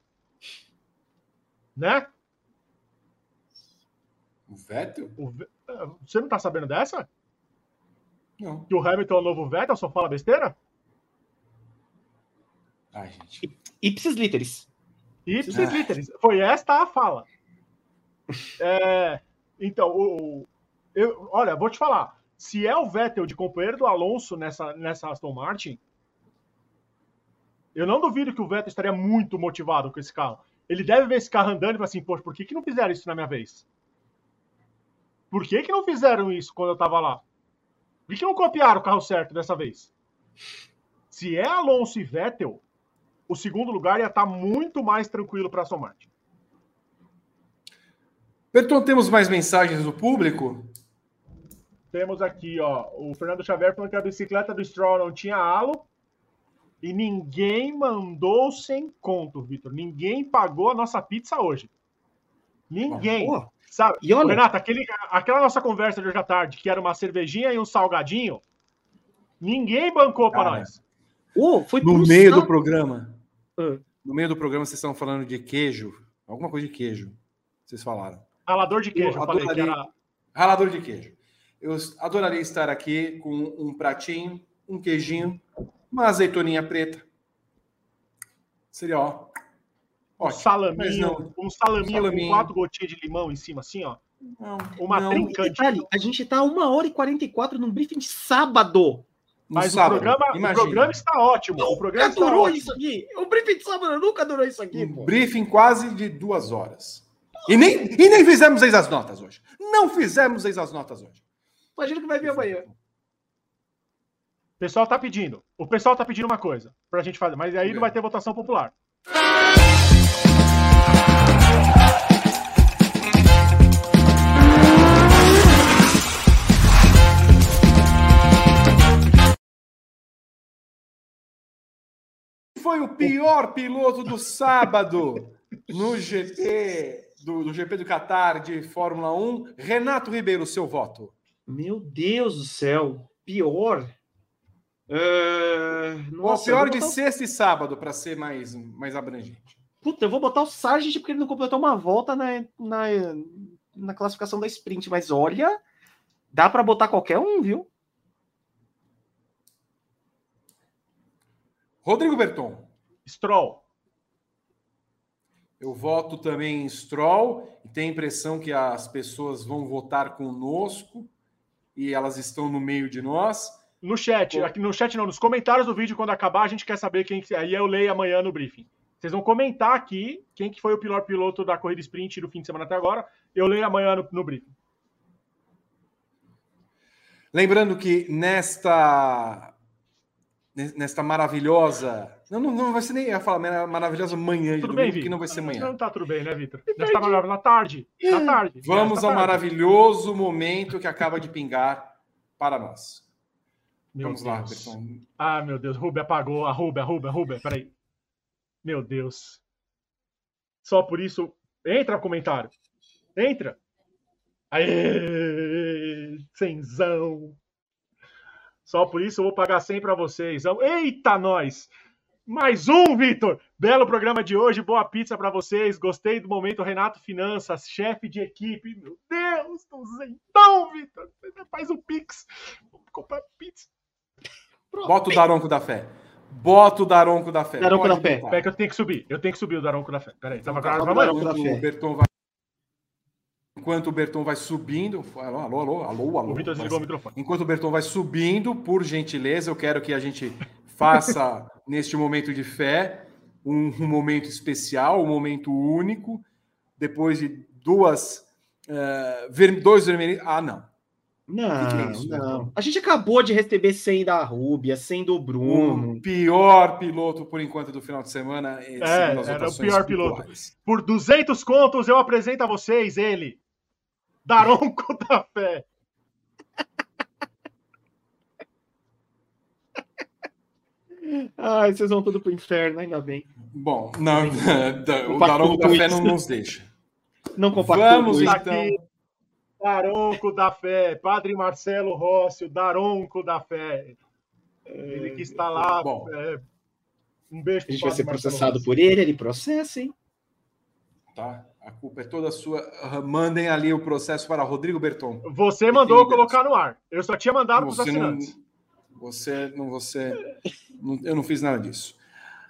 Né?
O Vettel? O
é, Você não tá sabendo dessa?
Não.
Que o Hamilton é o novo Vettel, só fala besteira?
Ai, gente. Ipsis literis.
Ipsis ah. literis. Foi esta a fala. É, então, o, eu, olha, vou te falar. Se é o Vettel de companheiro do Alonso nessa, nessa Aston Martin, eu não duvido que o Vettel estaria muito motivado com esse carro. Ele deve ver esse carro andando e falar assim, poxa, por que, que não fizeram isso na minha vez? Por que, que não fizeram isso quando eu estava lá? Por que não copiaram o carro certo dessa vez? Se é Alonso e Vettel, o segundo lugar ia estar muito mais tranquilo para a Aston Martin.
Berton, temos mais mensagens do público?
Temos aqui, ó, o Fernando Xavier falando que a bicicleta do Stroll não tinha halo e ninguém mandou sem conto, Vitor. Ninguém pagou a nossa pizza hoje. Ninguém. Pô, Sabe? E olha... Renato, aquele, aquela nossa conversa de hoje à tarde, que era uma cervejinha e um salgadinho, ninguém bancou para nós.
Oh, foi no meio sal... do programa. Uh. No meio do programa, vocês estão falando de queijo. Alguma coisa de queijo. Vocês falaram.
Ralador de queijo, eu, eu falei adoraria... era...
Ralador de queijo. Eu adoraria estar aqui com um pratinho, um queijinho, uma azeitoninha preta. Seria, ó,
um salaminho, um salaminho, salaminho, com quatro gotinhas de limão em cima, assim, ó. Não, uma não. trincante.
Detalhe, a gente tá uma hora e 44 num briefing de sábado.
Mas sábado, o, programa, o programa está ótimo.
Nunca
o programa
durou ótimo. isso aqui. O briefing de sábado nunca durou isso aqui.
Um pô. briefing quase de duas horas. E nem, e nem fizemos ex as notas hoje. Não fizemos ex as notas hoje.
Imagina que vai vir amanhã.
O pessoal tá pedindo. O pessoal tá pedindo uma coisa pra gente fazer, mas aí não vai ter votação popular.
Foi o pior piloto do sábado no GP do, do GP do Qatar de Fórmula 1? Renato Ribeiro, seu voto.
Meu Deus do céu, pior.
Uh, nossa, o pior de sexta e sábado, para ser mais, mais abrangente.
Puta, eu vou botar o Sargent porque ele não completou uma volta na, na, na classificação da sprint, mas olha, dá para botar qualquer um, viu?
Rodrigo Berton.
Stroll.
Eu voto também em Stroll e tenho a impressão que as pessoas vão votar conosco e elas estão no meio de nós.
No chat, aqui no chat não, nos comentários do vídeo, quando acabar, a gente quer saber quem. Aí eu leio amanhã no briefing. Vocês vão comentar aqui quem que foi o pior piloto da corrida sprint do fim de semana até agora. Eu leio amanhã no, no briefing.
Lembrando que nesta nesta maravilhosa. Não, não, não vai ser nem. Eu ia falar maravilhosa manhã
tudo de domingo, bem,
que não vai ser manhã.
Não tá tudo bem, né, Vitor? Nesta maravilhosa na tarde. Na tarde.
Vamos ao maravilhoso momento que acaba de pingar para nós.
Meu Vamos Deus. lá, Berton. Ah, meu Deus. Rubem apagou. A Rubem, a Rubem, a Rubem. Peraí. Meu Deus. Só por isso. Entra no comentário. Entra. Aê! Cenzão! Só por isso eu vou pagar 100 para vocês. Eita, nós! Mais um, Vitor! Belo programa de hoje, boa pizza para vocês. Gostei do momento Renato Finanças, chefe de equipe. Meu Deus, duzentão, Vitor! Faz um pix. Vamos comprar pizza.
Bota o Daronco da Fé. Bota o Daronco da Fé.
Daronco da Fé.
Peraí que eu tenho que subir. Eu tenho que subir o Daronco da Fé. Peraí, tava
tá,
gravando
amanhã. O Berton vai... Enquanto o Berton vai subindo. Alô, alô, alô, alô, alô.
O Vitor desligou o microfone.
Enquanto o Berton vai subindo, por gentileza, eu quero que a gente faça, neste momento de fé, um, um momento especial, um momento único, depois de duas. Uh, ver, dois vermelhos. Ah, não.
Não, que que é isso, não. A gente acabou de receber 100 da Rúbia, 100 do Bruno.
O pior piloto, por enquanto, do final de semana.
É, era o pior piloto. Por 200 contos, eu apresento a vocês ele. Daronco da Fé.
Ai, vocês vão tudo pro inferno, ainda bem.
Bom, não, o Daronco da Fé não nos deixa.
Não compactua.
Vamos então. Aqui
Daronco da Fé, Padre Marcelo Rossi, o Daronco da Fé. Ele que está lá.
Bom,
é, um beijo
A gente vai ser processado por ele, ele processa, hein?
Tá. A culpa é toda sua. Mandem ali o processo para Rodrigo Berton.
Você mandou colocar no ar. Eu só tinha mandado para os assinantes.
Não, você não, você. Não, eu não fiz nada disso.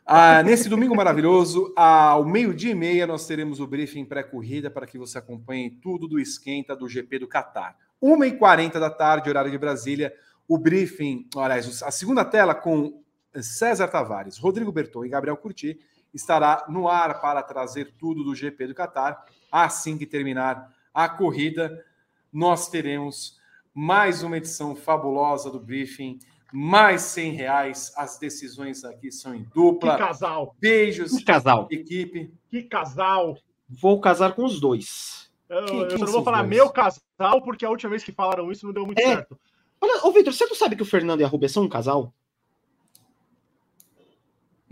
Ah, nesse domingo maravilhoso, ao meio-dia e meia, nós teremos o briefing pré-corrida para que você acompanhe tudo do esquenta do GP do Qatar. 1h40 da tarde, horário de Brasília, o briefing, aliás, a segunda tela com César Tavares, Rodrigo Berton e Gabriel Curti estará no ar para trazer tudo do GP do Qatar. Assim que terminar a corrida, nós teremos mais uma edição fabulosa do briefing mais 100 reais. As decisões aqui são em dupla.
Que casal.
Beijos.
Que casal.
Equipe.
Que casal.
Vou casar com os dois.
Eu, que, eu não vou falar dois? meu casal, porque a última vez que falaram isso não deu muito é. certo.
Olha, ô Vitor, você não sabe que o Fernando e a Rubens são um casal?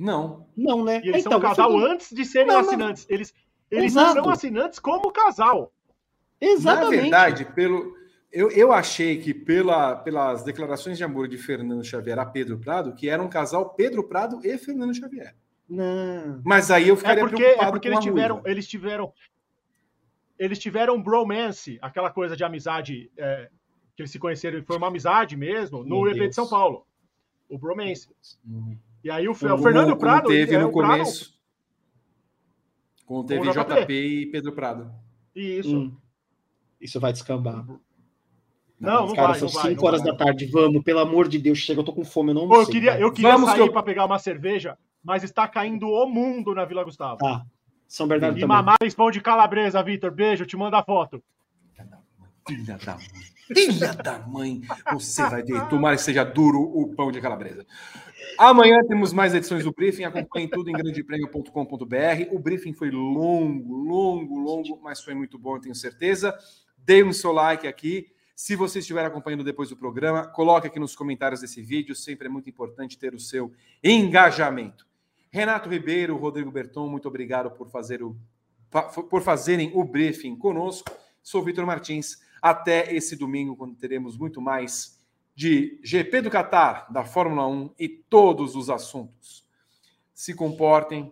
Não.
Não, né? E eles então, são um casal Fernando... antes de serem não, assinantes. Não. Eles, eles são assinantes como casal.
Exatamente. Na verdade, pelo, eu, eu achei que pela, pelas declarações de amor de Fernando Xavier a Pedro Prado, que era um casal Pedro Prado e Fernando Xavier.
Não.
Mas aí eu ficaria
é porque,
preocupado
é porque eles tiveram, eles tiveram eles tiveram bromance, aquela coisa de amizade é, que eles se conheceram, foi uma amizade mesmo, no EP de São Paulo. O bromance. Uhum. E aí o, o, o Fernando Prado
teve no começo. Prado, como teve JP. JP e Pedro Prado.
Isso. Hum.
Isso vai descambar.
Não, não
cara,
vai,
são
5
horas
vai.
da tarde, vamos, pelo amor de Deus, chega, eu tô com fome, eu não
Pô,
sei,
Eu queria, eu queria
vamos
sair
que eu...
para pegar uma cerveja, mas está caindo o mundo na Vila Gustavo.
Tá. São Bernardo
e
também.
mamar pão de calabresa, Vitor. Beijo, te mando a foto.
Filha da mãe. Filha da mãe. Você vai ter. Tomara que seja duro o pão de calabresa. Amanhã temos mais edições do Briefing. Acompanhe tudo em grandepremio.com.br. O briefing foi longo, longo, longo, mas foi muito bom, eu tenho certeza. Dê um seu like aqui. Se você estiver acompanhando depois do programa, coloque aqui nos comentários desse vídeo. Sempre é muito importante ter o seu engajamento. Renato Ribeiro, Rodrigo Berton, muito obrigado por, fazer o, por fazerem o briefing conosco. Sou Vitor Martins. Até esse domingo, quando teremos muito mais de GP do Qatar, da Fórmula 1 e todos os assuntos. Se comportem,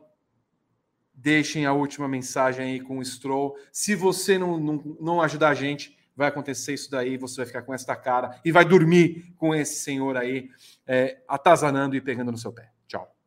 deixem a última mensagem aí com o Stroll. Se você não, não, não ajudar a gente, vai acontecer isso daí, você vai ficar com esta cara e vai dormir com esse senhor aí, é, atazanando e pegando no seu pé. Tchau.